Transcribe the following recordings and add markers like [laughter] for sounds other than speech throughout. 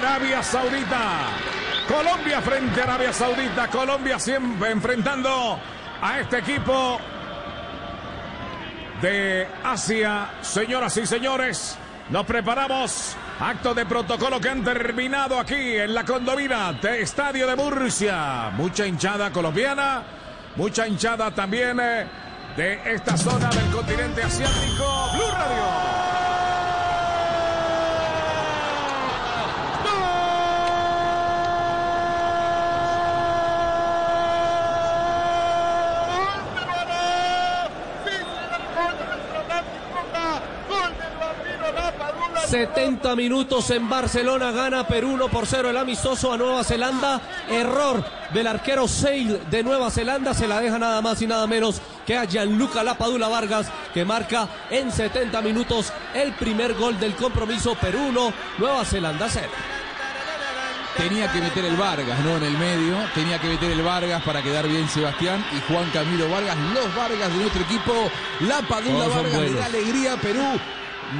Arabia Saudita. Colombia frente a Arabia Saudita. Colombia siempre enfrentando a este equipo de Asia. Señoras y señores, nos preparamos. Acto de protocolo que han terminado aquí en la condomina de Estadio de Murcia. Mucha hinchada colombiana, mucha hinchada también eh, de esta zona del continente asiático. Blue Radio. 70 minutos en Barcelona, gana Perú 1 por 0 el amistoso a Nueva Zelanda. Error del arquero Seil de Nueva Zelanda, se la deja nada más y nada menos que a Gianluca Lapadula Vargas, que marca en 70 minutos el primer gol del compromiso Perú 1, Nueva Zelanda 0 tenía que meter el Vargas, ¿no? En el medio, tenía que meter el Vargas para quedar bien Sebastián y Juan Camilo Vargas, los Vargas de nuestro equipo, la Padula Vargas le da alegría a Perú,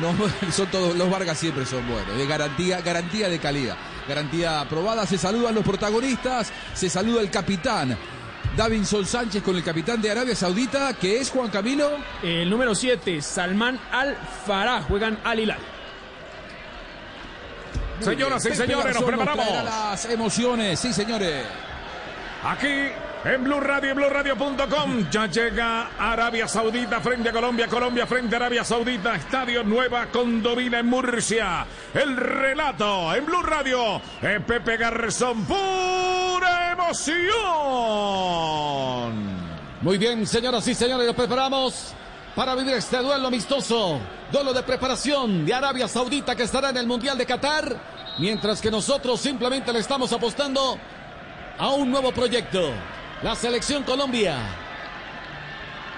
no, [laughs] son todos, los Vargas siempre son buenos, de garantía, garantía de calidad, garantía aprobada. Se saludan los protagonistas, se saluda el capitán. Davinson Sánchez con el capitán de Arabia Saudita, que es Juan Camilo. El número 7, Salman Al-Farah, juegan al Hilal. Señoras y señores, nos preparamos. Las emociones, sí, señores. Aquí en Blue Radio y BlueRadio.com ya llega Arabia Saudita frente a Colombia, Colombia frente a Arabia Saudita, Estadio Nueva Condovina en Murcia. El relato en Blue Radio, Pepe Garzón, pura emoción. Muy bien, señoras y señores, nos preparamos para vivir este duelo amistoso, duelo de preparación de Arabia Saudita que estará en el Mundial de Qatar, mientras que nosotros simplemente le estamos apostando a un nuevo proyecto. La selección Colombia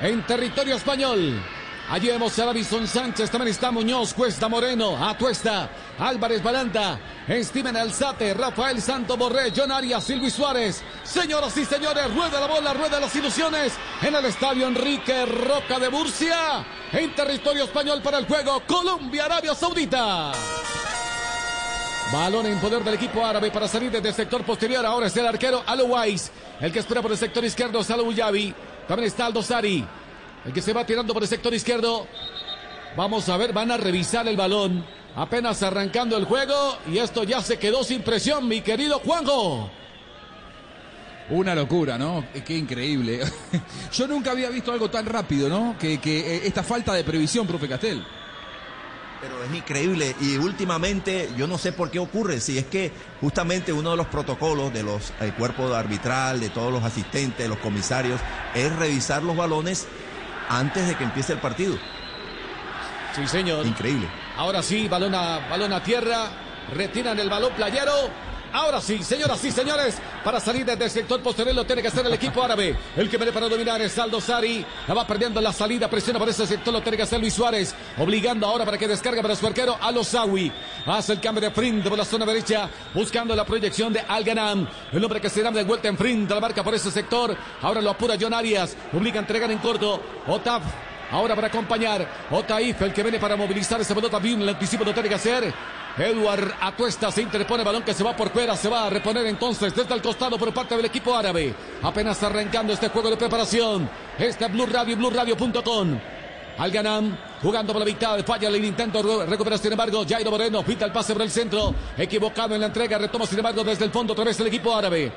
en territorio español. Allí vemos a Davison Sánchez, también está Muñoz, Cuesta Moreno, Atuesta, Álvarez Balanta, Steven Alzate, Rafael Santo Borré, John Arias, Silvio Suárez. Señoras y señores, rueda la bola, rueda las ilusiones en el estadio Enrique Roca de Murcia, en territorio español para el juego Colombia-Arabia Saudita. Balón en poder del equipo árabe para salir desde el sector posterior. Ahora es el arquero Alouais. El que espera por el sector izquierdo, Salou Yavi. También está Aldo Sari. El que se va tirando por el sector izquierdo. Vamos a ver, van a revisar el balón. Apenas arrancando el juego. Y esto ya se quedó sin presión, mi querido Juanjo. Una locura, ¿no? Qué increíble. [laughs] Yo nunca había visto algo tan rápido, ¿no? Que, que eh, esta falta de previsión, profe Castel. Pero es increíble y últimamente yo no sé por qué ocurre, si es que justamente uno de los protocolos de los el cuerpo arbitral, de todos los asistentes, los comisarios, es revisar los balones antes de que empiece el partido. Sí, señor. Increíble. Ahora sí, balón a, balón a tierra, retiran el balón playero Ahora sí, señoras y señores, para salir desde el sector posterior lo tiene que hacer el equipo árabe. El que viene para dominar es Aldo Sari. La va perdiendo la salida, presiona por ese sector, lo tiene que hacer Luis Suárez. Obligando ahora para que descargue para su arquero a Lozawi. Hace el cambio de frente por la zona derecha, buscando la proyección de Alganam. El hombre que se da de vuelta en frente, la marca por ese sector. Ahora lo apura John Arias. Obliga a entregar en corto. Otaf Ahora para acompañar Otaif, el que viene para movilizar ese pelota bien, el anticipo lo tiene que hacer. Edward Atuesta se interpone balón que se va por fuera, se va a reponer entonces desde el costado por parte del equipo árabe. Apenas arrancando este juego de preparación. Este Blue Radio, BlueRadio.com. Alganam jugando por la mitad, falla el intento, recupera sin embargo Jairo Moreno, pita el pase por el centro, equivocado en la entrega, retoma sin embargo desde el fondo otra vez el equipo árabe.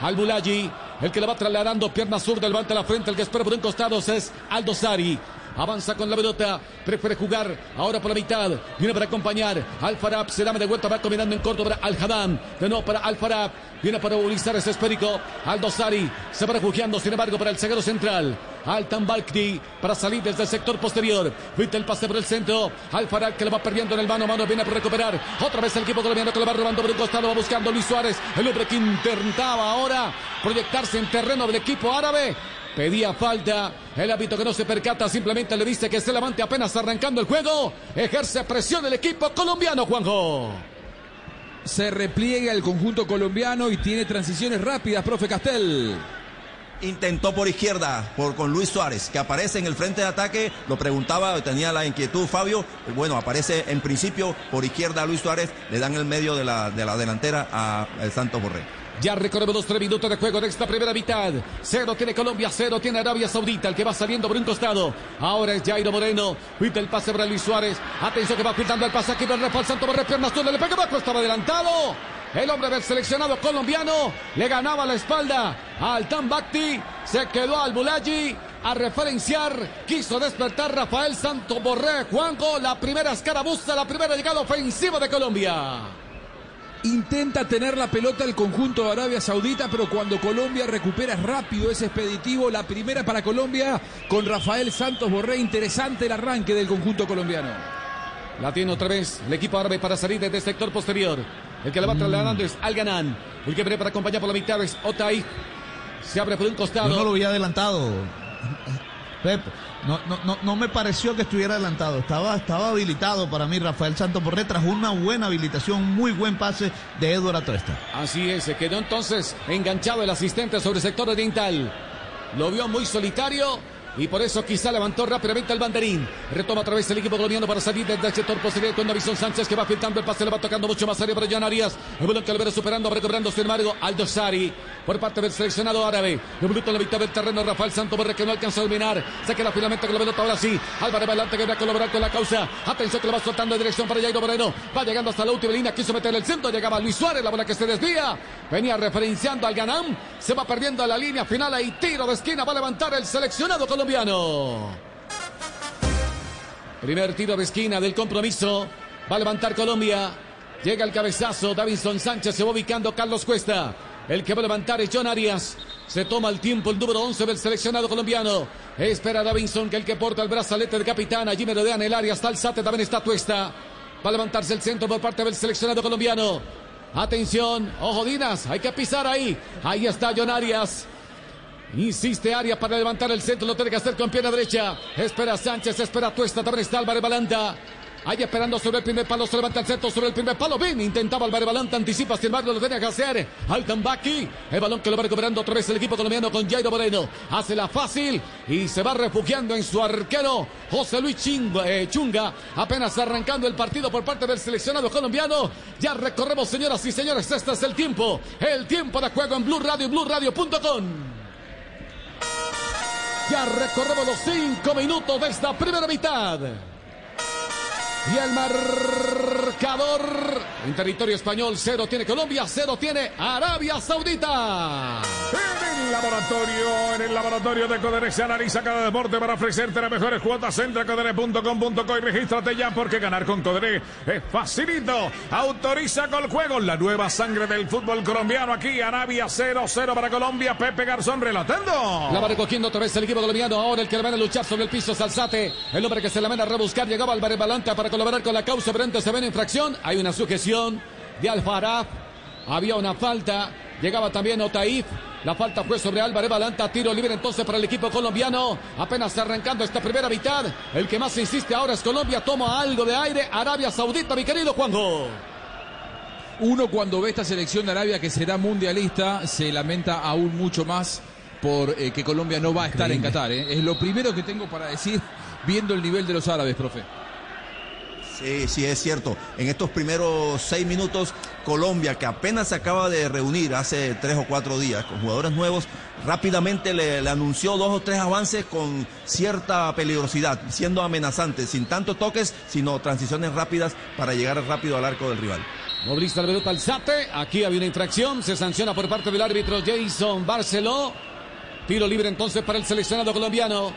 Al Bulagi, el que le va trasladando pierna zurda, levanta la frente, el que espera por un costado es Aldo Sari. Avanza con la pelota. Prefiere jugar ahora por la mitad. Viene para acompañar. Al Farab se da de vuelta. Va combinando en corto para Al Haddam. De nuevo para Al Farab. Viene para movilizar ese esférico. Aldo Sari se va refugiando, sin embargo, para el zaguero central. Altan Balkdi para salir desde el sector posterior. Viste el pase por el centro. Al Farab que le va perdiendo en el mano a mano. Viene para recuperar. Otra vez el equipo colombiano que le va robando por un costado. Va buscando Luis Suárez. El hombre que intentaba ahora proyectarse en terreno del equipo árabe. Pedía falta. El hábito que no se percata simplemente le dice que se levante apenas arrancando el juego. Ejerce presión el equipo colombiano, Juanjo. Se repliega el conjunto colombiano y tiene transiciones rápidas, profe Castel. Intentó por izquierda, por con Luis Suárez, que aparece en el frente de ataque. Lo preguntaba, tenía la inquietud Fabio. Bueno, aparece en principio por izquierda Luis Suárez, le dan el medio de la, de la delantera a, a Santos Borré. Ya recorremos los tres minutos de juego de esta primera mitad. Cero tiene Colombia, cero tiene Arabia Saudita, el que va saliendo por un costado. Ahora es Jairo Moreno. Pita el pase para Luis Suárez. Atención que va filtrando el pase aquí para Rafael Santos Borré. Piernas, tú le pega abajo, estaba adelantado. El hombre del seleccionado colombiano le ganaba la espalda al Tambacti. Se quedó al Bulaji a referenciar. Quiso despertar Rafael Santos Borré. Juanjo, la primera escaramuza, la primera llegada ofensiva de Colombia. Intenta tener la pelota el conjunto de Arabia Saudita, pero cuando Colombia recupera rápido ese expeditivo, la primera para Colombia con Rafael Santos Borré. Interesante el arranque del conjunto colombiano. La tiene otra vez el equipo árabe para salir desde el sector posterior. El que la va trasladando es Al Ganan. El que viene para acompañar por la mitad es Otay. Se abre por un costado. Yo no lo había adelantado. Pep, no, no, no, no me pareció que estuviera adelantado. Estaba, estaba habilitado para mí Rafael Santos Borré tras una buena habilitación, muy buen pase de Eduardo Atuesta. Así es, se quedó entonces enganchado el asistente sobre el sector oriental. Lo vio muy solitario y por eso quizá levantó rápidamente el banderín. Retoma otra vez el equipo colombiano para salir desde el sector posterior con Davison Sánchez que va filtrando el pase, le va tocando mucho más área para Jan Arias. El balón que lo verá superando, recobrando sin embargo Aldo Sari por parte del seleccionado árabe. El minuto en la mitad del terreno, Rafael Santos Borre que no alcanzó a dominar. Se queda finalmente con la pelota ahora sí. Álvarez adelante que va a colaborar con la causa. Atención que lo va soltando en dirección para Jairo Moreno. Va llegando hasta la última línea, quiso meter el centro. Llegaba Luis Suárez, la bola que se desvía. Venía referenciando al Ganam. Se va perdiendo a la línea final. Ahí tiro de esquina. Va a levantar el seleccionado colombiano. Primer tiro de esquina del compromiso. Va a levantar Colombia. Llega el cabezazo. Davinson Sánchez se va ubicando Carlos Cuesta. El que va a levantar es John Arias. Se toma el tiempo el número 11 del seleccionado colombiano. Espera Davinson que el que porta el brazalete de capitán. Allí merodean el área. Está el Sate, también está Tuesta. Va a levantarse el centro por parte del seleccionado colombiano. Atención, ojo Dinas, hay que pisar ahí. Ahí está John Arias. Insiste Arias para levantar el centro, lo tiene que hacer con pierna derecha. Espera Sánchez, espera Tuesta, también está Álvarez Balanta. Ahí esperando sobre el primer palo, se levanta el centro sobre el primer palo. Bien, intentaba Álvarez Balanta, anticipa, sin embargo lo tenía que hacer. Altambaki, el balón que lo va recuperando otra vez el equipo colombiano con Jairo Moreno. Hace la fácil y se va refugiando en su arquero José Luis Chunga, eh, Chunga. Apenas arrancando el partido por parte del seleccionado colombiano. Ya recorremos, señoras y señores, este es el tiempo. El tiempo de juego en Blue Radio y BlueRadio.com. Ya recorremos los cinco minutos de esta primera mitad. Y el marcador en territorio español, cero tiene Colombia, cero tiene Arabia Saudita. En el laboratorio, en el laboratorio de Coderex se analiza cada deporte para ofrecerte las mejores cuotas. Entra a codere.com.co y regístrate ya porque ganar con Codere es facilito. Autoriza con el juego la nueva sangre del fútbol colombiano aquí. Arabia 0-0 para Colombia. Pepe Garzón relatando. La va recogiendo otra vez el equipo colombiano. Ahora el que le van a luchar sobre el piso, Salzate. El hombre que se la van a rebuscar. Llegaba Álvarez Balanta para colaborar con la causa, pero antes se ve en infracción. Hay una sujeción de Alfarab. Había una falta. Llegaba también Otaif. La falta fue sobre Álvarez Balanta. Tiro libre entonces para el equipo colombiano. Apenas arrancando esta primera mitad. El que más insiste ahora es Colombia. Toma algo de aire. Arabia Saudita, mi querido Juanjo. Uno cuando ve esta selección de Arabia que será mundialista se lamenta aún mucho más por eh, que Colombia no va a estar en Qatar. ¿eh? Es lo primero que tengo para decir viendo el nivel de los árabes, profe. Sí, sí, es cierto. En estos primeros seis minutos, Colombia, que apenas se acaba de reunir hace tres o cuatro días con jugadores nuevos, rápidamente le, anunció dos o tres avances con cierta peligrosidad, siendo amenazante, sin tanto toques, sino transiciones rápidas para llegar rápido al arco del rival. Movilista la pelota al Sate. Aquí había una infracción. Se sanciona por parte del árbitro Jason Barceló. Tiro libre entonces para el seleccionado colombiano.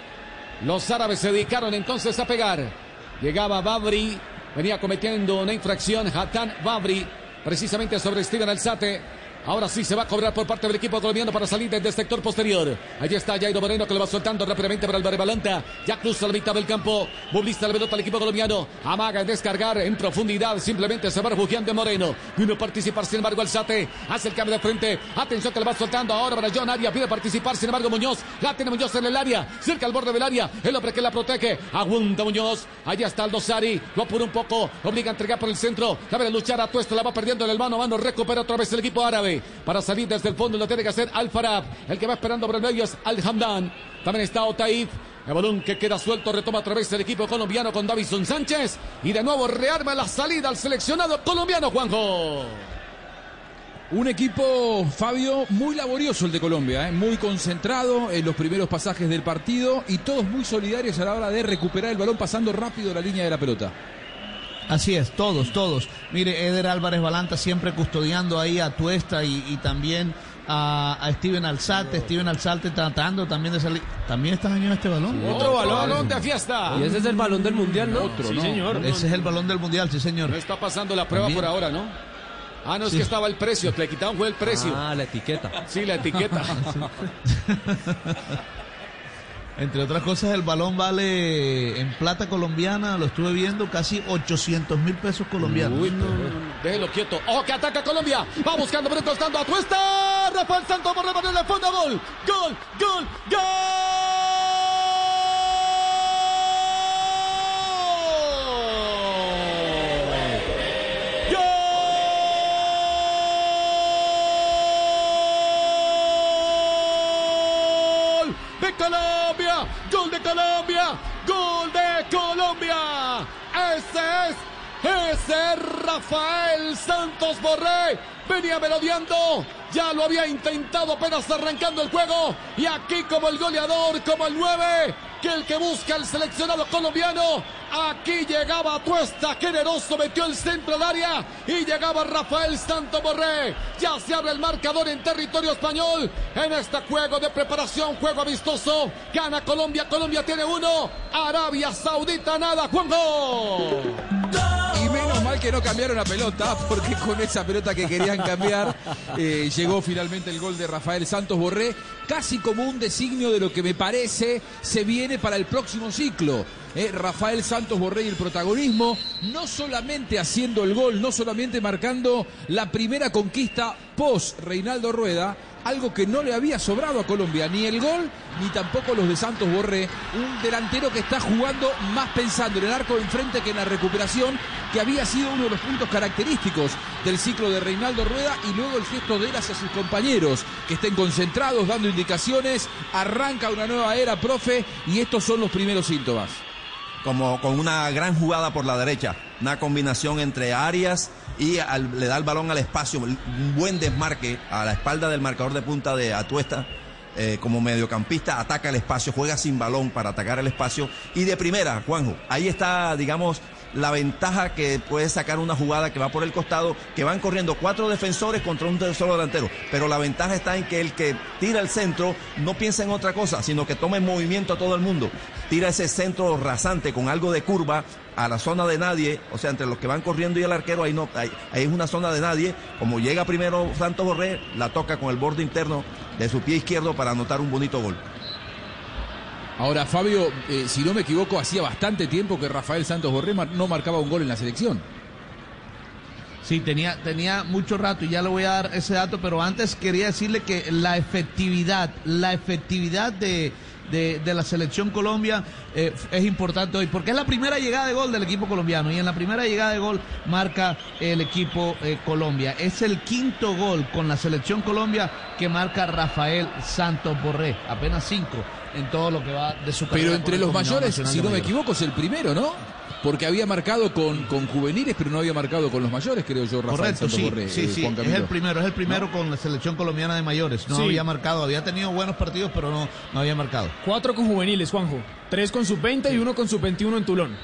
Los árabes se dedicaron entonces a pegar. Llegaba Babri. Venía cometiendo una infracción. Hatan Babri. Precisamente sobre Steven Alzate. Ahora sí se va a cobrar por parte del equipo colombiano para salir desde el sector posterior. Allí está Jairo Moreno que lo va soltando rápidamente para Álvarez Balanta. Ya cruza la mitad del campo. Movilista la pelota al equipo colombiano. Amaga en descargar en profundidad. Simplemente se va refugiando en Moreno. Vino a participar, sin embargo, Alzate. Hace el cambio de frente. Atención que le va soltando ahora para John. Pide participar, sin embargo, Muñoz. La tiene Muñoz en el área. Cerca al borde del área. El hombre que la protege. Aguanta Muñoz. Allá está Aldo Sari. Lo apura un poco. Obliga a entregar por el centro. La a luchar a Tuesto. La va perdiendo en el mano a mano. Recupera otra vez el equipo árabe. Para salir desde el fondo lo tiene que hacer Al-Farab. El que va esperando por el medio es Al-Hamdan. También está Otaif. El balón que queda suelto retoma a través del equipo colombiano con Davison Sánchez. Y de nuevo rearma la salida al seleccionado colombiano, Juanjo. Un equipo, Fabio, muy laborioso el de Colombia, ¿eh? muy concentrado en los primeros pasajes del partido y todos muy solidarios a la hora de recuperar el balón pasando rápido la línea de la pelota. Así es, todos, todos. Mire, Eder Álvarez Balanta siempre custodiando ahí a Tuesta y, también a, Steven Alzate. Steven Alzate tratando también de salir. ¿También está dañado este balón? Otro balón de fiesta. Y ese es el balón del mundial, ¿no? Otro, sí, señor. Ese es el balón del mundial, sí, señor. No está pasando la prueba por ahora, ¿no? Ah, no, es que estaba el precio, le quitaron fue el precio. Ah, la etiqueta. Sí, la etiqueta. [laughs] [laughs] Entre otras cosas, el balón vale en plata colombiana, lo estuve viendo, casi 800 mil pesos colombianos. Uy, no, déjelo quieto. ¡Oh, que ataca Colombia! Va buscando, pero costando a Tuesta. Rafael Santos por rebatir el fondo. Gol, gol, gol, gol. Es Rafael Santos Borré. Venía melodiando, ya lo había intentado apenas arrancando el juego. Y aquí como el goleador, como el 9, que el que busca el seleccionado colombiano. Aquí llegaba Tuesta, generoso, metió el centro al área y llegaba Rafael Santo Borré. Ya se abre el marcador en territorio español en este juego de preparación, juego amistoso. Gana Colombia, Colombia tiene uno. Arabia Saudita nada, Juanjo. Y menos mal que no cambiaron la pelota, porque con esa pelota que querían cambiar, eh, llegó finalmente el gol de Rafael Santos Borré, casi como un designio de lo que me parece se viene para el próximo ciclo. Eh, Rafael Santos Borré y el protagonismo, no solamente haciendo el gol, no solamente marcando la primera conquista post Reinaldo Rueda, algo que no le había sobrado a Colombia, ni el gol, ni tampoco los de Santos Borré, un delantero que está jugando más pensando en el arco de enfrente que en la recuperación, que había sido uno de los puntos característicos del ciclo de Reinaldo Rueda, y luego el gesto de él hacia sus compañeros, que estén concentrados, dando indicaciones, arranca una nueva era, profe, y estos son los primeros síntomas. Como con una gran jugada por la derecha, una combinación entre Arias y le da el balón al espacio, un buen desmarque a la espalda del marcador de punta de Atuesta. Eh, como mediocampista, ataca el espacio, juega sin balón para atacar el espacio. Y de primera, Juanjo, ahí está, digamos, la ventaja que puede sacar una jugada que va por el costado, que van corriendo cuatro defensores contra un solo delantero. Pero la ventaja está en que el que tira el centro no piensa en otra cosa, sino que toma en movimiento a todo el mundo. Tira ese centro rasante con algo de curva a la zona de nadie, o sea, entre los que van corriendo y el arquero, ahí no, ahí, es una zona de nadie. Como llega primero Santos Borré, la toca con el borde interno de su pie izquierdo para anotar un bonito gol. Ahora, Fabio, eh, si no me equivoco, hacía bastante tiempo que Rafael Santos Borré no marcaba un gol en la selección. Sí, tenía, tenía mucho rato y ya le voy a dar ese dato, pero antes quería decirle que la efectividad, la efectividad de, de, la selección Colombia eh, es importante hoy, porque es la primera llegada de gol del equipo colombiano y en la primera llegada de gol marca el equipo eh, Colombia. Es el quinto gol con la selección Colombia que marca Rafael Santos Borré, apenas cinco en todo lo que va de su carrera. Pero entre los mayores, si no me equivoco, es el primero, ¿no? Porque había marcado con, con juveniles, pero no había marcado con los mayores, creo yo, Rafael Correcto, sí, sí, eh, sí. Es el primero, es el primero con la selección colombiana de mayores. No había marcado, había tenido buenos partidos, pero no, no había marcado. Cuatro con juveniles, Juanjo. Tres con sub-20 y uno con sub-21 en Tulón.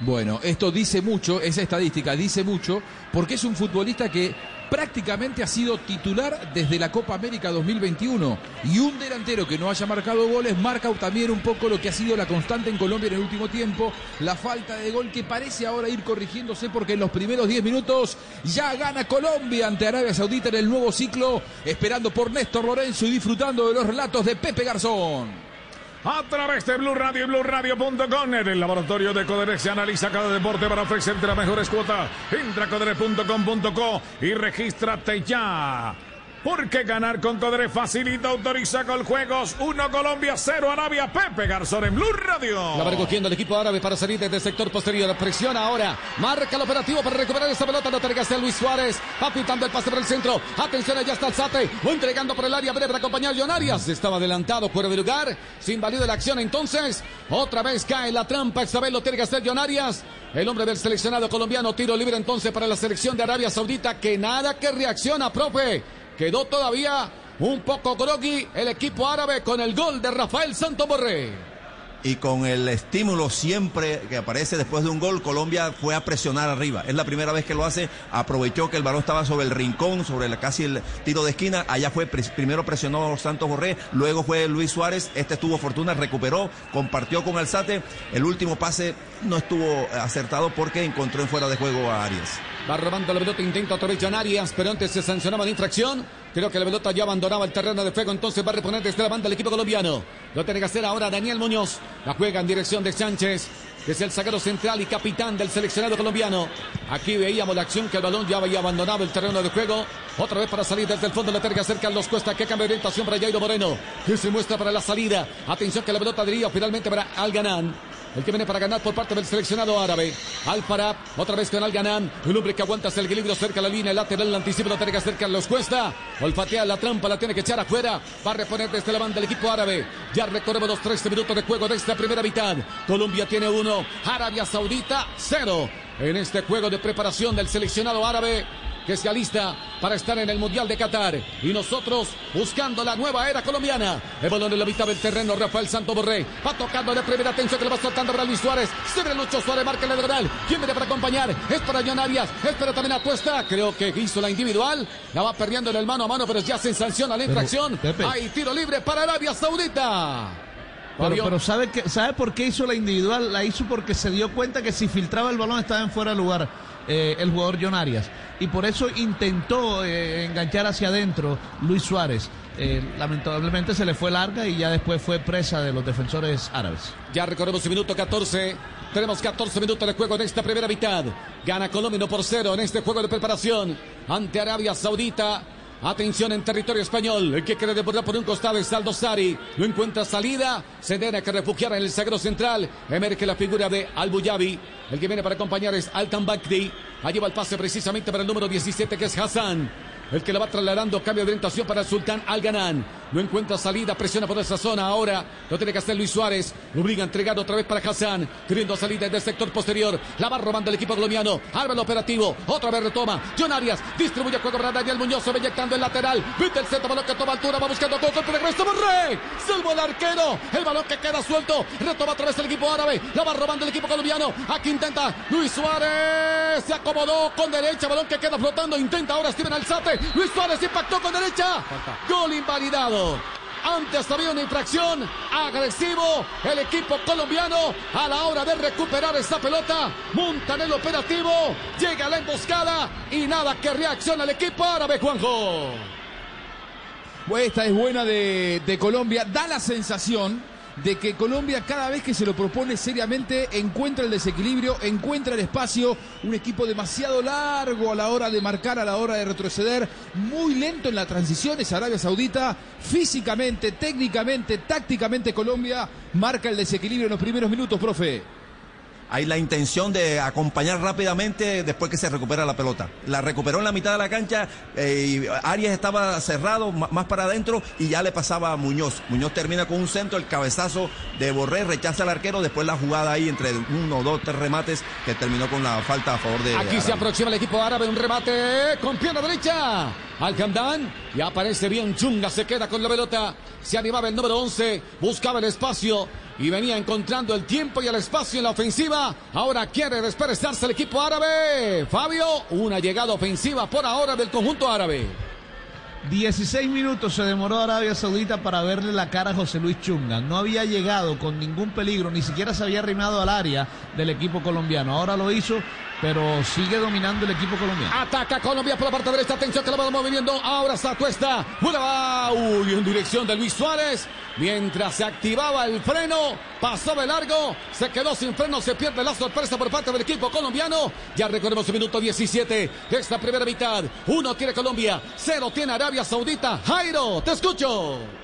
Bueno, esto dice mucho, esa estadística dice mucho, porque es un futbolista que prácticamente ha sido titular desde la Copa América 2021 y un delantero que no haya marcado goles marca también un poco lo que ha sido la constante en Colombia en el último tiempo, la falta de gol que parece ahora ir corrigiéndose porque en los primeros 10 minutos ya gana Colombia ante Arabia Saudita en el nuevo ciclo, esperando por Néstor Lorenzo y disfrutando de los relatos de Pepe Garzón a través de Blue Radio y BlueRadio.com. En el laboratorio de Coderex se analiza cada deporte para ofrecerte las mejores cuotas. Entra a coderex.com.co y regístrate ya. Porque ganar con Codere facilita, autoriza con juegos. 1 Colombia, 0 Arabia. Pepe Garzón en Blue Radio. La va recogiendo el equipo árabe para salir desde el sector posterior. Presiona ahora. Marca el operativo para recuperar esa pelota. Tiene que hacer Luis Suárez. Va pintando el pase por el centro. Atención, allá está. Va entregando por el área breve para acompañar a John Arias. Estaba adelantado, fuera de lugar. Sin válido la acción entonces. Otra vez cae la trampa. Esta vez lo tiene que hacer John Arias. El hombre del seleccionado colombiano. Tiro libre entonces para la selección de Arabia Saudita. Que nada que reacciona, profe. Quedó todavía un poco groggy el equipo árabe con el gol de Rafael Santoborré y con el estímulo siempre que aparece después de un gol, Colombia fue a presionar arriba. Es la primera vez que lo hace, aprovechó que el balón estaba sobre el rincón, sobre casi el tiro de esquina, allá fue, primero presionó Santos Borré, luego fue Luis Suárez, este estuvo fortuna, recuperó, compartió con Alzate, el último pase no estuvo acertado porque encontró en fuera de juego a Arias. Va robando la pelota, intenta otra vez Arias, pero antes se sancionaba la infracción. Creo que la pelota ya abandonaba el terreno de fuego, entonces va a reponer desde la banda el equipo colombiano. Lo tiene que hacer ahora Daniel Muñoz. La juega en dirección de Sánchez, que es el zaguero central y capitán del seleccionado colombiano. Aquí veíamos la acción que el balón ya había abandonado el terreno de juego. Otra vez para salir desde el fondo, la tiene que hacer Carlos Cuesta, que cambia de orientación para Jairo Moreno, que se muestra para la salida. Atención que la pelota diría finalmente para Alganán. El que viene para ganar por parte del seleccionado árabe. Alfarab, otra vez con Al Ganán. Un hombre que aguanta el equilibrio cerca de la línea lateral. El anticipo lo tiene que hacer Carlos Cuesta. Olfatea la trampa, la tiene que echar afuera. Va a reponer desde la banda el equipo árabe. Ya recorremos los 13 minutos de juego de esta primera mitad. Colombia tiene uno. Arabia Saudita, cero. En este juego de preparación del seleccionado árabe que se alista para estar en el Mundial de Qatar. Y nosotros buscando la nueva era colombiana. El balón en la mitad del terreno, Rafael Santo Borré. Va tocando de primera atención que le va soltando para Luis Suárez. Se ve Lucho Suárez, marca el lateral. ¿Quién viene para acompañar? Es para John Arias. Espera también a Cuesta. Creo que hizo la individual. La va perdiendo en el mano a mano, pero ya se sanciona la infracción. Hay tiro libre para Arabia Saudita. Pero, ¿sabe, que, ¿sabe por qué hizo la individual? La hizo porque se dio cuenta que si filtraba el balón estaba en fuera de lugar eh, el jugador John Arias. Y por eso intentó eh, enganchar hacia adentro Luis Suárez. Eh, lamentablemente se le fue larga y ya después fue presa de los defensores árabes. Ya recorremos el minuto 14. Tenemos 14 minutos de juego en esta primera mitad. Gana Colombia 1 por 0 en este juego de preparación ante Arabia Saudita. Atención en territorio español. El que quiere deportar por un costado es Aldo Sari. No encuentra salida. Se tiene que refugiar en el sagro central. Emerge la figura de Albuyabi. El que viene para acompañar es Altan Bakri. Allí va el pase precisamente para el número 17 que es Hassan. El que la va trasladando cambio de orientación para el Sultán Al No encuentra salida, presiona por esa zona. Ahora lo tiene que hacer Luis Suárez. Lo obliga a entregar otra vez para Hassan. Queriendo salida desde el sector posterior. La va robando el equipo colombiano. El operativo. Otra vez retoma. John Arias distribuye juego para Daniel Muñoz. Se inyectando el lateral. Viste el centro, balón que toma altura. Va buscando todo. el regresa Borré. Salvo el arquero. El balón que queda suelto. Retoma otra vez el equipo árabe. La va robando el equipo colombiano. Aquí intenta Luis Suárez. Se acomodó con derecha. Balón que queda flotando. Intenta ahora Steven Alzate. Luis Suárez impactó con derecha. Gol invalidado. Antes había una infracción. Agresivo el equipo colombiano a la hora de recuperar esta pelota. Montan el operativo. Llega la emboscada y nada que reacciona el equipo árabe, Juanjo. Esta es buena de Colombia. Da la sensación de que Colombia cada vez que se lo propone seriamente encuentra el desequilibrio, encuentra el espacio, un equipo demasiado largo a la hora de marcar, a la hora de retroceder, muy lento en la transición es Arabia Saudita, físicamente, técnicamente, tácticamente Colombia marca el desequilibrio en los primeros minutos, profe hay la intención de acompañar rápidamente después que se recupera la pelota. La recuperó en la mitad de la cancha eh, y Arias estaba cerrado más para adentro y ya le pasaba a Muñoz. Muñoz termina con un centro, el cabezazo de Borré, rechaza al arquero, después la jugada ahí entre uno, dos, tres remates que terminó con la falta a favor de... Aquí se aproxima el equipo árabe, un remate con pierna derecha. Al y aparece bien Chunga, se queda con la pelota, se animaba el número 11, buscaba el espacio, y venía encontrando el tiempo y el espacio en la ofensiva. Ahora quiere desperezarse el equipo árabe. Fabio, una llegada ofensiva por ahora del conjunto árabe. 16 minutos se demoró Arabia Saudita para verle la cara a José Luis Chunga. No había llegado con ningún peligro, ni siquiera se había arrimado al área del equipo colombiano. Ahora lo hizo pero sigue dominando el equipo colombiano. Ataca Colombia por la parte derecha. Atención que la vamos moviendo. Ahora está Cuesta. Uy, en dirección de Luis Suárez. Mientras se activaba el freno, pasó de largo, se quedó sin freno, se pierde la sorpresa por parte del equipo colombiano. Ya recordemos el minuto 17 de esta primera mitad. Uno tiene Colombia, cero tiene Arabia Saudita. Jairo, te escucho.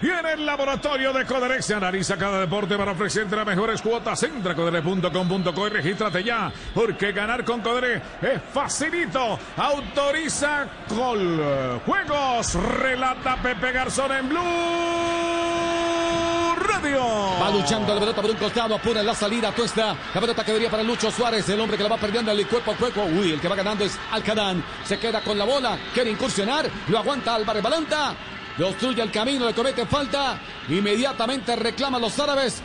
Y en el laboratorio de Coderex se analiza cada deporte para ofrecerte las mejores cuotas. Entra a y regístrate ya, porque ganar con Codere es facilito. Autoriza Col Juegos. Relata Pepe Garzón en Blue Radio. Va luchando la pelota por un costado, apura la salida, tuesta. La pelota que debería para Lucho Suárez, el hombre que la va perdiendo el cuerpo a cuerpo. Uy, el que va ganando es Alcadán. Se queda con la bola, quiere incursionar, lo aguanta Álvarez Balanta. Le obstruye el camino, le comete falta. Inmediatamente reclaman los árabes.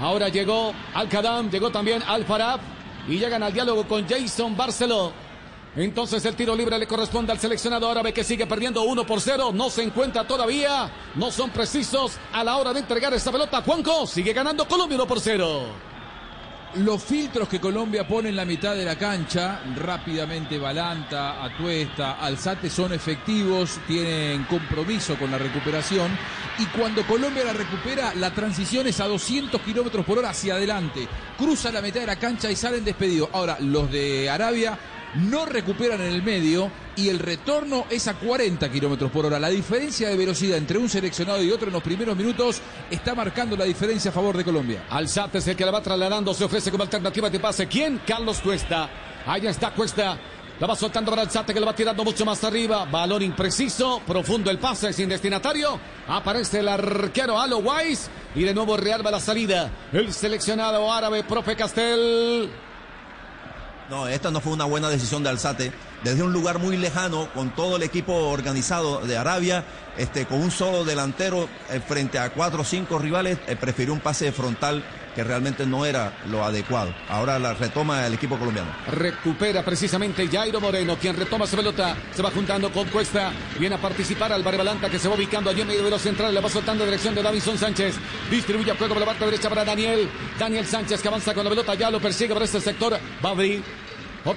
Ahora llegó Al-Qadam, llegó también Al-Farab. Y llegan al diálogo con Jason Barceló. Entonces el tiro libre le corresponde al seleccionado árabe que sigue perdiendo 1 por 0. No se encuentra todavía. No son precisos a la hora de entregar esta pelota. Juanco sigue ganando Colombia 1 por 0 los filtros que Colombia pone en la mitad de la cancha, rápidamente Balanta, Atuesta, Alzate son efectivos, tienen compromiso con la recuperación y cuando Colombia la recupera, la transición es a 200 kilómetros por hora hacia adelante, cruza la mitad de la cancha y salen despedidos. Ahora, los de Arabia no recuperan en el medio y el retorno es a 40 kilómetros por hora. La diferencia de velocidad entre un seleccionado y otro en los primeros minutos está marcando la diferencia a favor de Colombia. Alzate es el que la va trasladando, se ofrece como alternativa de pase. ¿Quién? Carlos Cuesta. Ahí está Cuesta. La va soltando para Alzate que la va tirando mucho más arriba. Balón impreciso, profundo el pase sin destinatario. Aparece el arquero Alo Weiss y de nuevo Real va la salida. El seleccionado árabe, profe Castel. No, esta no fue una buena decisión de Alzate. Desde un lugar muy lejano, con todo el equipo organizado de Arabia, este, con un solo delantero eh, frente a cuatro o cinco rivales, eh, prefirió un pase frontal que realmente no era lo adecuado. Ahora la retoma el equipo colombiano. Recupera precisamente Jairo Moreno, quien retoma su pelota, se va juntando con Cuesta, viene a participar Álvaro Balanta que se va ubicando allí en medio de los centrales, le va soltando en dirección de Davison Sánchez, distribuye a juego por la parte derecha para Daniel, Daniel Sánchez que avanza con la pelota, ya lo persigue por este sector, va a abrir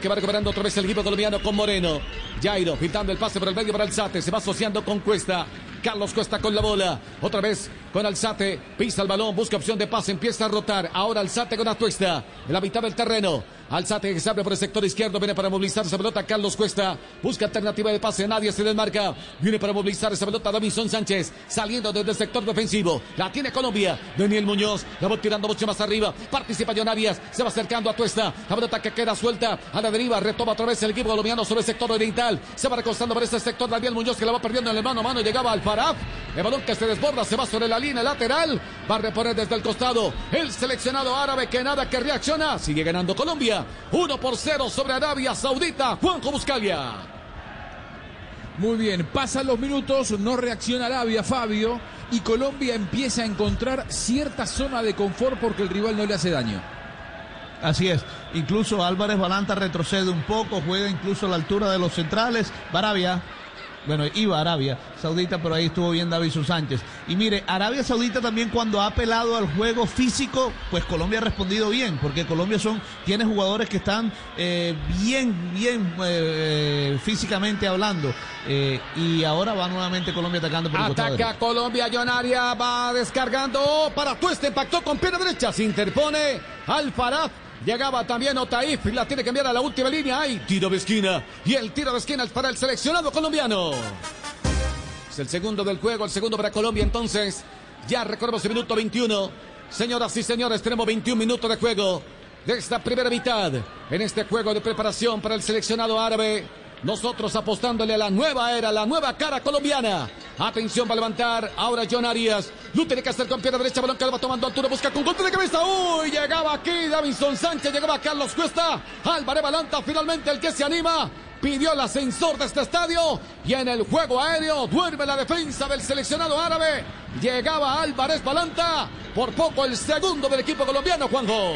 que va recuperando otra vez el equipo colombiano con Moreno. Jairo pintando el pase por el medio para Alzate. Se va asociando con Cuesta. Carlos Cuesta con la bola. Otra vez con Alzate. Pisa el balón. Busca opción de pase. Empieza a rotar. Ahora Alzate con Atuesta. En la mitad del terreno. Alzate que se abre por el sector izquierdo. Viene para movilizar esa pelota. Carlos Cuesta. Busca alternativa de pase. Nadie se desmarca. Viene para movilizar esa pelota. Davison Sánchez. Saliendo desde el sector defensivo. La tiene Colombia. Daniel Muñoz. La va tirando mucho más arriba. Participa John Arias. Se va acercando a Tuesta. La pelota que queda suelta. A la deriva. Retoma otra vez el equipo colombiano sobre el sector oriental. Se va recostando por ese sector. Daniel Muñoz que la va perdiendo en el mano a mano. Llegaba al Faraf. El balón que se desborda. Se va sobre la línea lateral. Va a reponer desde el costado. El seleccionado árabe que nada que reacciona. Sigue ganando Colombia. Uno por cero sobre Arabia Saudita. Juanjo Buscalia. Muy bien, pasan los minutos, no reacciona Arabia, Fabio, y Colombia empieza a encontrar cierta zona de confort porque el rival no le hace daño. Así es, incluso Álvarez Balanta retrocede un poco, juega incluso a la altura de los centrales. Arabia bueno, iba a Arabia Saudita, pero ahí estuvo bien David Sánchez. Y mire, Arabia Saudita también cuando ha apelado al juego físico, pues Colombia ha respondido bien, porque Colombia son, tiene jugadores que están eh, bien, bien eh, físicamente hablando. Eh, y ahora va nuevamente Colombia atacando por el Ataca Colombia, Jonaria va descargando para Tueste, impactó con pierna derecha, se interpone Alfaraz Llegaba también Otaif, la tiene que enviar a la última línea. Hay tiro de esquina. Y el tiro de esquina es para el seleccionado colombiano. Es el segundo del juego, el segundo para Colombia entonces. Ya recordemos el minuto 21. Señoras y señores, tenemos 21 minutos de juego de esta primera mitad. En este juego de preparación para el seleccionado árabe. Nosotros apostándole a la nueva era, la nueva cara colombiana. Atención, va a levantar ahora John Arias. Lo tiene que hacer con pierna derecha, balón que va tomando altura, busca con golpe de cabeza. Uy, llegaba aquí Davinson Sánchez, llegaba Carlos Cuesta. Álvarez Balanta, finalmente el que se anima. Pidió el ascensor de este estadio y en el juego aéreo duerme la defensa del seleccionado árabe. Llegaba Álvarez Balanta, por poco el segundo del equipo colombiano, Juanjo.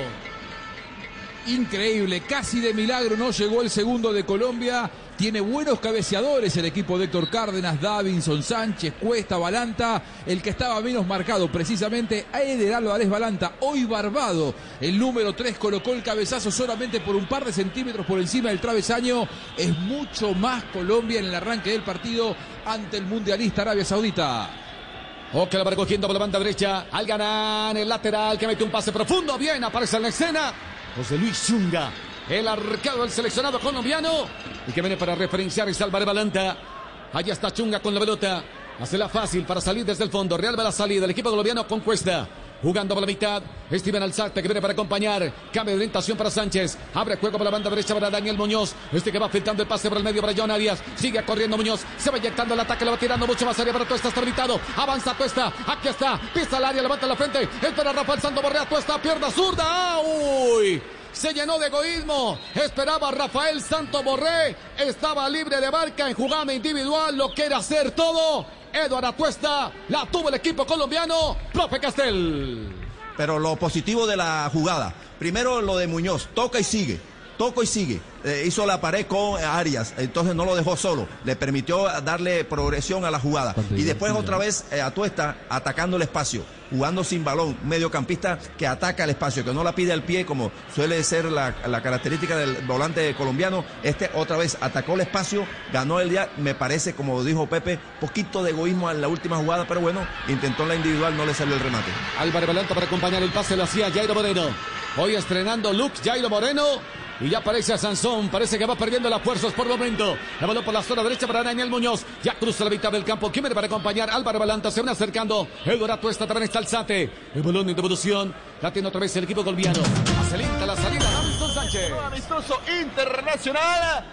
increíble, casi de milagro no llegó el segundo de Colombia. Tiene buenos cabeceadores el equipo de Héctor Cárdenas, Davinson, Sánchez, Cuesta, Balanta. El que estaba menos marcado precisamente a Eder Álvarez Balanta. Hoy Barbado, el número 3, colocó el cabezazo solamente por un par de centímetros por encima del travesaño. Es mucho más Colombia en el arranque del partido ante el mundialista Arabia Saudita. Oque la va recogiendo por la banda derecha. Al ganar el lateral que mete un pase profundo. Bien, aparece en la escena. José Luis Chunga, el arcado del seleccionado colombiano. Y que viene para referenciar y salvar Balanta. Allá está Chunga con la pelota. Hace la fácil para salir desde el fondo. Real va la salida. El equipo colombiano con Cuesta. Jugando por la mitad. Steven Alzate que viene para acompañar. Cambio de orientación para Sánchez. Abre juego por la banda derecha para Daniel Muñoz. Este que va filtrando el pase por el medio para John Arias. Sigue corriendo Muñoz. Se va inyectando el ataque. Le va tirando mucho más área para Tuesta. Está habilitado. Avanza Tuesta. Aquí está. Pisa el área. Levanta la frente. Espera Rafael Santo Borrea. Tuesta. Pierna zurda. ¡Uy! Se llenó de egoísmo. Esperaba Rafael Santo Borré. Estaba libre de barca en jugada individual. Lo quiere hacer todo. Eduardo Atuesta. La tuvo el equipo colombiano. Profe Castel. Pero lo positivo de la jugada. Primero lo de Muñoz. Toca y sigue. Toca y sigue. Eh, hizo la pared con Arias, entonces no lo dejó solo, le permitió darle progresión a la jugada. Y después otra vez eh, Atuesta atacando el espacio, jugando sin balón, mediocampista que ataca el espacio, que no la pide al pie como suele ser la, característica del volante colombiano. Este otra vez atacó el espacio, ganó el día, me parece, como dijo Pepe, poquito de egoísmo en la última jugada, pero bueno, intentó la individual, no le salió el remate. Álvaro Valenta para acompañar el pase lo hacía Jairo Moreno. Hoy estrenando look Jairo Moreno y ya aparece a Sansón. Parece que va perdiendo las fuerzas por momento. La balón por la zona derecha para Daniel Muñoz. Ya cruza la mitad del campo. Kimmer para acompañar. Álvaro Balanta se van acercando. Eduardo está también está Alzate. El balón de introducción. La tiene otra vez el equipo colombiano. Acelenta la salida. Sánchez. Amistoso internacional.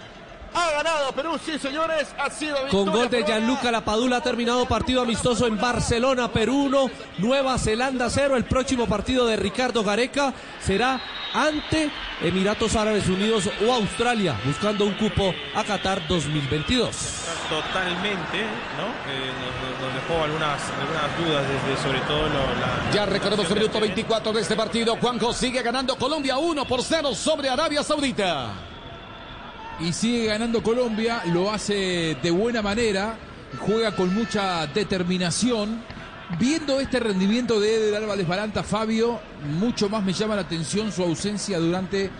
Ha ganado Perú, sí señores, ha sido Con gol de Gianluca Lapadula ha terminado partido amistoso en Barcelona, Perú 1, Nueva Zelanda 0. El próximo partido de Ricardo Gareca será ante Emiratos Árabes Unidos o Australia, buscando un cupo a Qatar 2022. Totalmente, ¿no? Eh, nos, dejó algunas, algunas dudas desde sobre todo la... Ya recordemos el minuto 24 de este partido. Juanjo sigue ganando Colombia 1 por 0 sobre Arabia Saudita y sigue ganando Colombia, lo hace de buena manera, juega con mucha determinación. Viendo este rendimiento de Eder Álvarez Balanta, Fabio, mucho más me llama la atención su ausencia durante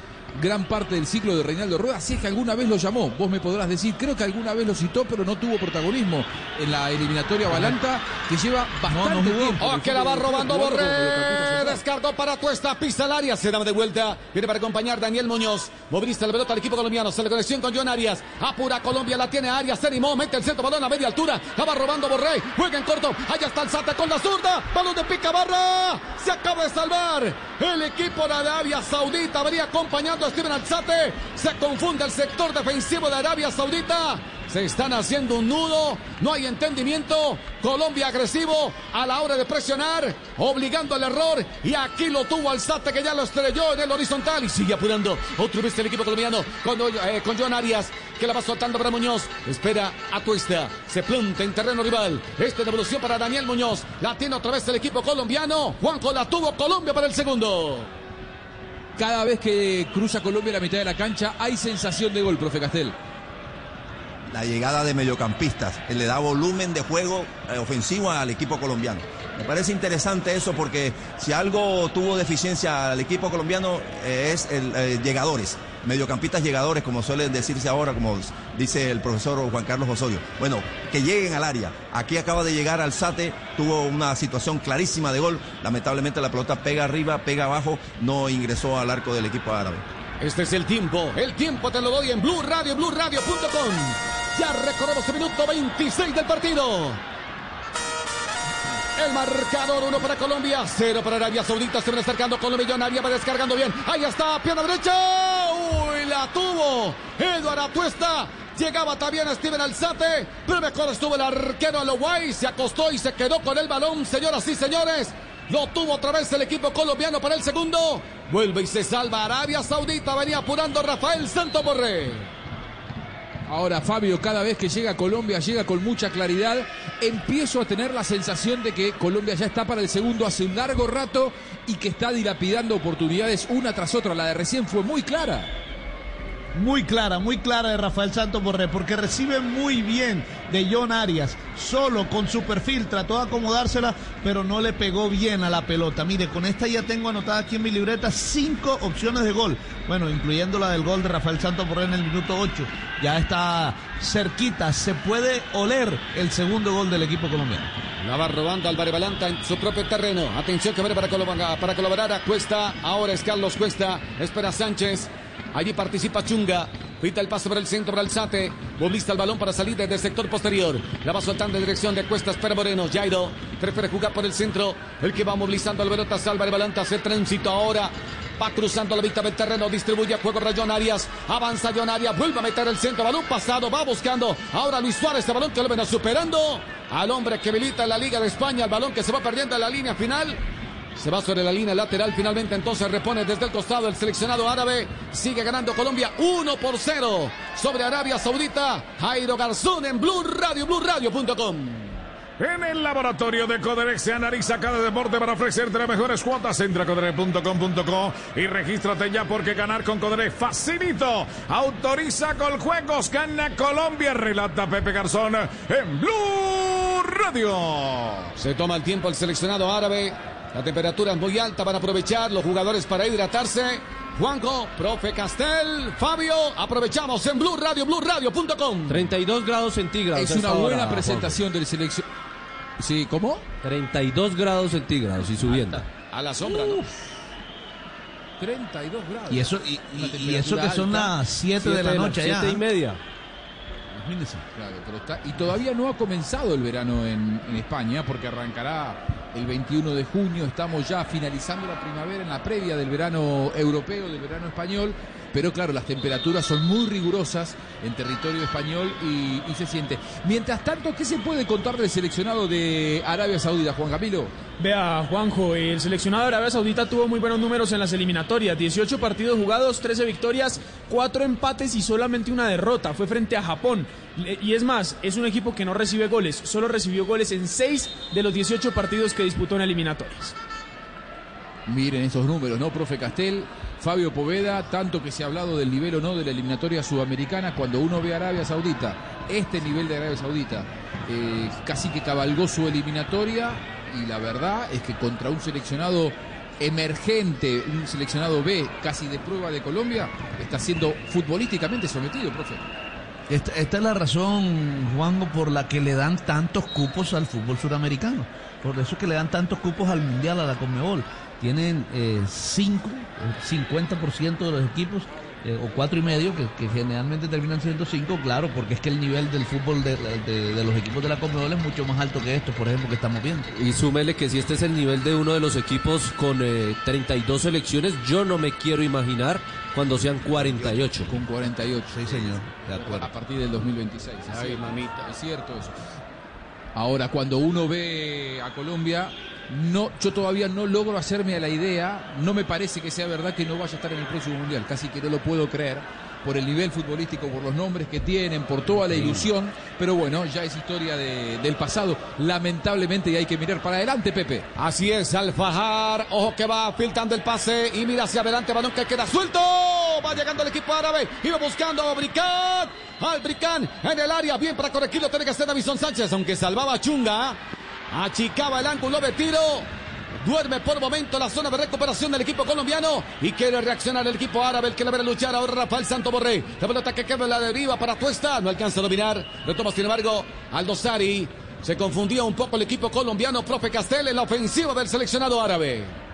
gran parte del ciclo de Reinaldo Rueda, si es que alguna vez lo llamó, vos me podrás decir, creo que alguna vez lo citó, pero no tuvo protagonismo en la eliminatoria Balanta, que lleva bastante tiempo. Oh, que la va robando Borré, descargó para Tuesta, pisa el área, se da de vuelta, viene para acompañar Daniel Muñoz, moviliza la pelota al equipo colombiano, se le conexión con John Arias, apura Colombia, la tiene Arias, se animó, mete el centro, balón a media altura, la va robando Borré, juega en corto, allá está el Sata con la zurda, balón de pica barra, se acaba de salvar. El equipo de Arabia Saudita, venía acompañando Steven Alzate. Se confunde el sector defensivo de Arabia Saudita. Se están haciendo un nudo, no hay entendimiento. Colombia agresivo a la hora de presionar, obligando al error. Y aquí lo tuvo Alzate que ya lo estrelló en el horizontal y sigue apurando. Otro vez el equipo colombiano con, eh, con Arias que la va soltando para Muñoz. Espera a Tuesta. Se planta en terreno rival. Esta devolución para Daniel Muñoz. La tiene otra vez el equipo colombiano. Juanjo la tuvo Colombia para el segundo. Cada vez que cruza Colombia la mitad de la cancha hay sensación de gol, profe Castel. La llegada de mediocampistas, le da volumen de juego eh, ofensivo al equipo colombiano. Me parece interesante eso porque si algo tuvo deficiencia al equipo colombiano eh, es el eh, llegadores mediocampistas llegadores, como suele decirse ahora, como dice el profesor Juan Carlos Osorio. Bueno, que lleguen al área. Aquí acaba de llegar al Sate, tuvo una situación clarísima de gol. Lamentablemente la pelota pega arriba, pega abajo, no ingresó al arco del equipo árabe. Este es el tiempo, el tiempo te lo doy en Blue Radio, BlueRadio.com. Ya recorremos el minuto 26 del partido. El marcador, uno para Colombia, cero para Arabia Saudita. Se van acercando Colombia. Arabia va descargando bien. Ahí está, pierna derecha. La tuvo. Eduardo Atuesta. Llegaba también Steven Alzate, pero mejor estuvo el arquero Aloguay. Se acostó y se quedó con el balón, señoras y señores. Lo tuvo otra vez el equipo colombiano para el segundo. Vuelve y se salva Arabia Saudita. Venía apurando Rafael Santo Borré. Ahora, Fabio, cada vez que llega a Colombia, llega con mucha claridad. Empiezo a tener la sensación de que Colombia ya está para el segundo hace un largo rato y que está dilapidando oportunidades una tras otra. La de recién fue muy clara. Muy clara, muy clara de Rafael Santos Borré, porque recibe muy bien de John Arias, solo con su perfil, trató de acomodársela, pero no le pegó bien a la pelota. Mire, con esta ya tengo anotada aquí en mi libreta cinco opciones de gol, bueno, incluyendo la del gol de Rafael Santos Borré en el minuto 8. Ya está cerquita, se puede oler el segundo gol del equipo colombiano. La va robando Álvarez Balanta en su propio terreno. Atención que viene para para colaborar a Cuesta. Ahora es Carlos Cuesta. Espera Sánchez. Allí participa Chunga. Pita el paso por el centro para Alzate. Movilista el balón para salir desde el sector posterior. La va soltando en dirección de Cuesta. Espera Moreno. Jairo prefiere jugar por el centro. El que va movilizando al pelota. Álvarez Balanta. Hace tránsito ahora. Va cruzando la mitad del terreno, distribuye a juego para Arias. Avanza John Arias, vuelve a meter el centro. Balón pasado, va buscando. Ahora Luis Suárez, este balón que lo ven superando al hombre que habilita la Liga de España. El balón que se va perdiendo en la línea final. Se va sobre la línea lateral. Finalmente entonces repone desde el costado el seleccionado árabe. Sigue ganando Colombia 1 por 0 sobre Arabia Saudita. Jairo Garzón en Blue Radio, BlueRadio.com. En el laboratorio de Coderex se analiza cada deporte para ofrecerte las mejores cuotas. Entra a coderex.com.co y regístrate ya porque ganar con Coderex facilito. Autoriza con juegos. Gana Colombia. Relata Pepe Garzón en Blue Radio. Se toma el tiempo el seleccionado árabe. La temperatura es muy alta. Van a aprovechar los jugadores para hidratarse. Juanjo, profe Castel, Fabio, aprovechamos en Blue Radio, BlueRadio.com. 32 grados centígrados. Es una buena presentación del selección. Sí, ¿cómo? 32 grados centígrados y subiendo. A la sombra, ¿no? 32 grados. Y eso, y, y- y eso que son las 7 de la noche ya. Siete y media. Imagínense. Claro, pero está, y todavía no ha comenzado el verano en, en España porque arrancará el 21 de junio. Estamos ya finalizando la primavera en la previa del verano europeo, del verano español. Pero claro, las temperaturas son muy rigurosas en territorio español y, se siente. Mientras tanto, ¿qué se puede contar del seleccionado de Arabia Saudita, Juan Camilo? Vea, Juanjo, el seleccionado de Arabia Saudita tuvo muy buenos números en las eliminatorias. 18 partidos jugados, 13 victorias, 4 empates y solamente una derrota. Fue frente a Japón. Y es más, es un equipo que no recibe goles. Solo recibió goles en 6 de los 18 partidos que disputó en eliminatorias. Miren esos números, ¿no, profe Castel? Fabio Poveda, tanto que se ha hablado del nivel o no de la eliminatoria sudamericana, cuando uno ve a Arabia Saudita, este nivel de Arabia Saudita, eh, casi que cabalgó su eliminatoria y la verdad es que contra un seleccionado emergente, un seleccionado B, casi de prueba de Colombia, está siendo futbolísticamente sometido, profe. Esta, es la razón, Juanjo, por la que le dan tantos cupos al fútbol suramericano. Por eso es que le dan tantos cupos al Mundial, a la Conmebol. Tienen eh, cinco, eh, 50% de los equipos, eh, o cuatro y medio, que, que generalmente terminan siendo cinco, claro, porque es que el nivel del fútbol de, de- de los equipos de la Conmebol es mucho más alto que estos, por ejemplo, que estamos viendo. Y súmele que si este es el nivel de uno de los equipos con eh, 32 selecciones, yo no me quiero imaginar cuando sean 48. Con 48. Sí, señor, de acuerdo. A partir del 2026. Es Ay, cierto, mamita. Es cierto eso. Ahora, cuando uno ve a Colombia, no, yo todavía no logro hacerme a la idea, no me parece que sea verdad que no vaya a estar en el próximo mundial, casi que no lo puedo creer por el nivel futbolístico, por los nombres que tienen, por toda la ilusión, pero bueno, ya es historia de- del pasado, lamentablemente, y hay que mirar para adelante, Pepe. Así es, Alfajar. Ojo que va filtrando el pase y mira hacia adelante. Balón que queda suelto. Va llegando el equipo árabe. Iba buscando a Bricán. Al Bricán en el área. Bien para corregirlo. Tiene que hacer Davison Sánchez. Aunque salvaba a Chunga. Achicaba el ángulo de tiro. Duerme por momento la zona de recuperación del equipo colombiano y quiere reaccionar el equipo árabe, el que le a luchar ahora Rafael Santo Borré. La pelota que queda la deriva para Tuesta, no alcanza a dominar. Retoma sin embargo Aldo Sari. Se confundía un poco el equipo colombiano, profe Castel, en la ofensiva del seleccionado árabe.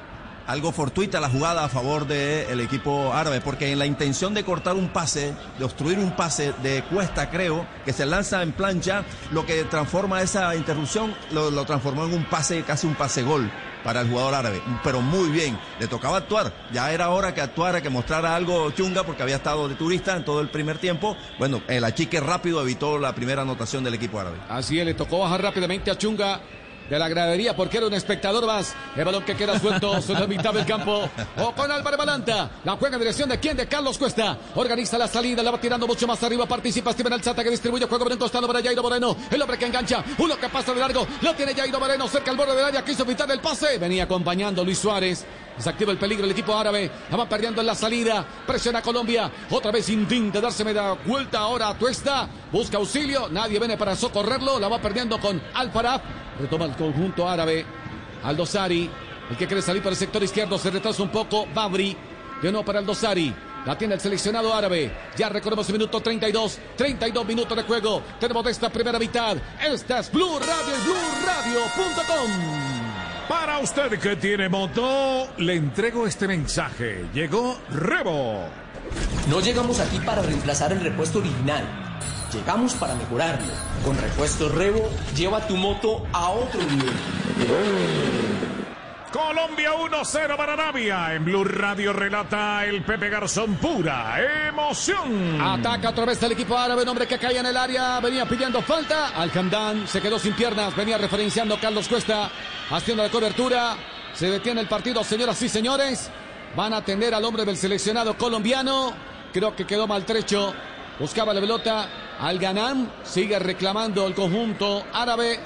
Algo fortuita la jugada a favor del equipo árabe, porque en la intención de cortar un pase, de obstruir un pase de Cuesta, creo, que se lanza en plancha, lo que transforma esa interrupción, lo, lo transformó en un pase, casi un pase gol para el jugador árabe, pero muy bien, le tocaba actuar, ya era hora que actuara, que mostrara algo chunga, porque había estado de turista en todo el primer tiempo, bueno, el achique rápido evitó la primera anotación del equipo árabe. Así es, le tocó bajar rápidamente a Chunga. De la gradería porque era un espectador más. El balón que queda suelto [laughs] sobre la mitad del campo. O con Álvaro Balanta. La juega en dirección de quién? De Carlos Cuesta. Organiza la salida, la va tirando mucho más arriba. Participa Steven Alzata que distribuye juego por un costado para Jairo Moreno. El hombre que engancha. Uno que pasa de largo. Lo tiene Jairo Moreno cerca al borde del área. Quiso evitar el pase. Venía acompañando Luis Suárez. Desactiva el peligro el equipo árabe. La va perdiendo en la salida. Presiona a Colombia. Otra vez intenta darse media vuelta ahora a Tuesta. Busca auxilio. Nadie viene para socorrerlo. La va perdiendo con Alfarab. Retoma el conjunto árabe. Aldosari. El que quiere salir por el sector izquierdo se retrasa un poco. Babri. De nuevo para Aldosari. La tiene el seleccionado árabe. Ya recordemos el minuto 32. 32 minutos de juego. Tenemos de esta primera mitad. Esta es Blue Radio y BlueRadio.com. Para usted que tiene moto, le entrego este mensaje. Llegó Rebo. No llegamos aquí para reemplazar el repuesto original. Llegamos para mejorarlo. Con repuesto Rebo, lleva tu moto a otro nivel. Colombia 1-0 para Arabia. En Blue Radio relata el Pepe Garzón pura emoción. Ataca otra vez el equipo árabe, un hombre que caía en el área, venía pidiendo falta. Al se quedó sin piernas, venía referenciando Carlos Cuesta, haciendo la cobertura. Se detiene el partido, señoras y señores. Van a atender al hombre del seleccionado colombiano. Creo que quedó maltrecho. Buscaba la pelota. Al Ganán sigue reclamando el conjunto árabe.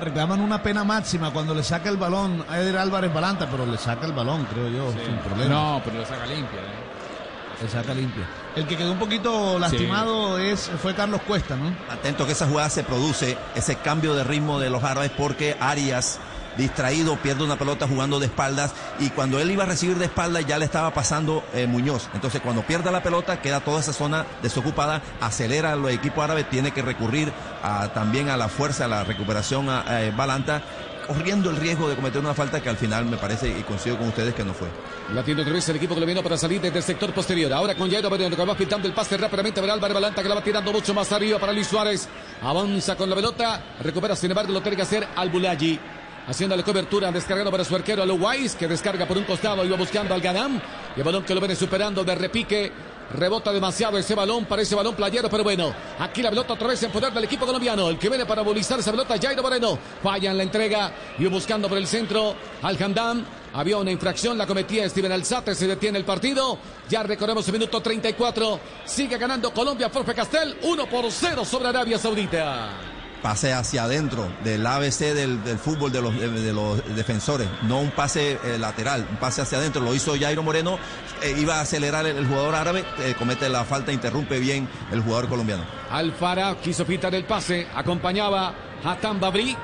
reclaman una pena máxima cuando le saca el balón a Eder Álvarez Balanta, pero le saca el balón, creo yo, sin problema. No, pero le saca limpia. ¿eh? Le saca limpia. El que quedó un poquito lastimado es fue Carlos Cuesta, ¿no? Atento que esa jugada se produce, ese cambio de ritmo de los árabes, porque Arias distraído, pierde una pelota jugando de espaldas y cuando él iba a recibir de espaldas ya le estaba pasando eh, Muñoz. Entonces cuando pierde la pelota queda toda esa zona desocupada, acelera el equipo árabe, tiene que recurrir también a la fuerza, a la recuperación a, Balanta corriendo el riesgo de cometer una falta que al final me parece y coincido con ustedes que no fue. La tiene otra vez el equipo colombiano para salir desde el sector posterior. Ahora con Jairo Moreno que va pintando el pase rápidamente para Álvaro Balanta que la va tirando mucho más arriba para Luis Suárez. Avanza con la pelota, recupera sin embargo lo tiene que hacer Al Bulagi haciendo la cobertura, descargando para su arquero a que descarga por un costado, iba buscando al Ganam, y el balón que lo viene superando de repique, rebota demasiado ese balón, para ese balón playero, pero bueno, aquí la pelota otra vez en poder del equipo colombiano, el que viene para movilizar esa pelota, Jairo Moreno, falla en la entrega, y buscando por el centro al Gandam, había una infracción, la cometía Steven Alzate, se detiene el partido. Ya recorremos el minuto 34. Sigue ganando Colombia, Forfe Castel, 1 por 0 sobre Arabia Saudita pase hacia adentro del ABC del, fútbol de los, de, los, defensores, no un pase eh, lateral, un pase hacia adentro. Lo hizo Jairo Moreno, eh, iba a acelerar el, jugador árabe, eh, comete la falta, interrumpe bien el jugador colombiano. Alfara quiso pitar el pase, acompañaba a Tambabri.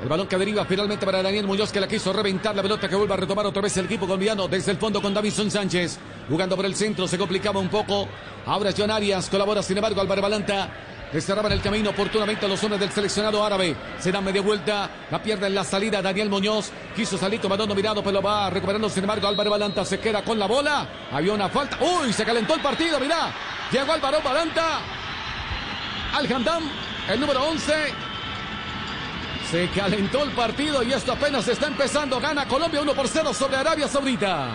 El balón que deriva finalmente para Daniel Muñoz que la quiso reventar la pelota que vuelve a retomar otra vez el equipo colombiano desde el fondo con Davison Sánchez. Jugando por el centro se complicaba un poco. Ahora John Arias colabora sin embargo Álvaro Balanta cerraban el camino oportunamente a los hombres del seleccionado árabe. Se da media vuelta, la pierde en la salida Daniel Muñoz. Quiso salir tomando mirado, pero va recuperando. Sin embargo, Álvaro Balanta se queda con la bola. Había una falta. ¡Uy! Se calentó el partido, mirá. Llegó Álvaro Balanta. Al Handam, el número 11. Se calentó el partido y esto apenas está empezando. Gana Colombia 1 por 0 sobre Arabia Saudita.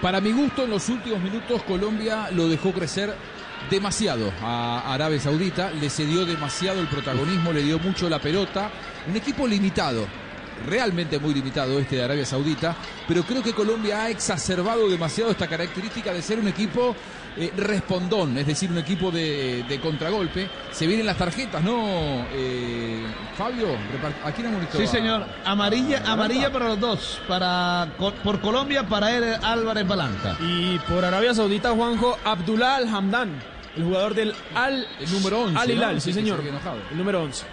Para mi gusto, en los últimos minutos Colombia lo dejó crecer demasiado a Arabia Saudita, le cedió demasiado el protagonismo, le dio mucho la pelota. Un equipo limitado, realmente muy limitado este de Arabia Saudita, pero creo que Colombia ha exacerbado demasiado esta característica de ser un equipo eh, respondón, es decir, un equipo de, contragolpe. Se vienen las tarjetas, ¿no? Eh, Fabio, ¿a quién hemos Sí, señor. Amarilla, amarilla para los dos. Para, por Colombia, para él, Álvarez Balanta. Y por Arabia Saudita, Juanjo, Abdullah Al-Hamdan, el jugador del Al... El número 11. Al Hilal, sí, señor. El número 11.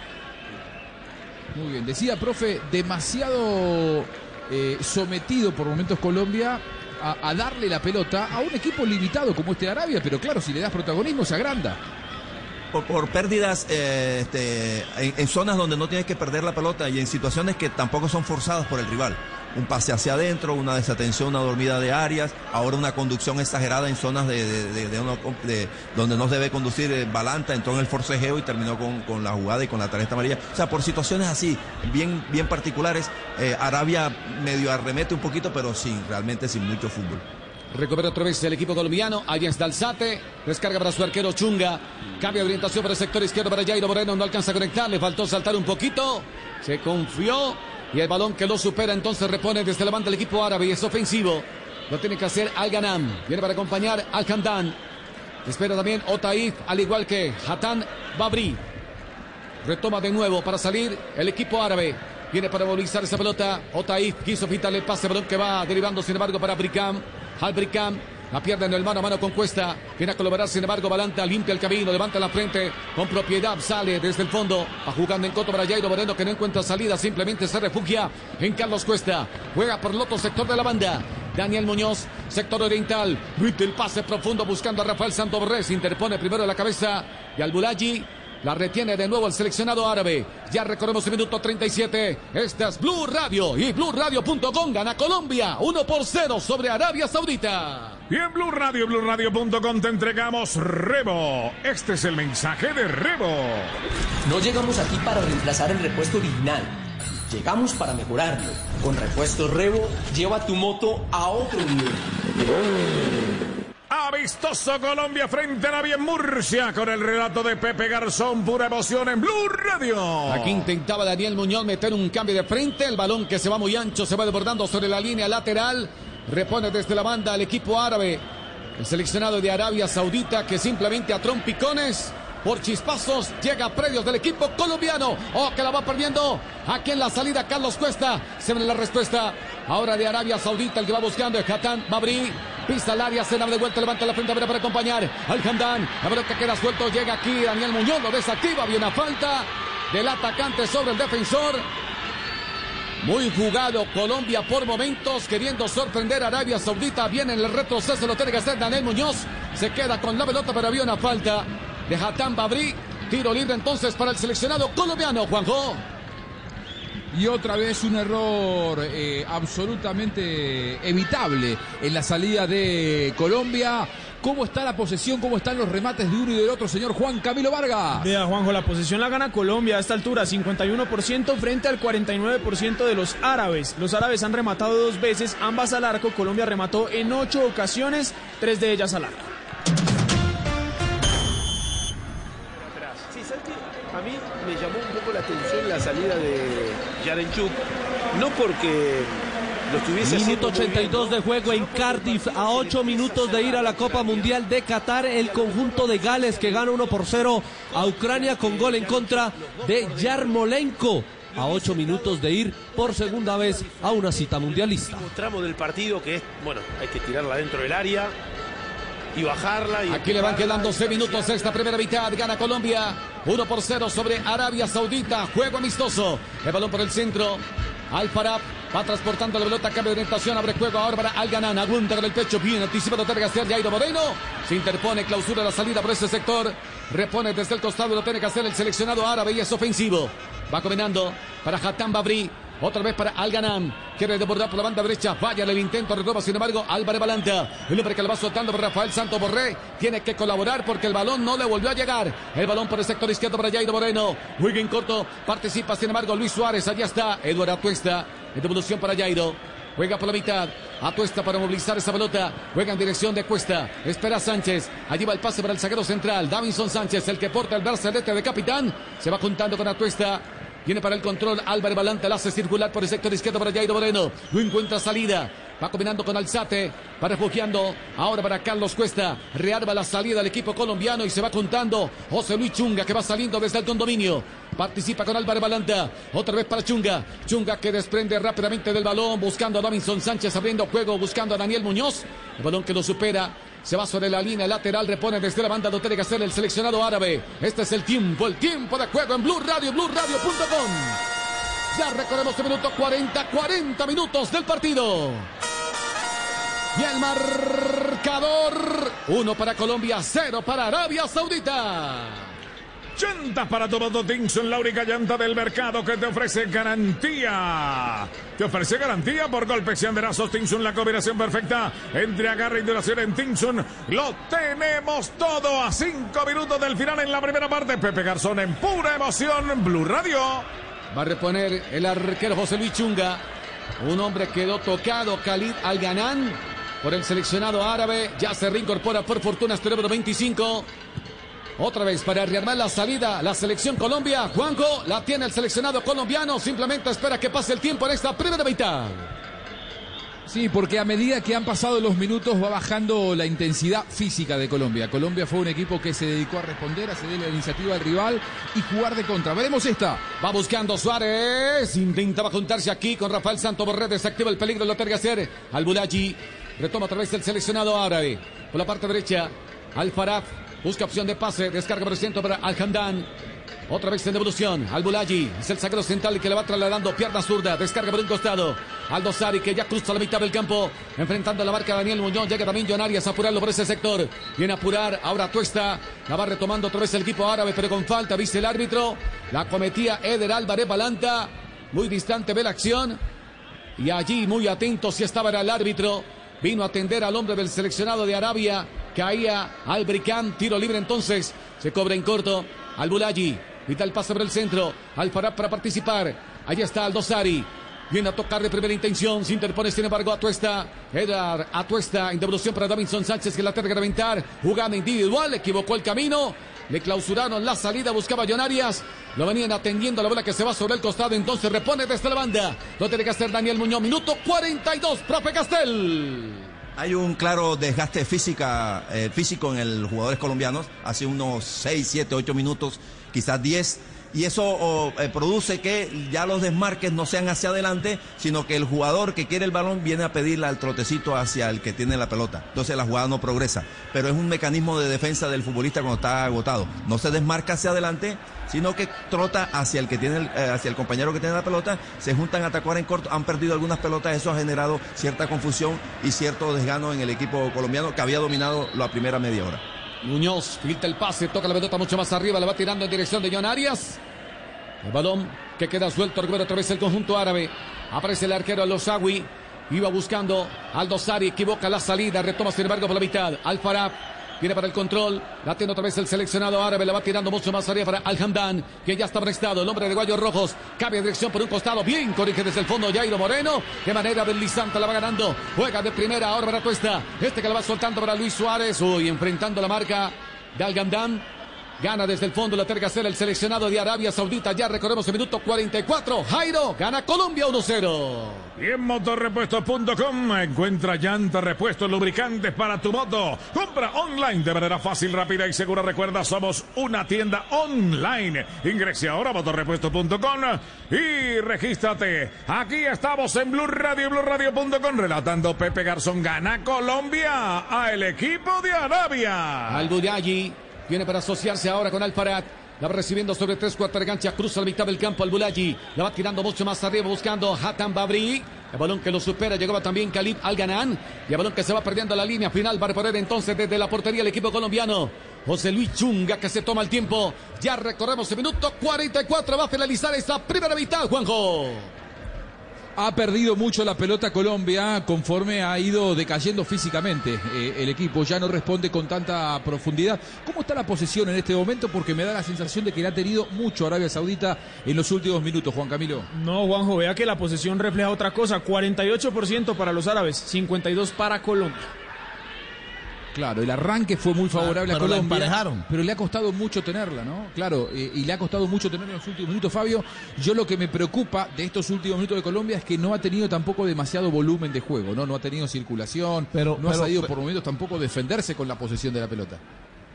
Muy bien. Decía, profe, demasiado eh, sometido por momentos Colombia a, darle la pelota a un equipo limitado como este de Arabia, pero claro, si le das protagonismo se agranda. Por, pérdidas eh, este, en, zonas donde no tienes que perder la pelota y en situaciones que tampoco son forzadas por el rival un pase hacia adentro, una desatención, una dormida de áreas, ahora una conducción exagerada en zonas de, donde no se debe conducir eh, Balanta, entró en el forcejeo y terminó con, la jugada y con la tarjeta amarilla. O sea, por situaciones así, bien, bien particulares, eh, Arabia medio arremete un poquito, pero sin, realmente sin mucho fútbol. Recupera otra vez el equipo colombiano. Ahí está Alzate. Descarga para su arquero Chunga. Cambia de orientación para el sector izquierdo para Jairo Moreno. No alcanza a conectar. Le faltó saltar un poquito. Se confió. Y el balón que lo supera entonces repone desde la banda el equipo árabe. Y es ofensivo. Lo tiene que hacer Al Ganam. Viene para acompañar al Khandan. Espera también Otaif, al igual que Hatan Babri. Retoma de nuevo para salir el equipo árabe. Viene para movilizar esa pelota. Otaif quiso quitarle el pase, balón que va derivando, sin embargo, para Bricam. Al Bricam. La pierde en el mano a mano con Cuesta. Viene a colaborar, sin embargo, Balanta limpia el camino, levanta la frente. Con propiedad sale desde el fondo. Va jugando en coto para Jairo Moreno que no encuentra salida. Simplemente se refugia en Carlos Cuesta. Juega por el otro sector de la banda. Daniel Muñoz, sector oriental. Mete el pase profundo buscando a Rafael Santoborrés. Interpone primero la cabeza y al Bulaji. La retiene de nuevo el seleccionado árabe. Ya recorremos el minuto 37. Esta es Blue Radio y BlueRadio.com gana Colombia 1 por 0 sobre Arabia Saudita. Y en Blue Radio, BlueRadio.com te entregamos Rebo. Este es el mensaje de Rebo. No llegamos aquí para reemplazar el repuesto original. Llegamos para mejorarlo. Con repuesto Rebo, lleva tu moto a otro nivel. Avistoso Colombia frente a la bien Murcia con el relato de Pepe Garzón, pura emoción en Blue Radio. Aquí intentaba Daniel Muñoz meter un cambio de frente, el balón que se va muy ancho, se va desbordando sobre la línea lateral, repone desde la banda al equipo árabe, el seleccionado de Arabia Saudita que simplemente a trompicones por chispazos llega a predios del equipo colombiano. Oh, que la va perdiendo. Aquí en la salida Carlos Cuesta. Se ve la respuesta. Ahora de Arabia Saudita el que va buscando es Hatán Babri. Pisa el área, se la de vuelta, levanta la frente para acompañar al Hamdan. A ver que queda suelto, llega aquí Daniel Muñoz, lo desactiva, viene a falta del atacante sobre el defensor. Muy jugado Colombia por momentos, queriendo sorprender a Arabia Saudita. Viene en el retroceso, lo tiene que hacer Daniel Muñoz. Se queda con la pelota, pero había una falta de Hatán Babri. Tiro libre entonces para el seleccionado colombiano, Juanjo. Y otra vez un error eh, absolutamente evitable en la salida de Colombia. ¿Cómo está la posesión? ¿Cómo están los remates de uno y del otro, señor Juan Camilo Vargas? Vea, Juanjo, la posesión la gana Colombia a esta altura, 51% frente al 49% de los árabes. Los árabes han rematado dos veces, ambas al arco. Colombia remató en ocho ocasiones, tres de ellas al arco. A mí me llamó un poco la atención la salida de Yarenchuk, no porque Minuto haciendo muy bien, 82 de juego en Cardiff, a 8 minutos de ir a la Copa Mundial de Qatar, el conjunto de Gales que gana 1 por 0 a Ucrania con gol en contra de Yarmolenko. A 8 minutos de ir por segunda vez a una cita mundialista. Un tramo del partido que es, bueno, hay que tirarla dentro del área y bajarla. Y Aquí le van quedando y 6 minutos esta primera mitad. Gana Colombia 1 por 0 sobre Arabia Saudita. Juego amistoso. El balón por el centro. Al Farab va transportando la pelota. Cambio de orientación. Abre juego ahora para Al Ganan. Aguanta con el pecho. Bien anticipado. Que hacer Jairo Moreno. Se interpone. Clausura la salida por ese sector. Repone desde el costado. Lo tiene que hacer el seleccionado árabe y es ofensivo. Va combinando para Hatán Babri. Otra vez para Al Ganan. Quiere desbordar por la banda derecha. Vaya el intento. Retoma, sin embargo, Álvaro Balanta. El hombre que le va soltando por Rafael Santo Borré. Tiene que colaborar porque el balón no le volvió a llegar. El balón por el sector izquierdo para Jairo Moreno. Wiggin corto. Participa, sin embargo, Luis Suárez. Allá está. Eduardo Atuesta. En devolución para Jairo. Juega por la mitad. Atuesta para movilizar esa pelota. Juega en dirección de Cuesta. Espera Sánchez. Allí va el pase para el zaguero central. Davinson Sánchez, el que porta el brazalete de capitán. Se va juntando con Atuesta. Viene para el control Álvaro Balanta, la hace circular por el sector izquierdo para Jairo Moreno. No encuentra salida. Va combinando con Alzate. Va refugiando. Ahora para Carlos Cuesta. Rearba la salida del equipo colombiano y se va contando. José Luis Chunga que va saliendo desde el condominio. Participa con Álvaro Balanta. Otra vez para Chunga. Chunga que desprende rápidamente del balón. Buscando a Davinson Sánchez abriendo juego. Buscando a Daniel Muñoz. Balón que lo supera. Se va sobre la línea lateral, repone desde la banda, lo tiene que hacer el seleccionado árabe. Este es el tiempo, el tiempo de juego en Blue Radio, BlueRadio.com. Ya recorremos el minuto 40, 40 minutos del partido. Y el marcador, uno para Colombia, cero para Arabia Saudita. Llantas para tu moto Tinson, la única llanta del mercado que te ofrece garantía. Te ofrece garantía por golpes y anderazos Tinson, la combinación perfecta entre agarre y duración en Tinson. Lo tenemos todo a cinco minutos del final en la primera parte. Pepe Garzón en pura emoción, Blue Radio. Va a reponer el arquero José Luis Chunga. Un hombre quedó tocado, Khalid Alganán, por el seleccionado árabe. Ya se reincorpora por fortuna este número 25. Otra vez para rearmar la salida, la selección Colombia. Juanjo la tiene el seleccionado colombiano. Simplemente espera que pase el tiempo en esta primera mitad. Sí, porque a medida que han pasado los minutos va bajando la intensidad física de Colombia. Colombia fue un equipo que se dedicó a responder, a ceder la iniciativa al rival y jugar de contra. Veremos esta. Va buscando Suárez. Intentaba juntarse aquí con Rafael Santo Borré. Desactiva el peligro. Lo que hacer. Al Bulaji. Retoma otra vez el seleccionado árabe. Por la parte derecha. Al Faraf. Busca opción de pase. Descarga por el centro para Al Hamdan. Otra vez en devolución. Al Bulaji. Es el sagrado central que le va trasladando pierna zurda. Descarga por un costado. Aldo Sari que ya cruza la mitad del campo. Enfrentando la marca Daniel Muñoz. Llega también John Arias a apurarlo por ese sector. Viene a apurar. Ahora Tuesta. La va retomando otra vez el equipo árabe. Pero con falta. Viste el árbitro. La cometía Eder Álvarez Balanta. Muy distante ve la acción. Y allí muy atento si estaba el árbitro. Vino a atender al hombre del seleccionado de Arabia. Caía al Bricán. Tiro libre entonces. Se cobra en corto. Al Bulaji. Vital pase por el centro. Al Farab para participar. Allí está Aldosari. Viene a tocar de primera intención. Se interpone, sin embargo, Atuesta. Edar Atuesta en devolución para Davinson Sánchez que la tiene que reventar. Jugada individual. Equivocó el camino. Le clausuraron la salida. Buscaba John Arias. Lo venían atendiendo la bola que se va sobre el costado. Entonces repone desde la banda. Lo tiene que hacer Daniel Muñoz. Minuto 42. Profe Castel. Hay un claro desgaste física, eh, físico en los jugadores colombianos. Hace unos 6, 7, 8 minutos, quizás 10. Y eso eh, produce que ya los desmarques no sean hacia adelante, sino que el jugador que quiere el balón viene a pedirle al trotecito hacia el que tiene la pelota. Entonces la jugada no progresa. Pero es un mecanismo de defensa del futbolista cuando está agotado. No se desmarca hacia adelante, sino que trota hacia el que tiene eh, hacia el compañero que tiene la pelota, se juntan a atacar en corto, han perdido algunas pelotas, eso ha generado cierta confusión y cierto desgano en el equipo colombiano que había dominado la primera media hora. Muñoz filtra el pase, toca la pelota mucho más arriba, la va tirando en dirección de John Arias. El balón que queda suelto, recupera otra vez el conjunto árabe. Aparece el arquero Losawi. Iba buscando Aldo Sari, equivoca la salida, retoma sin embargo por la mitad. Al Farab Viene para el control. La tiene otra vez el seleccionado árabe. La va tirando mucho más arriba para Al Hamdan, que ya está prestado. El hombre de Guayos Rojos. Cambia dirección por un costado. Bien, corrige desde el fondo Jairo Moreno. De manera deslizante la va ganando. Juega de primera ahora para Tuesta. Este que la va soltando para Luis Suárez. Uy, enfrentando la marca de Al Hamdan. Gana desde el fondo la terga el seleccionado de Arabia Saudita. Ya recorremos el minuto 44. Jairo gana Colombia 1-0. Y en motorrepuestos.com encuentra llantas, repuestos, lubricantes para tu moto. Compra online de manera fácil, rápida y segura. Recuerda, somos una tienda online. Ingrese ahora a motorrepuestos.com y regístrate. Aquí estamos en Blue Radio, BlueRadio.com relatando Pepe Garzón gana Colombia a el equipo de Arabia. Al Buyayi Viene para asociarse ahora con Alfarad. La va recibiendo sobre tres cuartos de cancha. Cruza la mitad del campo al Bulaji. La va tirando mucho más arriba buscando Hatan Babri. El balón que lo supera. Llegaba también Khalid Alganán. Y el balón que se va perdiendo la línea final. Va a reponer entonces desde la portería el equipo colombiano. José Luis Chunga que se toma el tiempo. Ya recorremos el minuto 44. Va a finalizar esta primera mitad, Juanjo. Ha perdido mucho la pelota Colombia conforme ha ido decayendo físicamente eh, el equipo. Ya no responde con tanta profundidad. ¿Cómo está la posesión en este momento? Porque me da la sensación de que le ha tenido mucho Arabia Saudita en los últimos minutos, Juan Camilo. No, Juanjo, vea que la posesión refleja otra cosa. 48% para los árabes, 52% para Colombia. Claro, el arranque fue muy favorable a Colombia. emparejaron. Pero le ha costado mucho tenerla, ¿no? Claro, eh, y le ha costado mucho tenerla en los últimos minutos, Fabio. Yo lo que me preocupa de estos últimos minutos de Colombia es que no ha tenido tampoco demasiado volumen de juego, ¿no? No ha tenido circulación, Pero- no ha sabido pero- por momentos tampoco defenderse con la posesión de la pelota.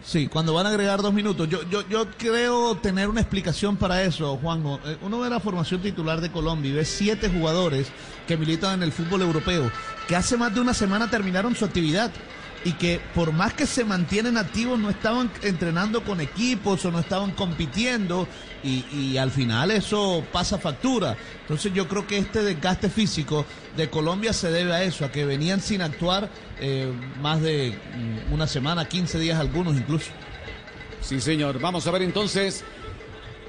Sí, cuando van a agregar dos minutos. Yo, yo, yo creo tener una explicación para eso, Juanjo. Eh, Uno ve la formación titular de Colombia y ve siete jugadores que militan en el fútbol europeo, que hace más de una semana terminaron su actividad y que por más que se mantienen activos no estaban entrenando con equipos o no estaban compitiendo y, al final eso pasa factura. Entonces yo creo que este desgaste físico de Colombia se debe a eso, a que venían sin actuar eh, más de mm, una semana, 15 días algunos incluso. Sí, señor. Vamos a ver entonces.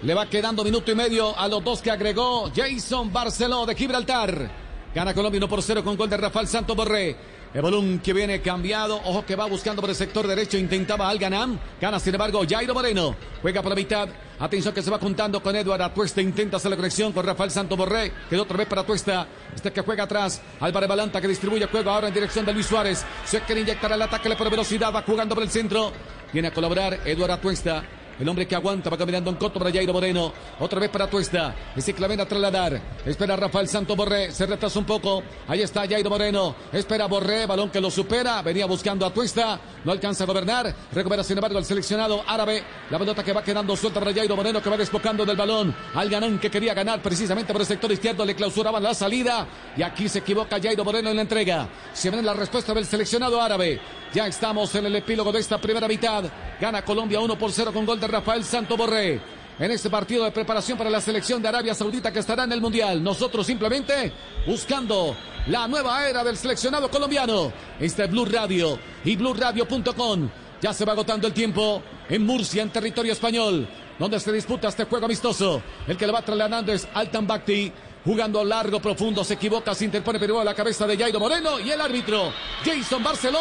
Le va quedando minuto y medio a los dos que agregó Jason Barceló de Gibraltar. Gana Colombia 1 por 0 con gol de Rafael Santos Borré. El balón que viene cambiado. Ojo que va buscando por el sector derecho. Intentaba al Ganam. Gana, sin embargo, Jairo Moreno. Juega por la mitad. Atención que se va juntando con Eduardo Atuesta. Intenta hacer la conexión con Rafael Santo Borré. Quedó otra vez para Atuesta. Este que juega atrás. Álvarez Balanta que distribuye juego ahora en dirección de Luis Suárez. Se quiere inyectar el ataque por velocidad. Va jugando por el centro. Viene a colaborar Eduardo Atuesta. El hombre que aguanta va caminando en coto para Jairo Moreno. Otra vez para Tuesta. Ese clavena trasladar. Espera Rafael Santo Borré. Se retrasa un poco. Ahí está Jairo Moreno. Espera Borré. Balón que lo supera. Venía buscando a Tuesta. No alcanza a gobernar. Recupera sin embargo el seleccionado árabe. La pelota que va quedando suelta para Jairo Moreno que va despocando del balón. Al ganón que quería ganar precisamente por el sector izquierdo. Le clausuraban la salida. Y aquí se equivoca Jairo Moreno en la entrega. Se viene la respuesta del seleccionado árabe. Ya estamos en el epílogo de esta primera mitad. Gana Colombia 1 por 0 con gol de Rafael Santo Borré. En este partido de preparación para la selección de Arabia Saudita que estará en el Mundial. Nosotros simplemente buscando la nueva era del seleccionado colombiano. Este es Blue Radio y BlueRadio.com. Ya se va agotando el tiempo en Murcia, en territorio español, donde se disputa este juego amistoso. El que le va trasladando es Altan Bakti. Jugando largo, profundo, se equivoca, se interpone Perú a la cabeza de Jairo Moreno y el árbitro Jason Barceló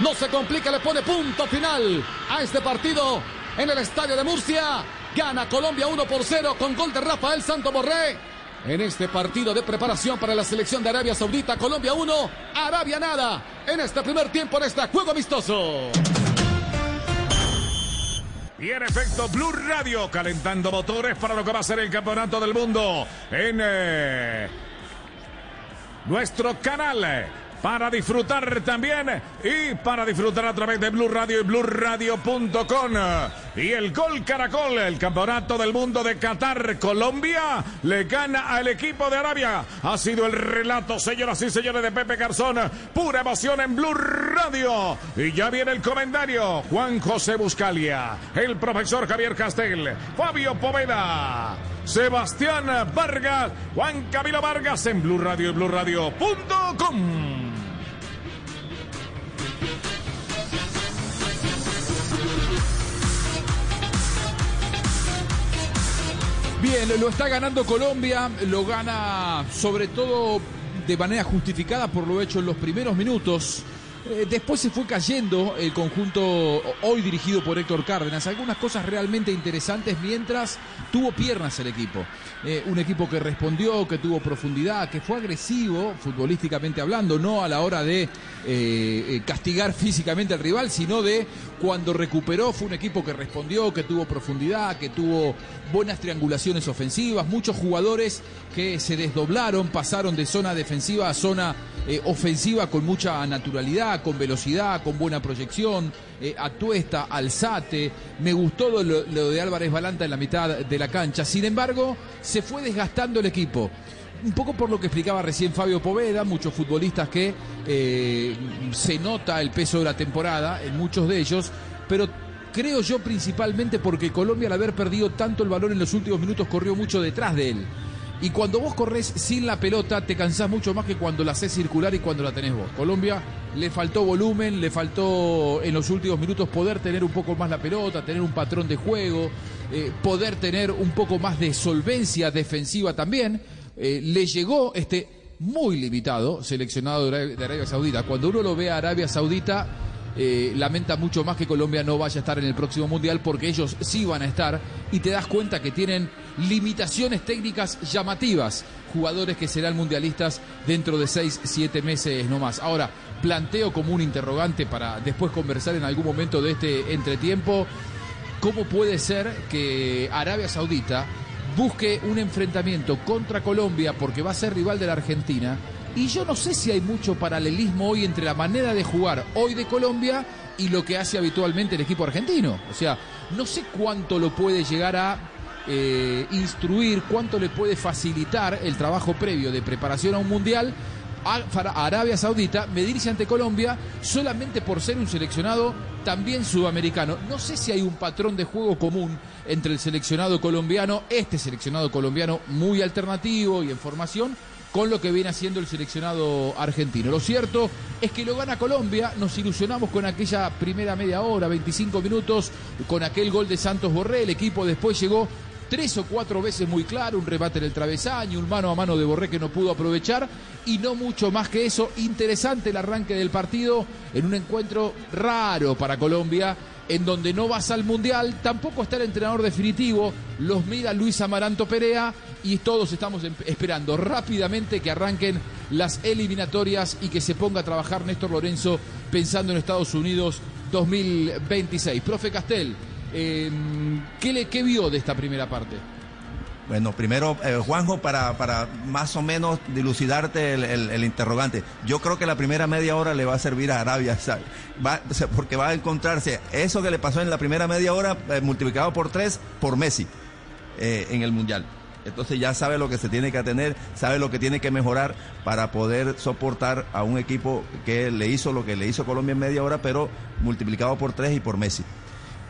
no se complica, le pone punto final a este partido en el estadio de Murcia. Gana Colombia 1 por 0 con gol de Rafael Santo Borré. En este partido de preparación para la selección de Arabia Saudita, Colombia 1, Arabia nada. En este primer tiempo, en este juego amistoso. Y en efecto, Blue Radio calentando motores para lo que va a ser el campeonato del mundo en eh, nuestro canal para disfrutar también y para disfrutar a través de Blue Radio y BlueRadio.com. Y el gol Caracol, el campeonato del mundo de Qatar, Colombia, le gana al equipo de Arabia. Ha sido el relato, señoras y señores, de Pepe Garzón. Pura emoción en Blue Radio. Y ya viene el comentario. Juan José Buscalia, el profesor Javier Castel, Fabio Poveda. Sebastián Vargas, Juan Camilo Vargas en Blue Radio y BlueRadio.com. Bien, lo está ganando Colombia, lo gana sobre todo de manera justificada por lo hecho en los primeros minutos. Eh, después se fue cayendo el conjunto hoy dirigido por Héctor Cárdenas. Algunas cosas realmente interesantes mientras tuvo piernas el equipo. Eh, un equipo que respondió, que tuvo profundidad, que fue agresivo, futbolísticamente hablando, no a la hora de eh, castigar físicamente al rival, sino de cuando recuperó, fue un equipo que respondió, que tuvo profundidad, que tuvo buenas triangulaciones ofensivas, muchos jugadores que se desdoblaron, pasaron de zona defensiva a zona ofensiva con mucha naturalidad, con velocidad, con buena proyección, eh, Atuesta, Alzate, me gustó lo, de Álvarez Balanta en la mitad de la cancha, sin embargo, se fue desgastando el equipo un poco por lo que explicaba recién Fabio Poveda, muchos futbolistas que eh, se nota el peso de la temporada en muchos de ellos, pero creo yo principalmente porque Colombia al haber perdido tanto el balón en los últimos minutos corrió mucho detrás de él. Y cuando vos corres sin la pelota, te cansás mucho más que cuando la haces circular y cuando la tenés vos. Colombia le faltó volumen, le faltó en los últimos minutos poder tener un poco más la pelota, tener un patrón de juego, eh, poder tener un poco más de solvencia defensiva también. Eh, le llegó este muy limitado seleccionado de Arabia Saudita. Cuando uno lo ve a Arabia Saudita, eh, lamenta mucho más que Colombia no vaya a estar en el próximo Mundial porque ellos sí van a estar y te das cuenta que tienen limitaciones técnicas llamativas, jugadores que serán mundialistas dentro de 6, 7 meses no más. Ahora, planteo como un interrogante para después conversar en algún momento de este entretiempo, ¿cómo puede ser que Arabia Saudita busque un enfrentamiento contra Colombia porque va a ser rival de la Argentina? Y yo no sé si hay mucho paralelismo hoy entre la manera de jugar hoy de Colombia y lo que hace habitualmente el equipo argentino. O sea, no sé cuánto lo puede llegar a eh, instruir, cuánto le puede facilitar el trabajo previo de preparación a un mundial a Arabia Saudita medirse ante Colombia solamente por ser un seleccionado también sudamericano. No sé si hay un patrón de juego común entre el seleccionado colombiano, este seleccionado colombiano muy alternativo y en formación, con lo que viene haciendo el seleccionado argentino. Lo cierto es que lo gana Colombia, nos ilusionamos con aquella primera media hora, 25 minutos, con aquel gol de Santos Borré, el equipo después llegó tres o cuatro veces muy claro, un rebate en el travesaño, un mano a mano de Borré que no pudo aprovechar y no mucho más que eso. Interesante el arranque del partido en un encuentro raro para Colombia en donde no vas al Mundial, tampoco está el entrenador definitivo, los mira Luis Amaranto Perea y todos estamos em- esperando rápidamente que arranquen las eliminatorias y que se ponga a trabajar Néstor Lorenzo pensando en Estados Unidos 2026. Profe Castel, em, ¿qué, le, ¿qué vio de esta primera parte? Bueno, primero, eh, Juanjo, para, para más o menos dilucidarte el, el- interrogante. Yo creo que la primera media hora le va a servir a Arabia, porque va a encontrarse eso que le pasó en la primera media hora eh, multiplicado por tres por Messi eh, en el Mundial. Entonces ya sabe lo que se tiene que tener, sabe lo que tiene que mejorar para poder soportar a un equipo que le hizo lo que le hizo Colombia en media hora, pero multiplicado por tres y por Messi.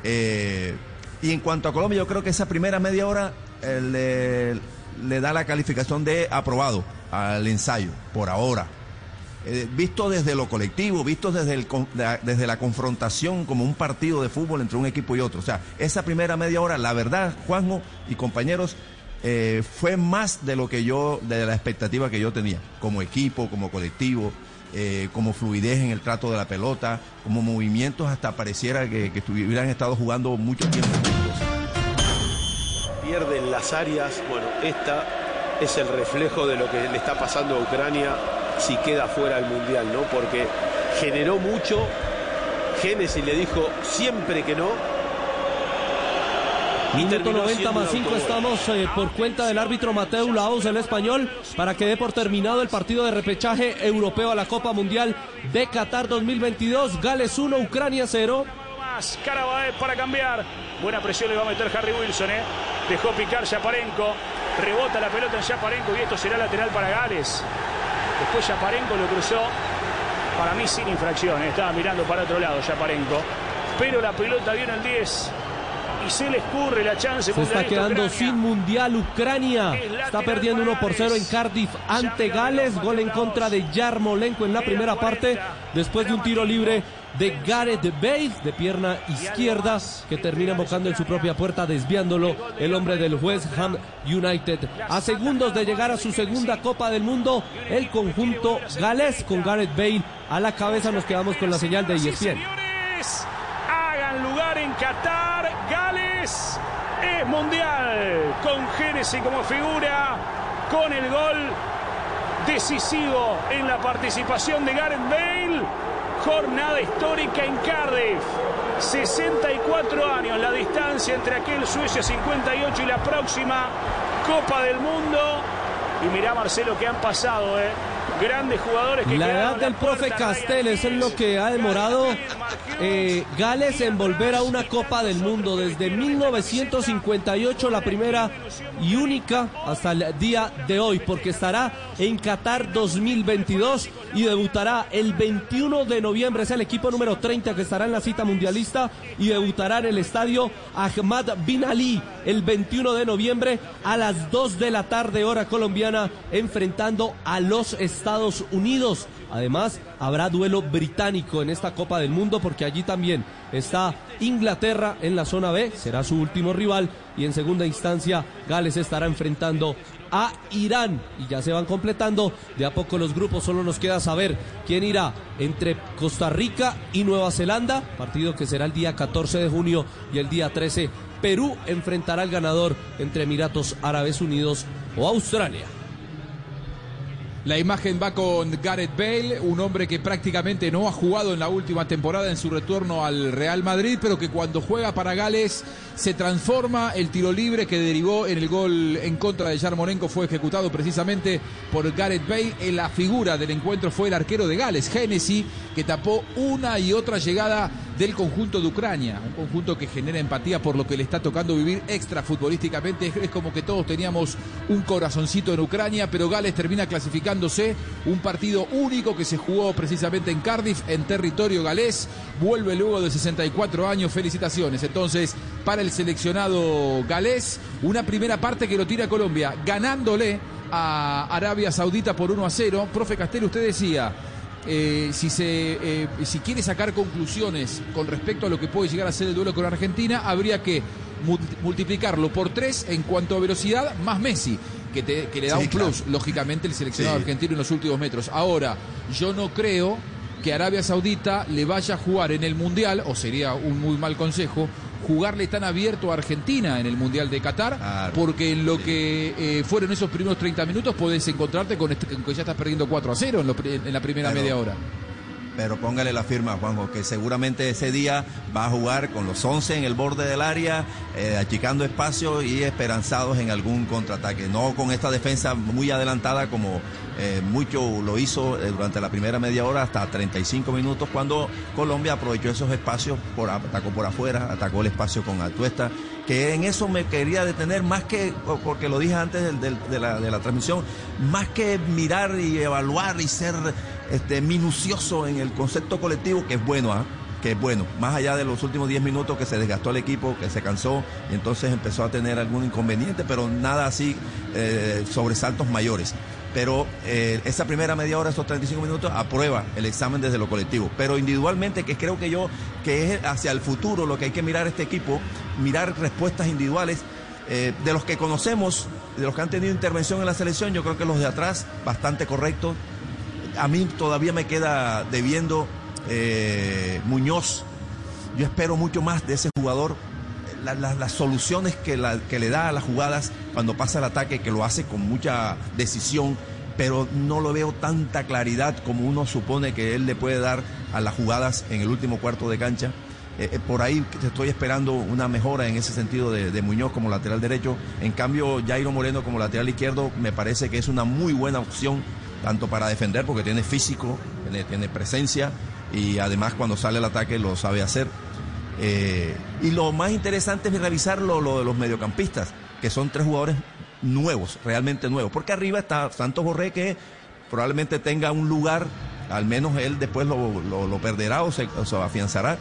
Eh, y en cuanto a Colombia, yo creo que esa primera media hora eh, le, da la calificación de aprobado al ensayo, por ahora. Eh, visto desde lo colectivo, visto desde, el, desde la confrontación como un partido de fútbol entre un equipo y otro. O sea, esa primera media hora, la verdad, Juanjo y compañeros, fue más de lo que yo, de la expectativa que yo tenía, como equipo, como colectivo, eh, como fluidez en el trato de la pelota, como movimientos hasta pareciera que, que hubieran estado jugando mucho tiempo juntos. pierden las áreas. Bueno, esta es el reflejo de lo que le está pasando a Ucrania si queda fuera del Mundial, ¿no? Porque generó mucho. Génesis le dijo siempre que no. Minuto terminó 90 siendo más un 5 autogol. estamos eh, por cuenta del árbitro Mateo Laos, el español, para que dé por terminado el partido de repechaje europeo a la Copa Mundial de Qatar 2022. Gales 1, Ucrania 0. más. Carabaez para cambiar. Buena presión le va a meter Harry Wilson, ¿eh? Dejó picar Yaparenko. Rebota la pelota en Yaparenko y esto será lateral para Gales. Después Yaparenko lo cruzó. Para mí sin infracción. ¿eh? Estaba mirando para otro lado Yaparenko. Pero la pelota viene el 10. Y se le escurre la chance. Se está quedando sin mundial Ucrania. Está perdiendo 1 por 0 en Cardiff ante Gales. Gol en contra de Yarmolenko en la primera parte. Después de un tiro libre de Gareth Bale de pierna izquierda que termina embocando en su propia puerta desviándolo el hombre del West Ham United. A segundos de llegar a su segunda Copa del Mundo, el conjunto galés con Gareth Bale a la cabeza nos quedamos con la señal de E ESPN. Señores, hagan lugar en Qatar. Es mundial. Con Génesis como figura. Con el gol decisivo en la participación de Gareth Bale. Jornada histórica en Cardiff. 64 años la distancia entre aquel Suecia 58 y la próxima Copa del Mundo. Y mirá Marcelo que han pasado, ¿eh? Grandes jugadores que La edad la del profe puerta, Ryan Castel es en lo que ha demorado eh, Gales en volver a una Copa del Mundo desde 1958, la primera y única hasta el día de hoy, porque estará en Qatar 2022 y debutará el 21 de noviembre. Es el equipo número 30 que estará en la cita mundialista y debutará en el estadio Ahmad Bin Ali el 21 de noviembre a las 2 de la tarde, hora colombiana, enfrentando a los Estados Unidos. Además, habrá duelo británico en esta Copa del Mundo porque allí también está Inglaterra en la zona B, será su último rival y en segunda instancia Gales estará enfrentando a Irán y ya se van completando de a poco los grupos, solo nos queda saber quién irá entre Costa Rica y Nueva Zelanda, partido que será el día 14 de junio y el día 13 Perú enfrentará al ganador entre Emiratos Árabes Unidos o Australia. La imagen va con Gareth Bale, un hombre que prácticamente no ha jugado en la última temporada en su retorno al Real Madrid, pero que cuando juega para Gales se transforma. El tiro libre que derivó en el gol en contra de Yarmolenko fue ejecutado precisamente por Gareth Bale. En la figura del encuentro fue el arquero de Gales, Hennessy, que tapó una y otra llegada del conjunto de Ucrania, un conjunto que genera empatía por lo que le está tocando vivir extra futbolísticamente. Es como que todos teníamos un corazoncito en Ucrania, pero Gales termina clasificándose. Un partido único que se jugó precisamente en Cardiff, en territorio galés. Vuelve luego de 64 años. Felicitaciones. Entonces, para el seleccionado galés, una primera parte que lo tira Colombia, ganándole a Arabia Saudita por 1 a 0. Profe Castel, usted decía. Eh, si, se, eh, si quiere sacar conclusiones con respecto a lo que puede llegar a ser el duelo con Argentina, habría que multiplicarlo por tres en cuanto a velocidad más Messi. Que, te, que le da un plus, lógicamente, el seleccionado argentino en los últimos metros. Ahora, yo no creo que Arabia Saudita le vaya a jugar en el Mundial, o sería un muy mal consejo, jugarle tan abierto a Argentina en el Mundial de Qatar, porque en lo que eh, fueron esos primeros 30 minutos podés encontrarte con, este, que ya estás perdiendo 4 a 0 en, la primera media hora pero póngale la firma, Juanjo, que seguramente ese día va a jugar con los 11 en el borde del área, eh, achicando espacio y esperanzados en algún contraataque. No con esta defensa muy adelantada como eh, mucho lo hizo eh, durante la primera media hora hasta 35 minutos cuando Colombia aprovechó esos espacios, por, atacó por afuera, atacó el espacio con Atuesta, que en eso me quería detener más que, porque lo dije antes de, la, de la transmisión, más que mirar y evaluar y ser este, minucioso en el concepto colectivo, que es bueno, ¿ah? que es bueno, más allá de los últimos 10 minutos que se desgastó el equipo, que se cansó y entonces empezó a tener algún inconveniente, pero nada así, eh, sobresaltos mayores. Pero eh, esa primera media hora, esos 35 minutos, aprueba el examen desde lo colectivo. Pero individualmente, que creo que yo, que es hacia el futuro lo que hay que mirar este equipo, mirar respuestas individuales. Eh, de los que conocemos, de los que han tenido intervención en la selección, yo creo que los de atrás, bastante correctos, a mí todavía me queda debiendo eh, Muñoz. Yo espero mucho más de ese jugador. las soluciones que, le da a las jugadas cuando pasa el ataque, que lo hace con mucha decisión, pero no lo veo tanta claridad como uno supone que él le puede dar a las jugadas en el último cuarto de cancha. Eh, eh, por ahí estoy esperando una mejora en ese sentido de, Muñoz como lateral derecho. En cambio, Jairo Moreno como lateral izquierdo me parece que es una muy buena opción tanto para defender porque tiene físico, tiene, presencia y además cuando sale el ataque lo sabe hacer. Eh, y lo más interesante es revisar lo, de los mediocampistas, que son tres jugadores nuevos, realmente nuevos, porque arriba está Santos Borré que probablemente tenga un lugar, al menos él después lo, perderá o se, afianzará.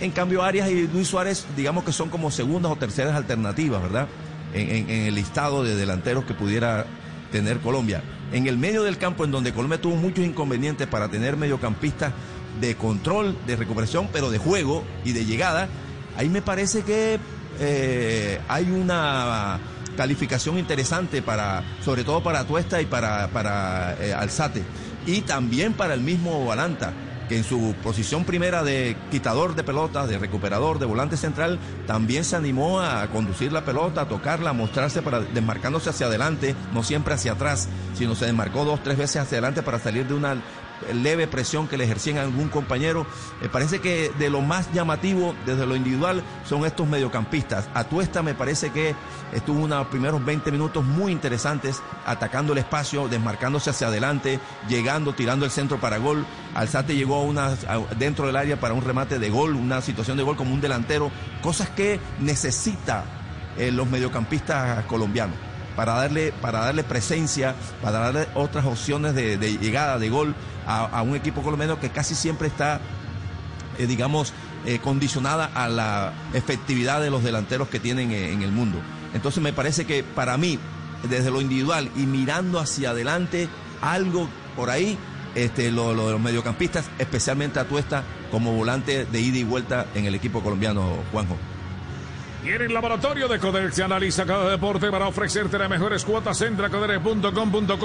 En cambio, Arias y Luis Suárez, digamos que son como segundas o terceras alternativas, ¿verdad? En, el listado de delanteros que pudiera tener Colombia. En el medio del campo, en donde Colombia tuvo muchos inconvenientes para tener mediocampistas de control, de recuperación, pero de juego y de llegada, ahí me parece que eh, hay una calificación interesante para, sobre todo para Tuesta y para, para eh, Alzate, y también para el mismo Balanta que en su posición primera de quitador de pelotas, de recuperador, de volante central, también se animó a conducir la pelota, a tocarla, a mostrarse para desmarcándose hacia adelante, no siempre hacia atrás, sino se desmarcó dos, tres veces hacia adelante para salir de una leve presión que le ejercían a algún compañero. Me parece que de lo más llamativo desde lo individual son estos mediocampistas. Atuesta me parece que estuvo unos primeros 20 minutos muy interesantes, atacando el espacio, desmarcándose hacia adelante, llegando, tirando el centro para gol. Alzate llegó a una, dentro del área para un remate de gol, una situación de gol como un delantero, cosas que necesita eh, los mediocampistas colombianos para darle, para darle presencia, para darle otras opciones de, llegada, de gol a, un equipo colombiano que casi siempre está, eh, digamos, eh, condicionada a la efectividad de los delanteros que tienen eh, en el mundo. Entonces me parece que para mí, desde lo individual y mirando hacia adelante, algo por ahí, este, lo, de los mediocampistas, especialmente a Tuesta como volante de ida y vuelta en el equipo colombiano, Juanjo. Y en el laboratorio de Codex se analiza cada deporte para ofrecerte las mejores cuotas. Entra a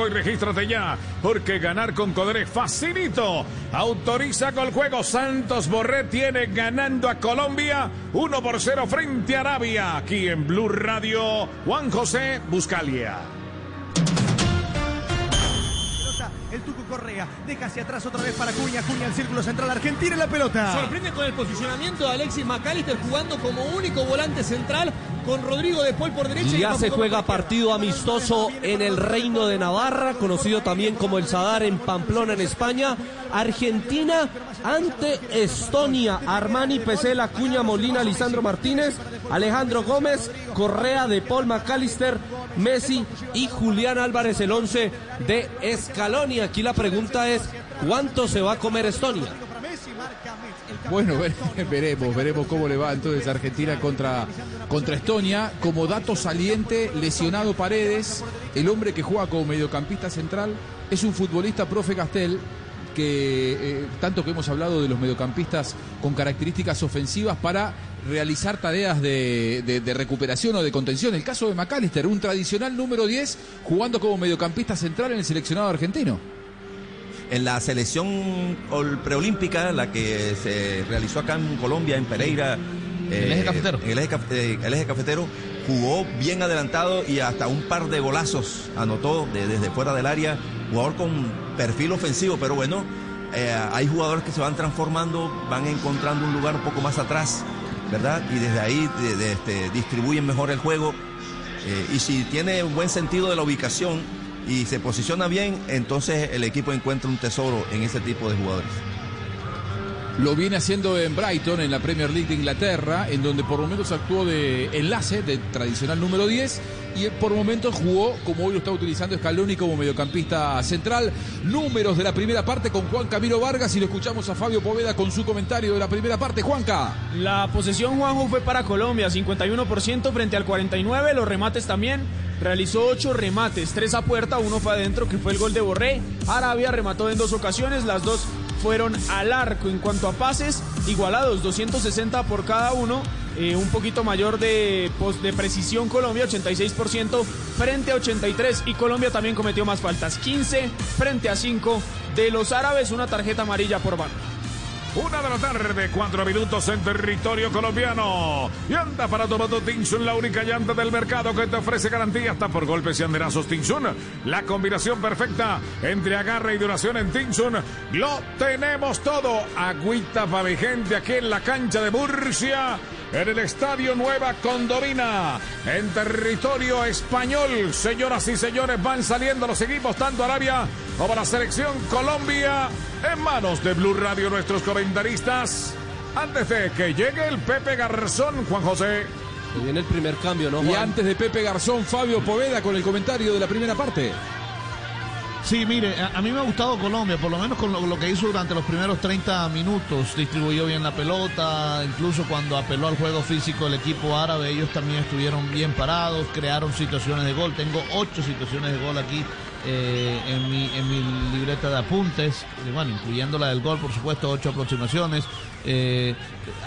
y regístrate ya, porque ganar con Coderex facilito. Autoriza con el juego. Santos Borré tiene ganando a Colombia 1 por 0 frente a Arabia. Aquí en Blue Radio, Juan José Buscalia. El Tuco Correa deja hacia atrás otra vez para Cuña. Cuña al círculo central. Argentina en la pelota. Sorprende con el posicionamiento de Alexis McAllister jugando como único volante central con Rodrigo de Paul por derecha. Ya se juega partido amistoso en el Reino de Navarra, conocido también como el Sadar en Pamplona, en España. Argentina ante Estonia. Armani, Pesela, Cuña, Molina, Lisandro Martínez, Alejandro Gómez, Correa de Paul McAllister, Messi y Julián Álvarez, el 11 de Escalonia. Aquí la pregunta es, ¿cuánto se va a comer Estonia? Bueno, [laughs] veremos, veremos cómo le va entonces Argentina contra, contra Estonia. Como dato saliente, lesionado Paredes, el hombre que juega como mediocampista central, es un futbolista profe Castel que eh, tanto que hemos hablado de los mediocampistas con características ofensivas para realizar tareas de, de- de recuperación o de contención. El caso de McAllister, un tradicional número 10 jugando como mediocampista central en el seleccionado argentino. En la selección ol- preolímpica, la que se realizó acá en Colombia, en Pereira. El eje cafetero. en el, eje, caf- eh, el eje cafetero jugó bien adelantado y hasta un par de golazos anotó de- desde fuera del área. Jugador con perfil ofensivo, pero bueno, eh, hay jugadores que se van transformando, van encontrando un lugar un poco más atrás, ¿verdad? Y desde ahí este, distribuyen mejor el juego. Eh, y si tiene un buen sentido de la ubicación y se posiciona bien, entonces el equipo encuentra un tesoro en ese tipo de jugadores. Lo viene haciendo en Brighton, en la Premier League de Inglaterra, en donde por momentos actuó de enlace, de tradicional número 10, y por momentos jugó, como hoy lo está utilizando Scaloni, como mediocampista central. Números de la primera parte con Juan Camilo Vargas, y lo escuchamos a Fabio Poveda con su comentario de la primera parte. Juanca. La posesión, Juanjo, fue para Colombia, 51% frente al 49%. Los remates también. Realizó 8 remates, 3 a puerta, uno fue adentro, que fue el gol de Borré. Arabia remató en dos ocasiones, las dos fueron al arco. En cuanto a pases, igualados, 260 por cada uno. eh, un poquito mayor de, de precisión Colombia, 86% frente a 83. Y Colombia también cometió más faltas, 15 frente a 5 de los árabes, una tarjeta amarilla por banda. Una de la tarde, cuatro minutos en territorio colombiano. Llanta para tu moto Tinsun, la única llanta del mercado que te ofrece garantía hasta por golpes y anderazos Tinsun. La combinación perfecta entre agarre y duración en Tinsun. Lo tenemos todo. Agüita para mi gente aquí en la cancha de Murcia. En el Estadio Nueva Condomina, en territorio español. Señoras y señores, van saliendo los equipos, tanto Arabia como la selección Colombia, en manos de Blue Radio, nuestros comentaristas. Antes de que llegue el Pepe Garzón, Juan José. Se viene el primer cambio, ¿no, Y antes de Pepe Garzón, Fabio Poveda con el comentario de la primera parte. Sí, mire, a, mí me ha gustado Colombia, por lo menos con lo, lo que hizo durante los primeros 30 minutos. Distribuyó bien la pelota, incluso cuando apeló al juego físico el equipo árabe, ellos también estuvieron bien parados, crearon situaciones de gol. Tengo ocho situaciones de gol aquí eh, en, mi, en mi libreta de apuntes, eh, bueno, incluyendo la del gol, por supuesto, ocho aproximaciones. Eh,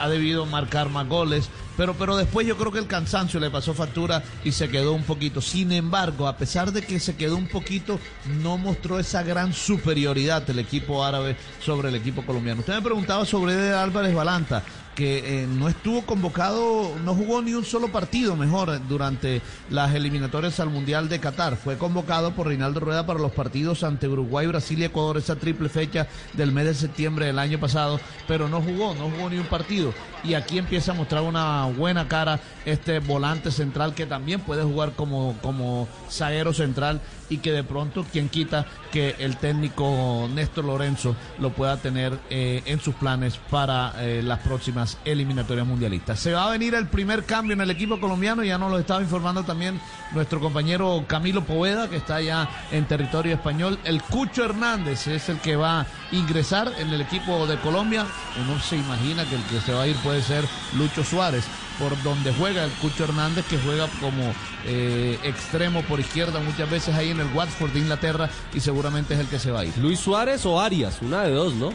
ha debido marcar más goles, pero, pero después yo creo que el cansancio le pasó factura y se quedó un poquito. Sin embargo, a pesar de que se quedó un poquito, no mostró esa gran superioridad el equipo árabe sobre el equipo colombiano. Usted me preguntaba sobre Álvarez Balanta que eh, no estuvo convocado, no jugó ni un solo partido mejor durante las eliminatorias al Mundial de Qatar. Fue convocado por Reinaldo Rueda para los partidos ante Uruguay, Brasil y Ecuador, esa triple fecha del mes de septiembre del año pasado, pero no jugó, no jugó ni un partido. Y aquí empieza a mostrar una buena cara este volante central que también puede jugar como, como zaguero central y que de pronto, quien quita que el técnico Néstor Lorenzo lo pueda tener eh, en sus planes para eh, las próximas eliminatorias mundialistas. Se va a venir el primer cambio en el equipo colombiano, ya nos lo estaba informando también nuestro compañero Camilo Poveda, que está ya en territorio español. El Cucho Hernández es el que va a ingresar en el equipo de Colombia. Uno se imagina que el que se va a ir puede ser Lucho Suárez por donde juega el Cucho Hernández, que juega como eh, extremo por izquierda muchas veces ahí en el Watford de Inglaterra y seguramente es el que se va a ir. Luis Suárez o Arias, una de dos, ¿no?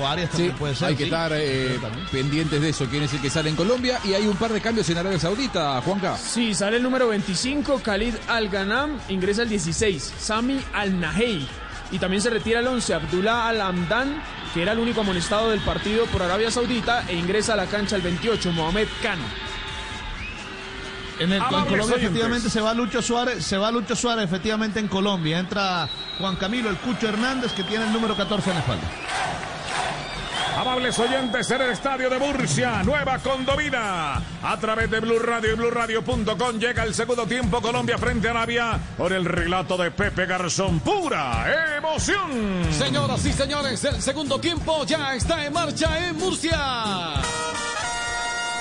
O Arias Sí, también puede ser. hay que sí. estar eh, pendientes de eso, quién es el que sale en Colombia. Y hay un par de cambios en Arabia Saudita, Juanca. Sí, sale el número 25, Khalid Al-Ghanam, ingresa el 16, Sami Al-Nahey. Y también se retira el 11, Abdullah Al-Hamdan, que era el único amonestado del partido por Arabia Saudita, e ingresa a la cancha el 28, Mohamed Khan. En, el, en Amables Colombia oyentes. efectivamente se va Lucho Suárez, se va Lucho Suárez efectivamente en Colombia. Entra Juan Camilo el Cucho Hernández que tiene el número 14 en la espalda. Amables oyentes en el estadio de Murcia, Nueva Condomina. A través de Blue Radio y BlueRadio.com llega el segundo tiempo Colombia frente a Arabia con el relato de Pepe Garzón. Pura emoción. Señoras y señores, el segundo tiempo ya está en marcha en Murcia.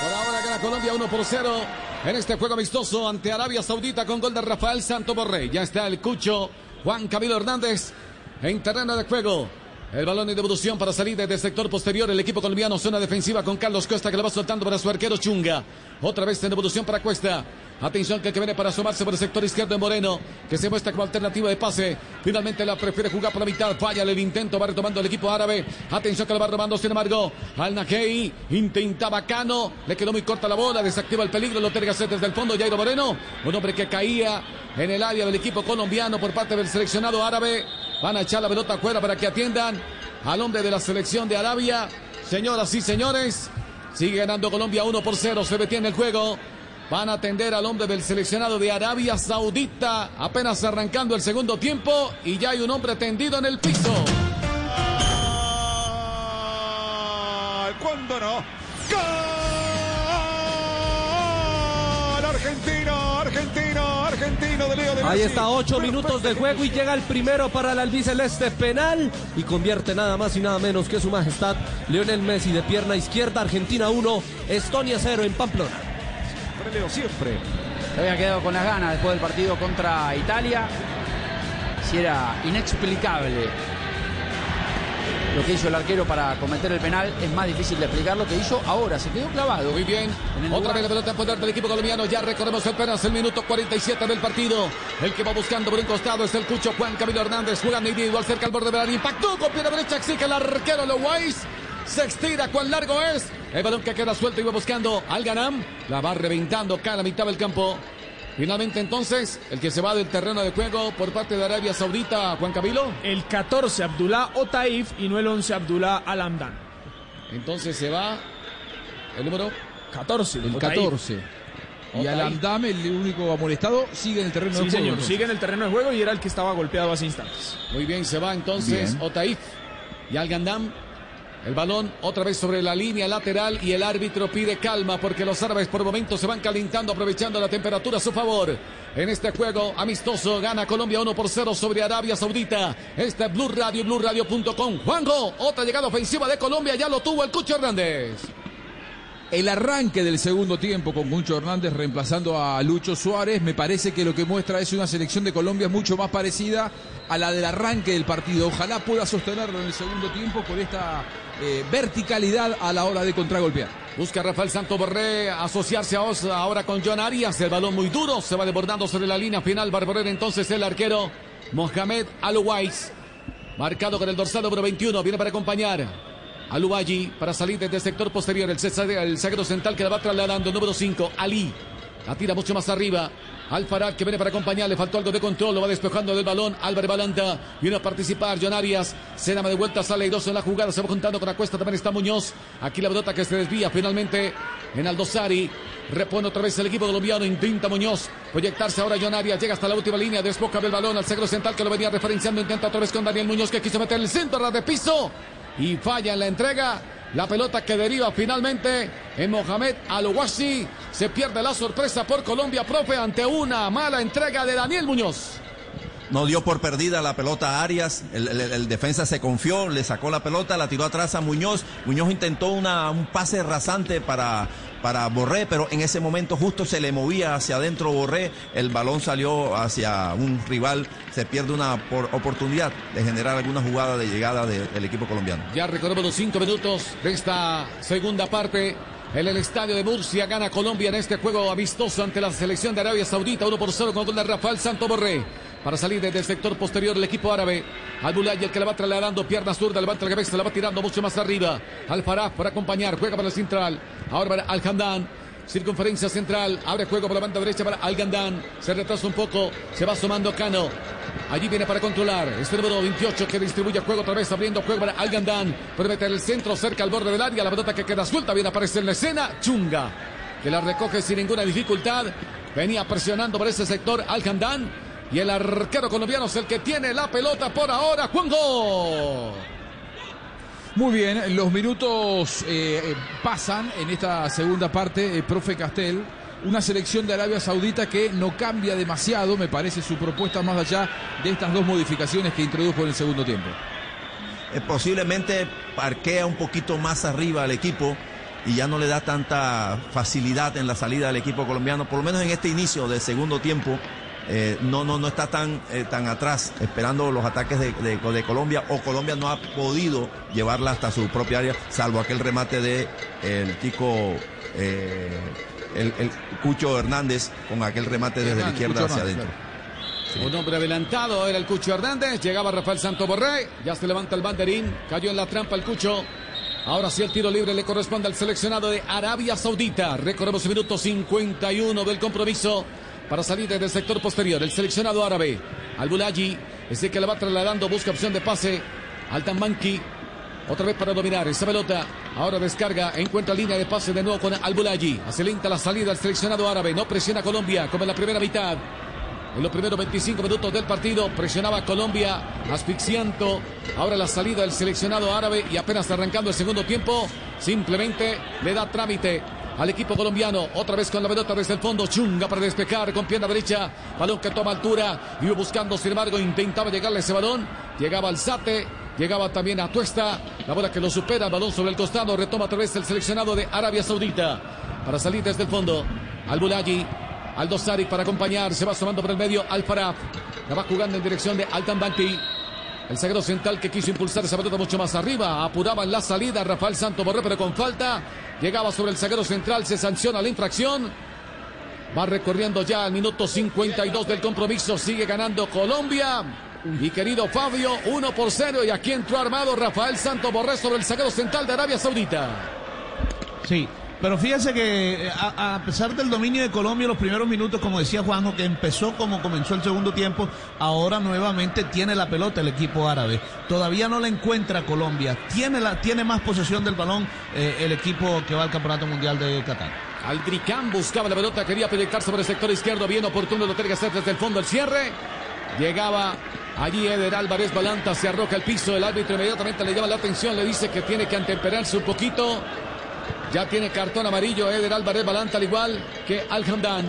Por ahora gana Colombia 1 por 0 en este juego amistoso ante Arabia Saudita con gol de Rafael Santo Borré. Ya está el Cucho Juan Camilo Hernández en terreno de juego. El balón en devolución para salir desde el sector posterior. El equipo colombiano, zona defensiva con Carlos Cuesta que la va soltando para su arquero Chunga. Otra vez en devolución para Cuesta. Atención que que viene para asomarse por el sector izquierdo de Moreno, que se muestra como alternativa de pase. Finalmente la prefiere jugar por la mitad. Falla el intento, va retomando el equipo árabe. Atención que la va robando, sin embargo, al Najei. Intentaba Cano, le quedó muy corta la bola, desactiva el peligro, lo hacer desde el fondo. Jairo Moreno, un hombre que caía en el área del equipo colombiano por parte del seleccionado árabe. Van a echar la pelota afuera para que atiendan al hombre de la selección de Arabia. Señoras y señores, sigue ganando Colombia 1 por 0. Se detiene el juego. Van a atender al hombre del seleccionado de Arabia Saudita. Apenas arrancando el segundo tiempo. Y ya hay un hombre tendido en el piso. ¿Cuándo no? ¡Gol! Argentino, argentino, argentino Ahí está, ocho minutos de juego y llega el primero para el albiceleste penal y convierte nada más y nada menos que su majestad Lionel Messi de pierna izquierda, Argentina 1, Estonia 0 en Pamplona. Leo siempre. Se había quedado con las ganas después del partido contra Italia. Si era inexplicable lo que hizo el arquero para cometer el penal, es más difícil de explicar lo que hizo ahora. Se quedó clavado. Muy bien. Otra lugar. vez la pelota en poder del equipo colombiano. Ya recorremos. Es el minuto 47 del partido. El que va buscando por un costado es el Cucho Juan Camilo Hernández. Jugando individual cerca al borde del área. Impactó con pierna derecha. Exige el arquero Loweis. Se estira. ¿Cuán largo es? El balón que queda suelto y va buscando al Ganam. La va reventando cada la mitad del campo. Finalmente entonces, el que se va del terreno de juego por parte de Arabia Saudita, Juan Camilo. El 14 Abdullah Otaif y no el 11 Abdullah Alamdan. Entonces se va el número 14. El Otaif. 14. Y. Alamdam, el único amonestado, sigue en el terreno Sí, de juego. señor, entonces. sigue en el terreno de juego y era el que estaba golpeado hace instantes. Muy bien, se va entonces Bien. Otaif y Al Gandam. El balón otra vez sobre la línea lateral y el árbitro pide calma porque los árabes por momentos se van calentando aprovechando la temperatura a su favor. En este juego amistoso gana Colombia 1 por 0 sobre Arabia Saudita. Este es Blue Radio, BlueRadio.com. Juanjo, otra llegada ofensiva de Colombia, ya lo tuvo el Cucho Hernández. El arranque del segundo tiempo con Mucho Hernández reemplazando a Lucho Suárez, me parece que lo que muestra es una selección de Colombia mucho más parecida a la del arranque del partido. Ojalá pueda sostenerlo en el segundo tiempo con esta eh, verticalidad a la hora de contragolpear. Busca Rafael Santo Borré asociarse a Osa ahora con John Arias. El balón muy duro se va desbordando sobre la línea final. Barboré entonces el arquero Mohamed Alouais. Marcado con el dorsal número 21. Viene para acompañar. Alubayi para salir desde el sector posterior. El, el central que la va trasladando. Número 5. Ali. La tira mucho más arriba. Alfarad que viene para acompañar. Le faltó algo de control. Lo va despejando del balón. Álvaro Balanta viene a participar. John Arias. Se da de vuelta. Sale airoso en la jugada. Se va juntando con la cuesta. También está Muñoz. Aquí la pelota que se desvía finalmente en Aldosari. Repone otra vez el equipo colombiano. Intenta Muñoz proyectarse ahora John Arias. Llega hasta la última línea. Desboca del balón al sagro central que lo venía referenciando. Intenta otra vez con Daniel Muñoz que quiso meter el centro a ras de piso. Y falla en la entrega. La pelota que deriva finalmente en Mohamed Alouashi. Se pierde la sorpresa por Colombia, profe, ante una mala entrega de Daniel Muñoz. No dio por perdida la pelota a Arias, el, defensa se confió, le sacó la pelota, la tiró atrás a Muñoz. Muñoz intentó una, un pase rasante para, para Borré, pero en ese momento justo se le movía hacia adentro Borré, el balón salió hacia un rival, se pierde una por- oportunidad de generar alguna jugada de llegada de- del equipo colombiano. Ya recorremos los cinco minutos de esta segunda parte. En el estadio de Murcia gana Colombia en este juego amistoso ante la selección de Arabia Saudita. 1 por 0 con gol de Rafael Santo Borré. Para salir desde el sector posterior el equipo árabe. Al el que la va trasladando, pierna zurda, levanta la cabeza, la va tirando mucho más arriba. Al Farah para acompañar, juega para el central. Ahora para Al Hamdan. Circunferencia central, abre juego por la banda derecha para Al Gandán. Se retrasa un poco, se va sumando Cano. Allí viene para controlar. Este número 28 que distribuye juego otra vez, abriendo juego para Al Gandán. Puede meter el centro cerca al borde del área. La pelota que queda suelta, bien aparece en la escena. Chunga, que la recoge sin ninguna dificultad. Venía presionando por ese sector Al Gandán. Y el arquero colombiano es el que tiene la pelota por ahora. Juanjo. Muy bien, los minutos eh, eh, pasan en esta segunda parte, eh, profe Castel. Una selección de Arabia Saudita que no cambia demasiado, me parece, su propuesta más allá de estas dos modificaciones que introdujo en el segundo tiempo. Eh, posiblemente parquea un poquito más arriba al equipo y ya no le da tanta facilidad en la salida del equipo colombiano, por lo menos en este inicio del segundo tiempo. Eh, no, no, no está tan, eh, tan atrás esperando los ataques de, de- de Colombia o Colombia no ha podido llevarla hasta su propia área, salvo aquel remate de el chico eh, el, el Cucho Hernández con aquel remate desde la izquierda Cucho hacia adentro. Un hombre adelantado era el Cucho Hernández. Llegaba Rafael Santo Borré. Ya se levanta el banderín. Cayó en la trampa el Cucho. Ahora sí el tiro libre le corresponde al seleccionado de Arabia Saudita. Recorremos el minuto 51 del compromiso para salir desde el sector posterior. El seleccionado árabe. Al Bulaji. Es el que le va trasladando. Busca opción de pase. Al Tambanki. Otra vez para dominar esa pelota. Ahora descarga, encuentra línea de pase de nuevo con Al-Bulaji. Hace lenta la salida al seleccionado árabe. No presiona Colombia como en la primera mitad. En los primeros 25 minutos del partido presionaba Colombia, asfixiando. Ahora la salida del seleccionado árabe y apenas arrancando el segundo tiempo, simplemente le da trámite al equipo colombiano. Otra vez con la pelota desde el fondo, Chunga para despejar con pierna derecha. Balón que toma altura, iba buscando, sin embargo, intentaba llegarle ese balón. Llegaba al Sate, llegaba también a Tuesta. La bola que lo supera, balón sobre el costado, retoma otra vez el seleccionado de Arabia Saudita. Para salir desde el fondo, al Bulaji. Aldo Saric para acompañar, se va sumando por el medio Al Farab. La va jugando en dirección de Altan Banti. El zaguero central que quiso impulsar esa pelota mucho más arriba. Apuraba en la salida Rafael Santo Borré, pero con falta. Llegaba sobre el zaguero central, se sanciona la infracción. Va recorriendo ya al minuto 52 del compromiso. Sigue ganando Colombia. Mi querido Fabio, 1 por 0. Y aquí entró armado Rafael Santo Borré sobre el zaguero central de Arabia Saudita. Sí, pero fíjense que eh, a, pesar del dominio de Colombia en los primeros minutos, como decía Juanjo, que empezó como comenzó el segundo tiempo, ahora nuevamente tiene la pelota el equipo árabe. Todavía no la encuentra Colombia. Tiene, la, tiene más posesión del balón eh, el equipo que va al Campeonato Mundial de Qatar. Aldricán buscaba la pelota, quería proyectarse por el sector izquierdo, bien oportuno, lo tiene hacer desde el fondo el cierre. Llegaba allí Eder Álvarez Balanta, se arroja el piso, el árbitro inmediatamente le llama la atención, le dice que tiene que antemperarse un poquito. Ya tiene cartón amarillo Eder Álvarez Balanta, al igual que Alhamdan.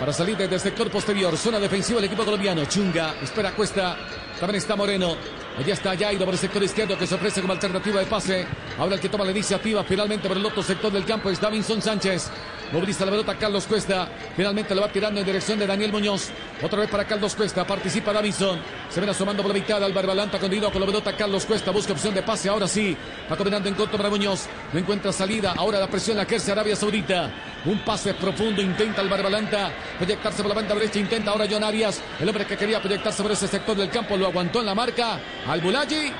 Para salir desde el sector posterior, zona defensiva del equipo colombiano. Chunga, espera Cuesta, también está Moreno. Allí está Jairo por el sector izquierdo que se ofrece como alternativa de pase. Ahora el que toma la iniciativa finalmente por el otro sector del campo es Davinson Sánchez. Moviliza la pelota Carlos Cuesta. Finalmente lo va tirando en dirección de Daniel Muñoz. Otra vez para Carlos Cuesta. Participa Davinson. Se ven asomando por la mitad. Álvaro Balanta continuado con la pelota. Carlos Cuesta busca opción de pase. Ahora sí. Va combinando en corto para Muñoz. No encuentra salida. Ahora la presión la ejerce Arabia Saudita. Un pase profundo. Intenta Álvaro Balanta proyectarse por la banda derecha. Intenta ahora John Arias. El hombre que quería proyectarse por ese sector del campo lo aguantó en la marca. Al Bulaji.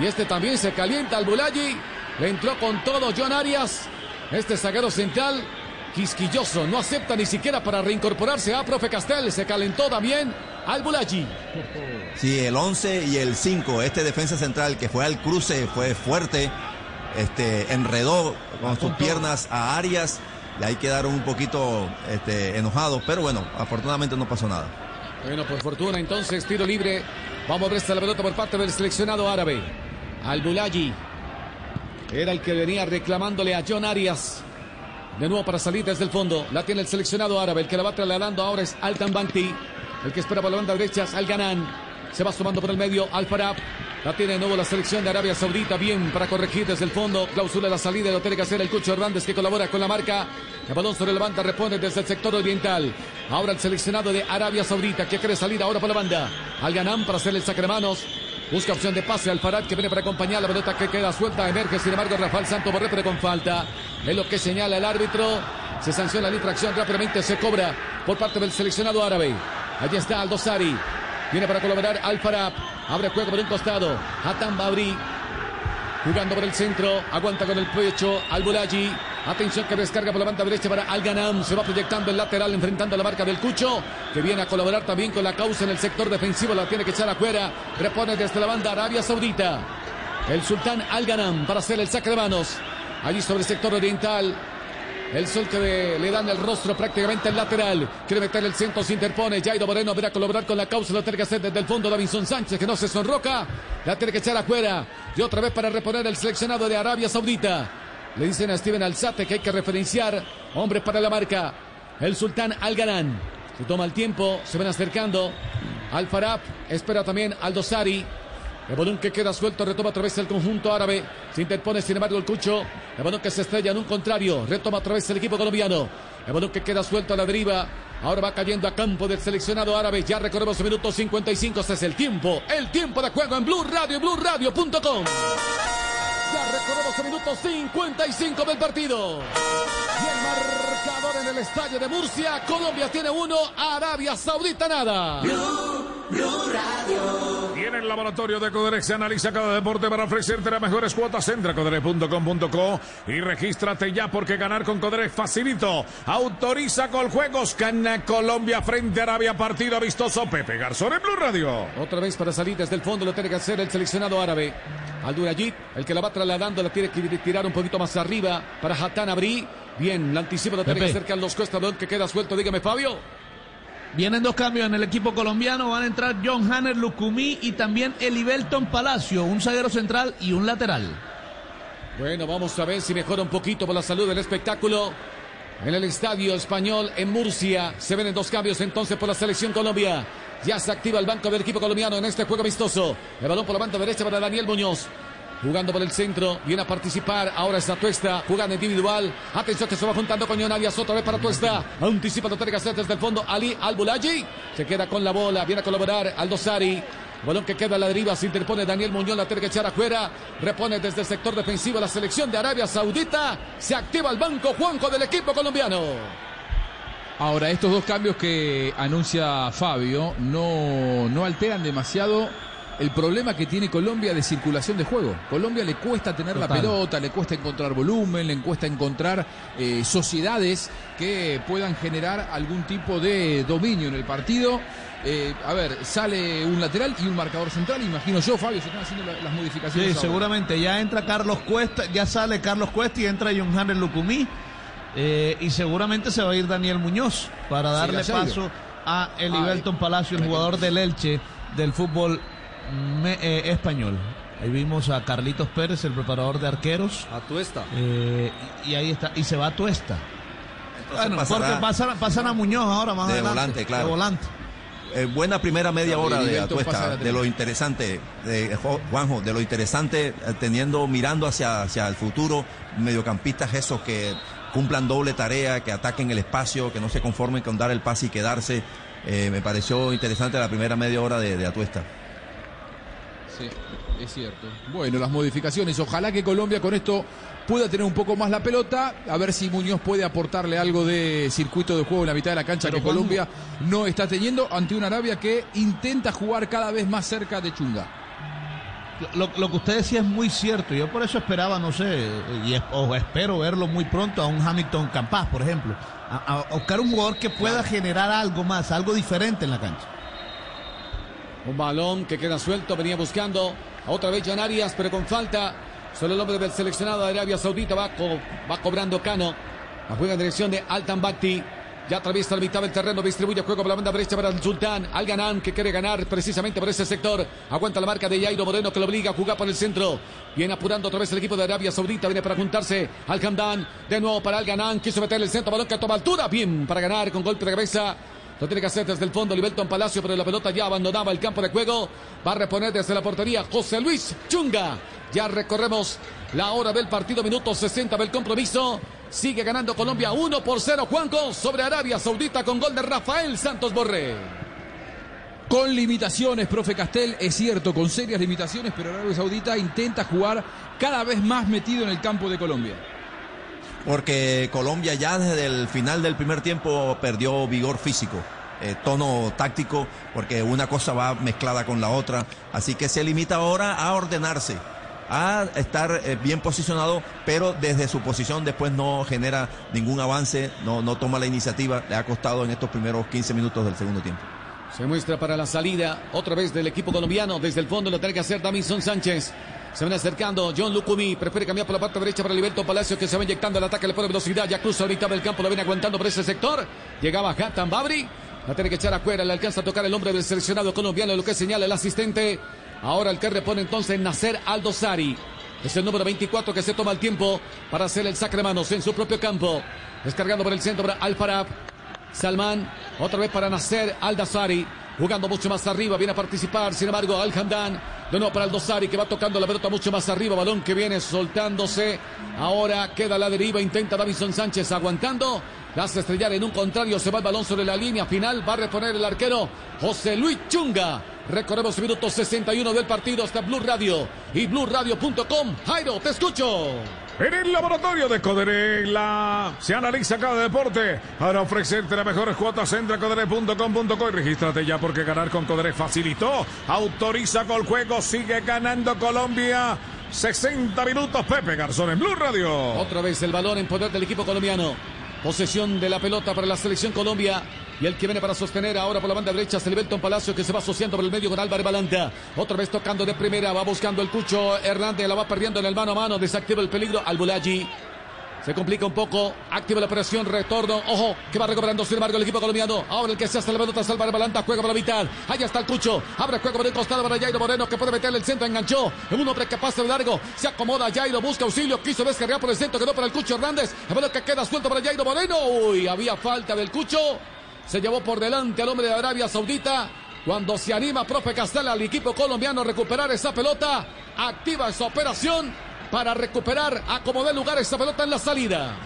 Y este también se calienta al Bulaji. Le entró con todo John Arias. Este zaguero central quisquilloso, no acepta ni siquiera para reincorporarse a Profe Castel, se calentó también al Bulaji. Sí, el 11 y el 5, este defensa central que fue al cruce, fue fuerte, este, enredó con sus piernas a Arias y ahí quedaron un poquito este, enojados, pero bueno, afortunadamente no pasó nada. Bueno, por fortuna entonces, tiro libre. Vamos a ver esta la pelota por parte del seleccionado árabe. Al Bulaji. Era el que venía reclamándole a John Arias. De nuevo para salir desde el fondo. La tiene el seleccionado árabe. El que la va trasladando ahora es Altan Banti. El que espera por la banda derecha Al Ganan. Se va sumando por el medio Al Farab. La tiene de nuevo la selección de Arabia Saudita. Bien para corregir desde el fondo. Clausula la salida. Lo tiene que hacer el Cucho Hernández que colabora con la marca. El balón sobre la banda responde desde el sector oriental. Ahora el seleccionado de Arabia Saudita que quiere salir ahora por la banda. Al Ganan para hacer el saque de manos. Busca opción de pase al Farad que viene para acompañar la pelota que queda suelta. Emerge, sin embargo, Rafael Santo Borré, con falta. Es lo que señala el árbitro. Se sanciona la infracción. Rápidamente se cobra por parte del seleccionado árabe. Allí está Aldo Sari. Viene para colaborar al Farab. Abre juego por un costado. Hatan Babri. Jugando por el centro. Aguanta con el pecho al Bulaji. Atención que descarga por la banda derecha para Al Ganam. Se va proyectando el lateral enfrentando la marca del Cucho. Que viene a colaborar también con la causa en el sector defensivo. La tiene que echar afuera. Repone desde la banda Arabia Saudita. El sultán Al Ganam para hacer el saque de manos. Allí sobre el sector oriental. El sol que le, dan el rostro prácticamente el lateral. Quiere meter el centro, se interpone. Jairo Moreno verá colaborar con la causa. Lo tiene que hacer desde el fondo Davinson Sánchez, que no se sonroca. La tiene que echar afuera. Y otra vez para reponer el seleccionado de Arabia Saudita. Le dicen a Steven Alzate que hay que referenciar. Hombre para la marca. El sultán Al Ganan. Se toma el tiempo, se van acercando. Al Farab. Espera también Al Dosari. El balón que queda suelto retoma otra vez el conjunto árabe. Se interpone, sin embargo, el Cucho. El balón que se estrella en un contrario. Retoma otra vez el equipo colombiano. El balón que queda suelto a la deriva. Ahora va cayendo a campo del seleccionado árabe. Ya recorremos el minuto 55. Este es el tiempo. El tiempo de juego en Blue Radio BlueRadio.com. Ya recorremos el minuto 55 del partido. Y el marcador en el estadio de Murcia. Colombia tiene uno, Arabia Saudita nada. Tiene el laboratorio de Coderex. Se analiza cada deporte para ofrecerte las mejores cuotas. Entra a coderex.com.co y regístrate ya porque ganar con Coderex facilito. Autoriza con juegos. Gana Colombia frente a Arabia. Partido vistoso. Pepe Garzón en Blue Radio. Otra vez para salir desde el fondo lo tiene que hacer el seleccionado árabe. Aldurayit, el que la va trasladando, la tiene que tirar un poquito más arriba para Hatan Abri. Bien, la anticipa lo tiene que Pepe. hacer Carlos Cuesta, balón que queda suelto. Dígame, Fabio. Vienen dos cambios en el equipo colombiano. Van a entrar John Hanner Lucumí y también Elibelton Palacio, un zaguero central y un lateral. Bueno, vamos a ver si mejora un poquito por la salud del espectáculo. En el estadio español en Murcia se ven dos cambios entonces por la selección Colombia. Ya se activa el banco del equipo colombiano en este juego amistoso. El balón por la banda derecha para Daniel Muñoz. Jugando por el centro, viene a participar. Ahora está Tuesta, jugando individual. Atención que se va juntando con Arias otra vez para Tuesta. Anticipa lo tiene que hacer desde el fondo. Ali Albulaji se queda con la bola, viene a colaborar Aldosari. Balón que queda a la deriva, se interpone Daniel Muñoz, la tiene que echar afuera. Repone desde el sector defensivo la selección de Arabia Saudita. Se activa el banco Juanjo del equipo colombiano. Ahora, estos dos cambios que anuncia Fabio no, no alteran demasiado el problema que tiene Colombia de circulación de juego. Colombia le cuesta tener la pelota, le cuesta encontrar volumen, le cuesta encontrar eh, sociedades que puedan generar algún tipo de dominio en el partido. Eh, a ver, sale un lateral y un marcador central, imagino yo, Fabio, se están haciendo la- las modificaciones. Sí, ahora. seguramente. Ya entra Carlos Cuesta, ya sale Carlos Cuesta y entra John Hanner Lucumí. Eh, y seguramente se va a ir Daniel Muñoz para darle paso a Elibelton Palacio, el jugador del Elche del fútbol me- eh, español. Ahí vimos a Carlitos Pérez, el preparador de arqueros. A Tuesta. Eh, y ahí está, y se va a Tuesta. Bueno, pasará porque pasan, pasan a Muñoz ahora más de adelante. volante, claro. De volante. Eh, buena primera media hora de Atuesta, de lo interesante, de Jo- Juanjo, de lo interesante, eh, teniendo, mirando hacia, hacia el futuro, mediocampistas esos que cumplan doble tarea, que ataquen el espacio, que no se conformen con dar el pase y quedarse. Eh, me pareció interesante la primera media hora de, de Atuesta. Sí, es cierto. Bueno, las modificaciones. Ojalá que Colombia con esto pueda tener un poco más la pelota. A ver si Muñoz puede aportarle algo de circuito de juego en la mitad de la cancha Pero, que Colombia no está teniendo ante una Arabia que intenta jugar cada vez más cerca de Chunga. Lo, lo que usted decía es muy cierto. Yo por eso esperaba, no sé, y es- o espero verlo muy pronto a un Hamilton Campas, por ejemplo. A, a buscar un jugador que pueda generar algo más, algo diferente en la cancha. Un balón que queda suelto, venía buscando a otra vez John Arias, pero con falta. Solo el hombre del seleccionado de Arabia Saudita va, co- va cobrando Cano. La juega en dirección de Altan Bakti. Ya atraviesa la mitad del terreno, distribuye juego por la banda derecha para el Sultán. Al Ganán que quiere ganar precisamente por ese sector. Aguanta la marca de Jairo Moreno que lo obliga a jugar por el centro. Viene apurando otra vez el equipo de Arabia Saudita. Viene para juntarse al Hamdan. De nuevo para Al Ganán. Quiso meter el centro. Balón que toma altura. Bien para ganar con golpe de cabeza. Lo tiene que hacer desde el fondo Libelton Palacio, pero la pelota ya abandonaba el campo de juego. Va a reponer desde la portería José Luis Chunga. Ya recorremos la hora del partido, minuto 60 del compromiso. Sigue ganando Colombia 1 por 0, Juanco, sobre Arabia Saudita con gol de Rafael Santos Borré. Con limitaciones, profe Castel, es cierto, con serias limitaciones, pero Arabia Saudita intenta jugar cada vez más metido en el campo de Colombia. Porque Colombia ya desde el final del primer tiempo perdió vigor físico, eh, tono táctico, porque una cosa va mezclada con la otra. Así que se limita ahora a ordenarse, a estar eh, bien posicionado, pero desde su posición después no genera ningún avance, no, no toma la iniciativa. Le ha costado en estos primeros 15 minutos del segundo tiempo. Se muestra para la salida otra vez del equipo colombiano. Desde el fondo lo tiene que hacer Davinson Sánchez. Se van acercando John Lucumi. Prefiere cambiar por la parte derecha para Liberto Palacio que se va inyectando el ataque. Le pone velocidad. Ya cruza mitad del campo. Lo viene aguantando por ese sector. Llegaba Hatan Babri. La tiene que echar afuera. Le alcanza a tocar el hombre del seleccionado colombiano. Lo que señala el asistente. Ahora el que repone entonces Nacer Aldosari. Es el número 24 que se toma el tiempo para hacer el de manos en su propio campo. Descargando por el centro para Alfarab. Salman, otra vez para Nasser Aldazari, jugando mucho más arriba, viene a participar, sin embargo, Al Hamdan, de nuevo para Aldazari, que va tocando la pelota mucho más arriba, balón que viene soltándose, ahora queda la deriva, intenta Davison Sánchez aguantando, La hace estrellar en un contrario. Se va el balón sobre la línea final. Va a reponer el arquero José Luis Chunga. Recorremos el minuto 61 del partido hasta Blue Radio y BlueRadio.com. Jairo, te escucho. En el laboratorio de Coderela se analiza cada deporte para ofrecerte las mejores cuotas. Entra a codere.com.co y regístrate ya porque ganar con Codere facilitó. Autoriza con el juego, sigue ganando Colombia. 60 minutos, Pepe Garzón en Blue Radio. Otra vez el balón en poder del equipo colombiano. Posesión de la pelota para la selección Colombia. Y el que viene para sostener ahora por la banda derecha es el Belton Palacio que se va asociando por el medio con Álvaro Balanta. Otra vez tocando de primera, va buscando el Cucho Hernández, la va perdiendo en el mano a mano, desactiva el peligro al. Se complica un poco, activa la operación, retorno, ojo, que va recuperando sin embargo el equipo colombiano. Ahora el que se hace la pelota es Álvaro Balanta, juega por la mitad. Allá está el Cucho, abre juego por el costado para Jairo Moreno que puede meterle el centro, enganchó. En un hombre que pasa de largo, se acomoda Jairo, busca auxilio, quiso descargar por el centro, quedó para el Cucho Hernández. El balón que queda suelto para Jairo Moreno. Uy, había falta del Cucho. Se llevó por delante al hombre de Arabia Saudita. Cuando se anima, profe Castela, al equipo colombiano a recuperar esa pelota, activa esa operación para recuperar, acomodar lugar esa pelota en la salida.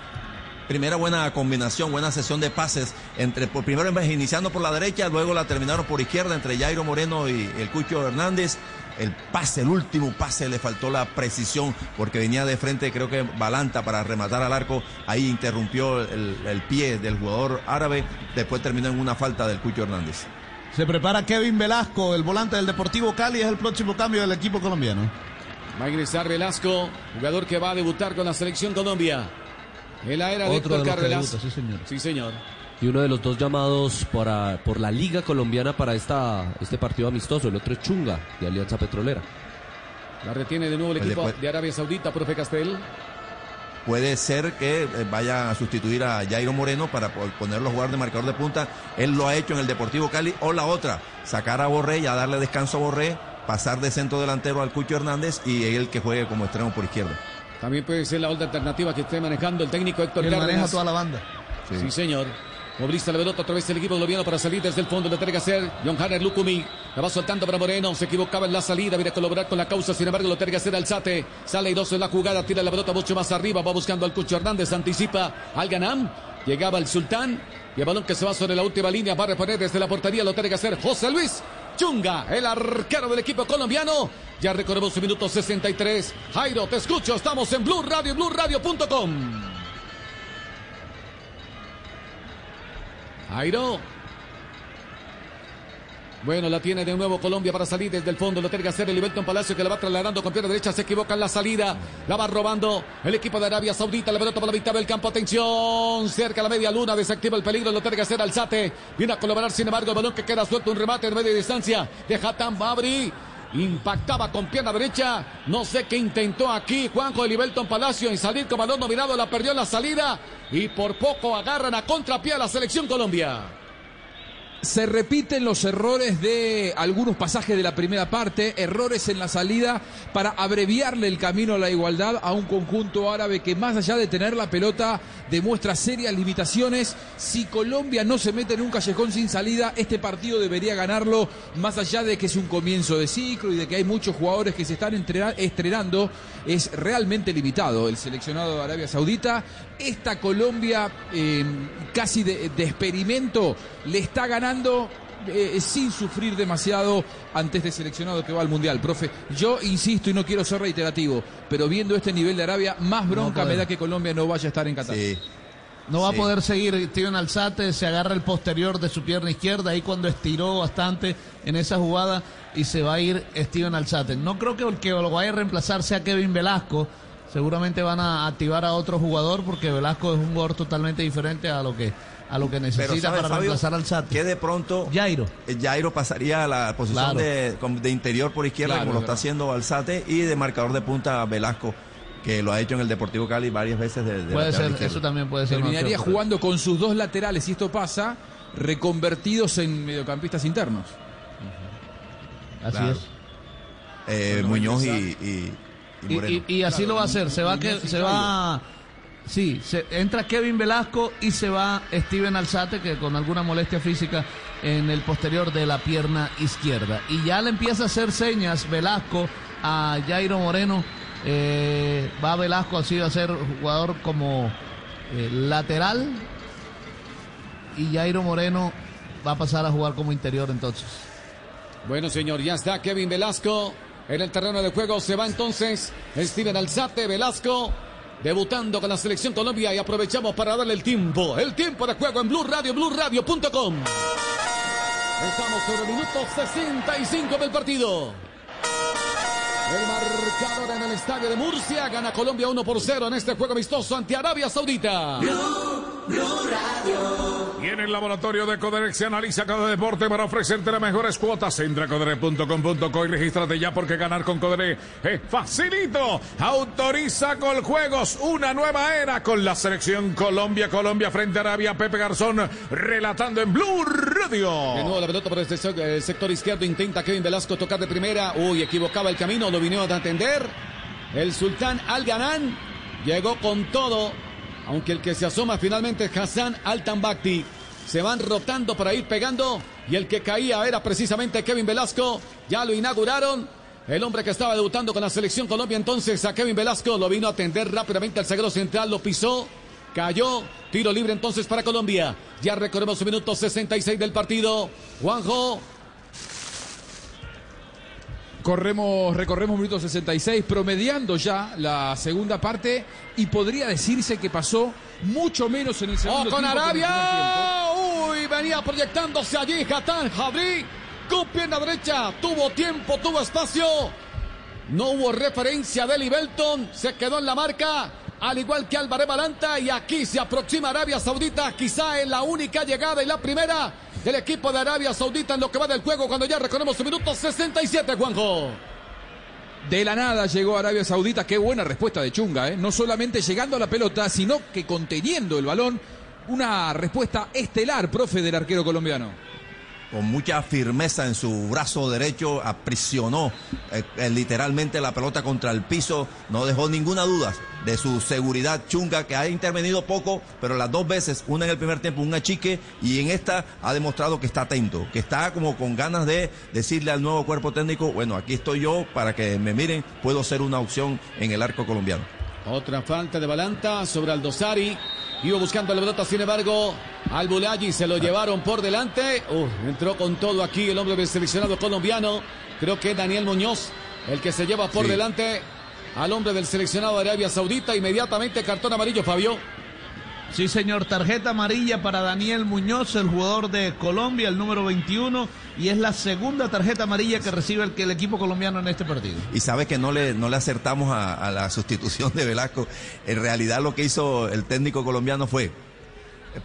Primera buena combinación, buena sesión de pases entre por primero iniciando por la derecha, luego la terminaron por izquierda entre Jairo Moreno y el Cucho Hernández. El pase, el último pase le faltó la precisión porque venía de frente, creo que Balanta para rematar al arco. Ahí interrumpió el, el pie del jugador árabe. Después terminó en una falta del Cucho Hernández. Se prepara Kevin Velasco, el volante del Deportivo Cali, es el próximo cambio del equipo colombiano. Va a ingresar Velasco, jugador que va a debutar con la selección Colombia. En la era de Otro Héctor de los que Cárdenas. debuta, sí, señor. Sí, señor. Y uno de los dos llamados para, por la Liga Colombiana para esta, este partido amistoso, el otro es Chunga, de Alianza Petrolera. La retiene de nuevo el Pues equipo después- de Arabia Saudita, profe Castel. Puede ser que eh, vaya a sustituir a Jairo Moreno para po- ponerlo a jugar de marcador de punta. Él lo ha hecho en el Deportivo Cali. O la otra, sacar a Borré y a darle descanso a Borré, pasar de centro delantero al Cucho Hernández y él que juegue como extremo por izquierda. También puede ser la otra alternativa que esté manejando el técnico Héctor Él Cárdenas. maneja toda la banda. Sí, señor. Moviliza la pelota otra vez el equipo colombiano para salir desde el fondo. Lo tiene que hacer John Hanner Lucumi. La va soltando para Moreno. Se equivocaba en la salida. Viene a colaborar con la causa. Sin embargo, lo tiene que hacer Alzate. Sale airoso en la jugada. Tira la pelota mucho más arriba. Va buscando al Cucho Hernández. Anticipa al Ganam. Llegaba el Sultán. Y el balón que se va sobre la última línea. Va a reponer desde la portería. Lo tiene que hacer José Luis. Chunga, el arquero del equipo colombiano. Ya recorremos su minuto 63. Jairo, te escucho. Estamos en Blue Radio, BlueRadio.com. Jairo. Bueno, la tiene de nuevo Colombia para salir desde el fondo. Lo tiene que hacer el Ibelton Palacio que la va trasladando con pierna derecha. Se equivoca en la salida. La va robando el equipo de Arabia Saudita. La pelota por la mitad del campo. Atención. Cerca la media luna. Desactiva el peligro. Lo tiene que hacer Alzate. Viene a colaborar. Sin embargo, el balón que queda suelto. Un remate de media distancia de Hatam Babri. Impactaba con pierna derecha. No sé qué intentó aquí Juanjo de Libelton Palacio en salir con balón dominado. La perdió en la salida. Y por poco agarran a contrapié a la selección Colombia. Se repiten los errores de algunos pasajes de la primera parte, errores en la salida para abreviarle el camino a la igualdad a un conjunto árabe que más allá de tener la pelota demuestra serias limitaciones. Si Colombia no se mete en un callejón sin salida, este partido debería ganarlo, más allá de que es un comienzo de ciclo y de que hay muchos jugadores que se están estrenando, es realmente limitado el seleccionado de Arabia Saudita. Esta Colombia eh, casi de, de experimento le está ganando eh, sin sufrir demasiado ante este seleccionado que va al Mundial, profe. Yo insisto y no quiero ser reiterativo, pero viendo este nivel de Arabia, más bronca me da que Colombia no vaya a estar en Qatar. No va Sí. a poder seguir Steven Alzate, se agarra el posterior de su pierna izquierda ahí cuando estiró bastante en esa jugada y se va a ir Steven Alzate. No creo que el que lo vaya a reemplazar sea Kevin Velasco. Seguramente van a activar a otro jugador porque Velasco es un jugador totalmente diferente a lo que a lo que necesita ¿sabes, para Fabio? reemplazar al Alzate. Que de pronto Jairo. eh, Jairo pasaría a la posición Claro. de, de interior por izquierda, Claro, como lo es está haciendo Alzate, y de marcador de punta Velasco, que lo ha hecho en el Deportivo Cali varias veces. De, de Puede ser, izquierdo. eso también puede ser. Terminaría jugando con sus dos laterales, si esto pasa, reconvertidos en mediocampistas internos. Así Claro. es. Eh, Bueno, Muñoz y, y Y, Moreno. y- y así lo va a hacer. Se va que se va. Sí, se, entra Kevin Velasco y se va Steven Alzate, que con alguna molestia física en el posterior de la pierna izquierda. Y ya le empieza a hacer señas Velasco a Jairo Moreno. Eh, va Velasco así a ser jugador como eh, lateral y Jairo Moreno va a pasar a jugar como interior entonces. Bueno, señor, ya está Kevin Velasco en el terreno de juego. Se va entonces Steven Alzate Velasco. Debutando con la selección Colombia y aprovechamos para darle el tiempo, el tiempo de juego en Blue Radio, BlueRadio.com. Estamos sobre el minuto 65 del partido. El marcador en el estadio de Murcia gana Colombia 1 por 0 en este juego amistoso ante Arabia Saudita. Y en el laboratorio de Coderex se analiza cada deporte para ofrecerte las mejores cuotas. Entra a codere.com.co y regístrate ya porque ganar con Codere es facilito. Autoriza con juegos una nueva era con la selección Colombia. Colombia frente a Arabia. Pepe Garzón relatando en Blue Radio. De nuevo la pelota por este eh, sector izquierdo. Intenta Kevin Velasco tocar de primera. Uy, equivocaba el camino. Lo vinieron a atender. El sultán Al Ganán llegó con todo. Aunque el que se asoma finalmente es Hassan Altambakti. Se van rotando para ir pegando. Y el que caía era precisamente Kevin Velasco. Ya lo inauguraron. El hombre que estaba debutando con la selección Colombia entonces a Kevin Velasco lo vino a atender rápidamente al zaguero central, lo pisó, cayó, tiro libre entonces para Colombia. Ya recorremos el minuto 66 del partido. Juanjo, Corremos, recorremos minuto 66, promediando ya la segunda parte y podría decirse que pasó mucho menos en el ¡Oh, segundo con tiempo el primer Arabia! Uy, venía proyectándose allí Hatán Jabri. Con pierna derecha, tuvo tiempo, tuvo espacio. No hubo referencia de Belton, se quedó en la marca, al igual que Álvarez Balanta. Y aquí se aproxima Arabia Saudita, quizá en la única llegada y la primera del equipo de Arabia Saudita en lo que va del juego, cuando ya recorremos el minuto 67, Juanjo. De la nada llegó Arabia Saudita, qué buena respuesta de Chunga, ¿eh? no solamente llegando a la pelota, sino que conteniendo el balón. Una respuesta estelar, profe, del arquero colombiano. Con mucha firmeza en su brazo derecho, aprisionó eh, eh, literalmente la pelota contra el piso, no dejó ninguna duda de su seguridad chunga, que ha intervenido poco, pero las dos veces, una en el primer tiempo, un achique, y en esta ha demostrado que está atento, que está como con ganas de decirle al nuevo cuerpo técnico, bueno, aquí estoy yo para que me miren, puedo ser una opción en el arco colombiano. Otra falta de Balanta sobre Aldosari. Iba buscando la pelota, sin embargo, al Bulagi se lo llevaron por delante. Uh, entró con todo aquí el hombre del seleccionado colombiano. Creo que Daniel Muñoz el que se lleva por Sí. delante al hombre del seleccionado de Arabia Saudita. Inmediatamente cartón amarillo, Fabio. Sí, señor, tarjeta amarilla para Daniel Muñoz, el jugador de Colombia, el número 21, y es la segunda tarjeta amarilla que recibe el, el equipo colombiano en este partido. y sabe que no le, no le acertamos a, a la sustitución de Velasco. En realidad lo que hizo el técnico colombiano fue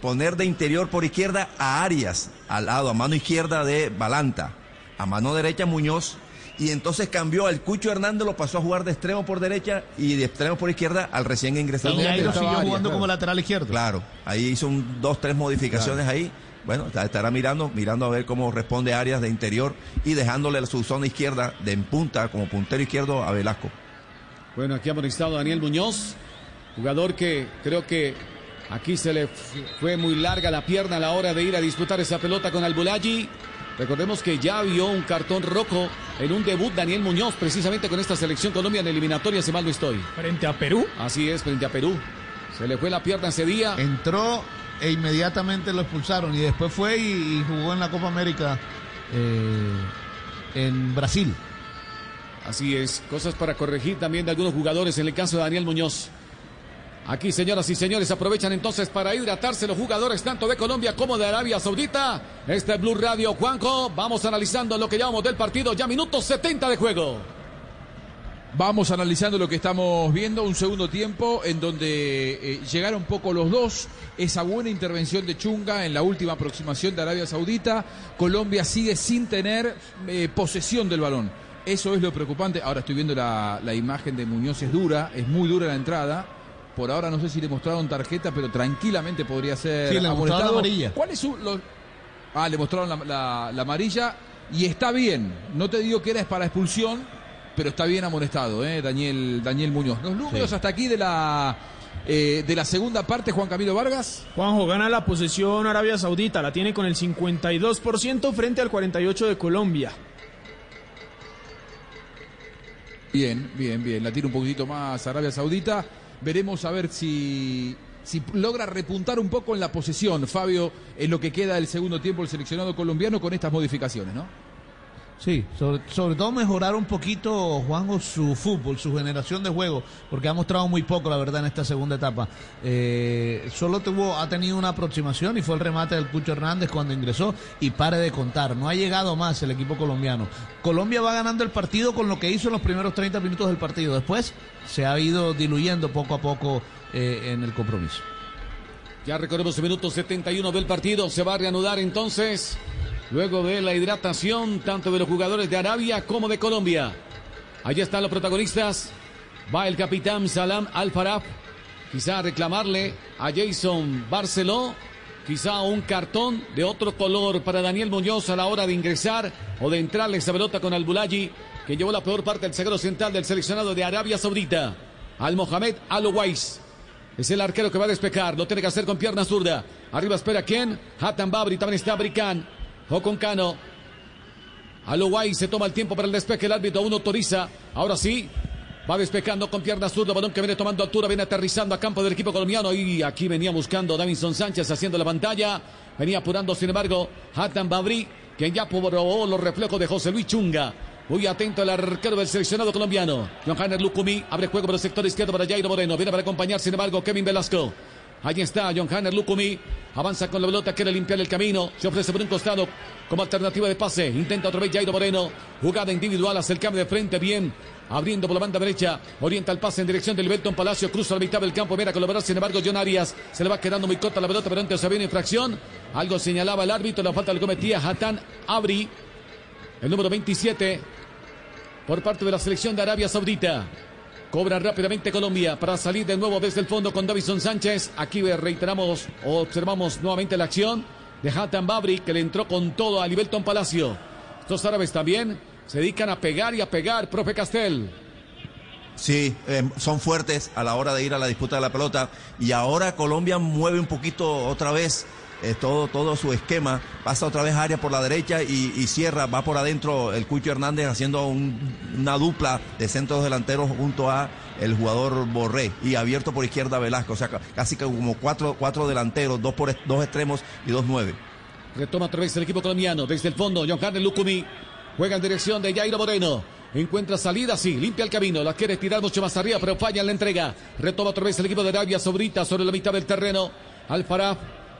poner de interior por izquierda a Arias, al lado, a mano izquierda de Balanta, a mano derecha Muñoz, y entonces cambió al Cucho Hernández, lo pasó a jugar de extremo por derecha y de extremo por izquierda al recién ingresado. Y Jairo siguió jugando como lateral izquierdo. Claro, ahí hizo un, dos, tres modificaciones ahí. Bueno, estará mirando, mirando a ver cómo responde Arias de interior y dejándole su zona izquierda de en punta como puntero izquierdo a Velasco. Bueno, aquí ha amonestado Daniel Muñoz, jugador que creo que aquí se le fue muy larga la pierna a la hora de ir a disputar esa pelota con Albulayi. Recordemos que ya vio un cartón rojo en un debut Daniel Muñoz, precisamente con esta selección Colombia en eliminatoria, si mal no estoy. ¿Frente a Perú? Así es, frente a Perú. Se le fue la pierna ese día. Entró e inmediatamente lo expulsaron y después fue y, y jugó en la Copa América eh, en Brasil. Así es, cosas para corregir también de algunos jugadores en el caso de Daniel Muñoz. Aquí, señoras y señores, aprovechan entonces para hidratarse los jugadores tanto de Colombia como de Arabia Saudita. Este es Blue Radio, Juanjo. Vamos analizando lo que llamamos del partido, ya minutos 70 de juego. Vamos analizando lo que estamos viendo, un segundo tiempo en donde eh, llegaron poco los dos, esa buena intervención de Chunga en la última aproximación de Arabia Saudita, Colombia sigue sin tener eh, posesión del balón, eso es lo preocupante, ahora estoy viendo la imagen de Muñoz, es dura, es muy dura la entrada, por ahora no sé si le mostraron tarjeta, pero tranquilamente podría ser Sí, le amonestado. amarilla. ¿Cuál es su, lo- Ah, le mostraron la, la- la amarilla y está bien, no te digo que era para expulsión, pero está bien amonestado, ¿eh? Daniel, Daniel Muñoz. Los números hasta aquí de la, eh, de la segunda parte, Juan Camilo Vargas. Juanjo gana la posesión Arabia Saudita, la tiene con el 52% frente al 48% de Colombia. Bien, bien, bien. La tira un poquitito más Arabia Saudita. Veremos a ver si, si logra repuntar un poco en la posesión, Fabio, en lo que queda del segundo tiempo el seleccionado colombiano con estas modificaciones, ¿no? Sí, sobre, todo mejorar un poquito, Juanjo, su fútbol, su generación de juego, porque ha mostrado muy poco, la verdad, en esta segunda etapa. Eh, solo tuvo, ha tenido una aproximación y fue el remate del Cucho Hernández cuando ingresó y pare de contar. No ha llegado más el equipo colombiano. Colombia va ganando el partido con lo que hizo en los primeros 30 minutos del partido. Después se ha ido diluyendo poco a poco eh, en el compromiso. Ya recorremos el minuto 71 del partido. Se va a reanudar entonces luego de la hidratación tanto de los jugadores de Arabia como de Colombia. Allí están los protagonistas. Va el capitán Salam Al-Farab, quizá a reclamarle a Jason Barceló, quizá un cartón de otro color para Daniel Muñoz a la hora de ingresar o de entrarle esa pelota con Al-Bulaji, que llevó la peor parte del sagro central del seleccionado de Arabia Saudita. Al-Mohamed Al-Owais. Es el arquero que va a despejar. Lo tiene que hacer con pierna zurda. Arriba espera quién. Hatan Babri. También está Bricán. O con Cano. Aluguay se toma el tiempo para el despeje. El árbitro aún autoriza. Ahora sí. Va despejando con pierna zurda. Balón que viene tomando altura. Viene aterrizando a campo del equipo colombiano. Y aquí venía buscando Davinson Sánchez haciendo la pantalla. Venía apurando, sin embargo, Hatan Babri. Quien ya probó los reflejos de José Luis Chunga. Muy atento el arquero del seleccionado colombiano. Johanner Lucumi abre juego por el sector izquierdo para Jairo Moreno. Viene para acompañar, sin embargo, Kevin Velasco. Allí está John Hanner Lucumi. Avanza con la pelota, quiere limpiar el camino. Se ofrece por un costado como alternativa de pase. Intenta otra vez Jairo Moreno. Jugada individual hacia el de frente. Bien. Abriendo por la banda derecha. Orienta el pase en dirección del Belton Palacio. Cruza la mitad del campo. Viene a colaborar. Sin embargo, John Arias se le va quedando muy corta la pelota. Pero antes había una infracción. Algo señalaba el árbitro. La falta le cometía Hatan Abri. El número 27. Por parte de la selección de Arabia Saudita. Cobra rápidamente Colombia para salir de nuevo desde el fondo con Davison Sánchez. Aquí reiteramos observamos nuevamente la acción de Hatan Babri que le entró con todo a Libelton Palacio. Estos árabes también se dedican a pegar y a pegar, profe Castel. Sí, eh, son fuertes a la hora de ir a la disputa de la pelota y ahora Colombia mueve un poquito otra vez eh, todo, todo su esquema, pasa otra vez área por la derecha y, cierra, va por adentro el Cucho Hernández haciendo un, una dupla de centros delanteros junto a el jugador Borré y abierto por izquierda Velasco, o sea, casi como cuatro, cuatro delanteros, dos, por, dos extremos y dos nueve. Retoma otra vez el equipo colombiano, desde el fondo, John Carlos Lucumi juega en dirección de Jairo Moreno. Encuentra salida, sí, limpia el camino, la quiere tirar mucho más arriba, pero falla en la entrega. Retoma otra vez el equipo de Arabia Sobrita sobre la mitad del terreno. Alfarab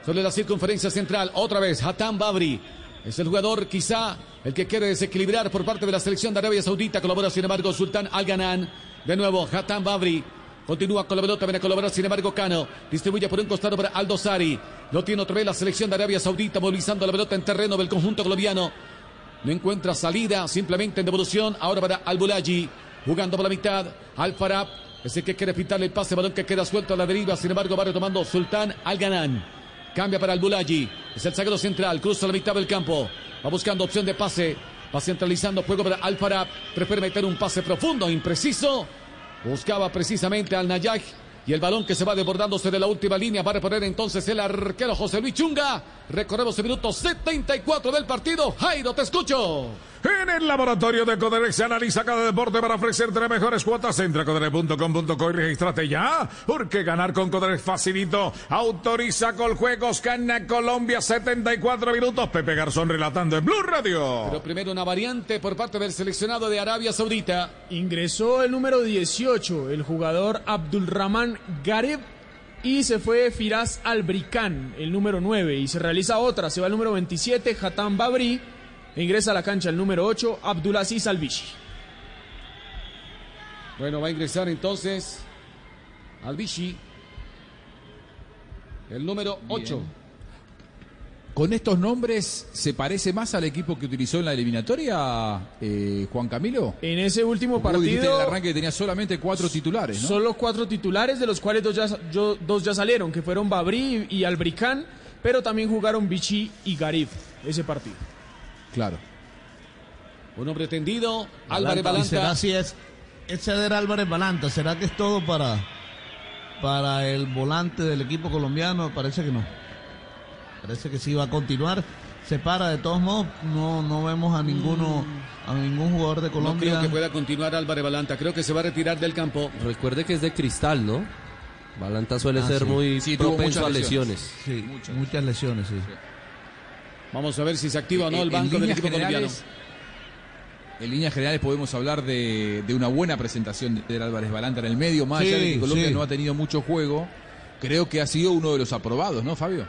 sobre la circunferencia central. Otra vez, Hatan Babri. Es el jugador quizá el que quiere desequilibrar por parte de la selección de Arabia Saudita. Colabora sin embargo Sultán Al-Ganan. De nuevo, Hatan Babri. Continúa con la pelota, viene a colaborar sin embargo Cano. Distribuye por un costado para Aldo Sari. Lo tiene otra vez la selección de Arabia Saudita movilizando la pelota en terreno del conjunto colombiano. No encuentra salida, simplemente en devolución. Ahora para Al-Bulaji. Jugando por la mitad. Al-Farab. Es el que quiere pintarle el pase, balón que queda suelto a la deriva. Sin embargo, va retomando Sultán Al-Ganan. Cambia para el Bulaji. Es el zaguero central. Cruza la mitad del campo. Va buscando opción de pase. Va centralizando juego para Alfarab. Prefiere meter un pase profundo, impreciso. Buscaba precisamente al Nayaj. Y el balón que se va desbordándose de la última línea va a reponer entonces el arquero José Luis Chunga. Recorremos el minuto 74 del partido. Jairo, te escucho. En el laboratorio de Coderex se analiza cada deporte para ofrecerte las mejores cuotas. Entra a coderex.com.co y registrate ya. Porque ganar con Coderex facilito. Autoriza con juegos Cana Colombia 74 minutos. Pepe Garzón relatando en Blue Radio. Pero primero una variante por parte del seleccionado de Arabia Saudita. Ingresó el número 18, el jugador Abdulrahman Gareb y se fue Firaz Albricán, el número 9, y se realiza otra, se va el número 27, Hatam Babri, ingresa a la cancha el número 8, Abdulaziz Albishi. Bueno, va a ingresar entonces Albishi, el número 8. Con estos nombres, ¿se parece más al equipo que utilizó en la eliminatoria, eh, Juan Camilo? En ese último partido. en el arranque que tenía solamente cuatro titulares, ¿no? Solo cuatro titulares, de los cuales dos ya, yo- dos ya salieron, que fueron Babri y Albricán, pero también jugaron Vichy y Garif ese partido. Claro. Un hombre tendido, Álvarez ¿Y será Balanta. si es, es ceder Álvarez Balanta? ¿Será que es todo para, para el volante del equipo colombiano? Parece que no. Parece que sí va a continuar. Se para de todos modos. No, no vemos a ninguno, a ningún jugador de No Colombia. creo que pueda continuar Álvarez Balanta. Creo que se va a retirar del campo. Recuerde que es de cristal, ¿no? Balanta suele Ah, ser sí. muy Sí, propenso muchas a lesiones. lesiones. Sí, muchas, lesiones, sí. Vamos a ver si se activa o no el En banco del equipo colombiano. En líneas generales podemos hablar de, de una buena presentación de Álvarez Balanta en el medio, más allá de Sí, que Colombia sí. no ha tenido mucho juego. Creo que ha sido uno de los aprobados, ¿no, Fabio?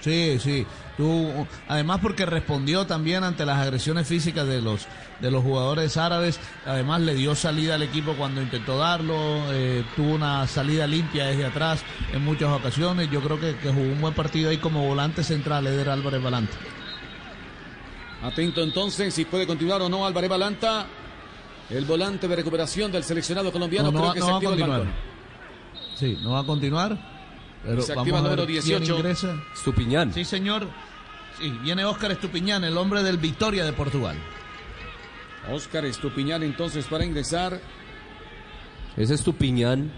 Sí, sí. Tú, además porque respondió también ante las agresiones físicas de los de los jugadores árabes. Además le dio salida al equipo cuando intentó darlo. eh, tuvo una salida limpia desde atrás en muchas ocasiones. Yo creo que, que jugó un buen partido ahí como volante central Eder Álvarez Balanta. Atento entonces si puede continuar o no Álvarez Balanta. El volante de recuperación del seleccionado colombiano No, no creo que no se activa el. Sí, no va a continuar. Pero Se activa el ver número quién 18. ingresa. Estupiñán. Sí, señor. Sí, viene Óscar Estupiñán, el hombre del Victoria de Portugal. Óscar Estupiñán entonces para ingresar. Ese Estupiñán,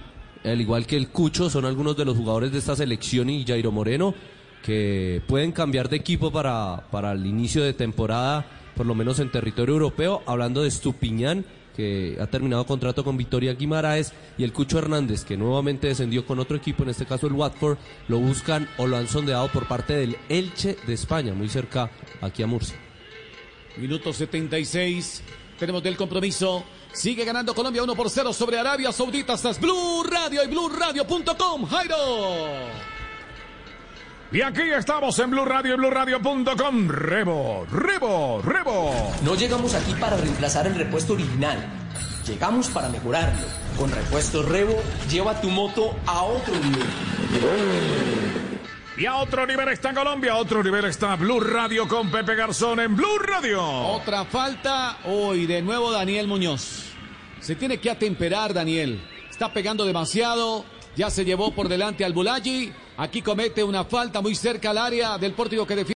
al igual que el Cucho, son algunos de los jugadores de esta selección y Jairo Moreno que pueden cambiar de equipo para, para el inicio de temporada, por lo menos en territorio europeo. Hablando de Estupiñán, que ha terminado contrato con Victoria Guimaraes, y el Cucho Hernández, que nuevamente descendió con otro equipo, en este caso el Watford, lo buscan o lo han sondeado por parte del Elche de España, muy cerca aquí a Murcia. Minuto 76. Tenemos del compromiso. Sigue ganando Colombia 1 por 0 sobre Arabia Saudita. Hasta Blue Radio y BlueRadio.com. Jairo. Y aquí estamos en Blue Radio y BlueRadio.com. Rebo, Rebo, Rebo. No llegamos aquí para reemplazar el repuesto original. Llegamos para mejorarlo. Con repuestos Revo, lleva tu moto a otro nivel. Y a otro nivel está Colombia, a otro nivel está Blue Radio con Pepe Garzón en Blue Radio. Otra falta. Hoy de nuevo Daniel Muñoz. Se tiene que atemperar Daniel. Está pegando demasiado. Ya se llevó por delante al Bulaji. Aquí comete una falta muy cerca al área del pórtico que defiende.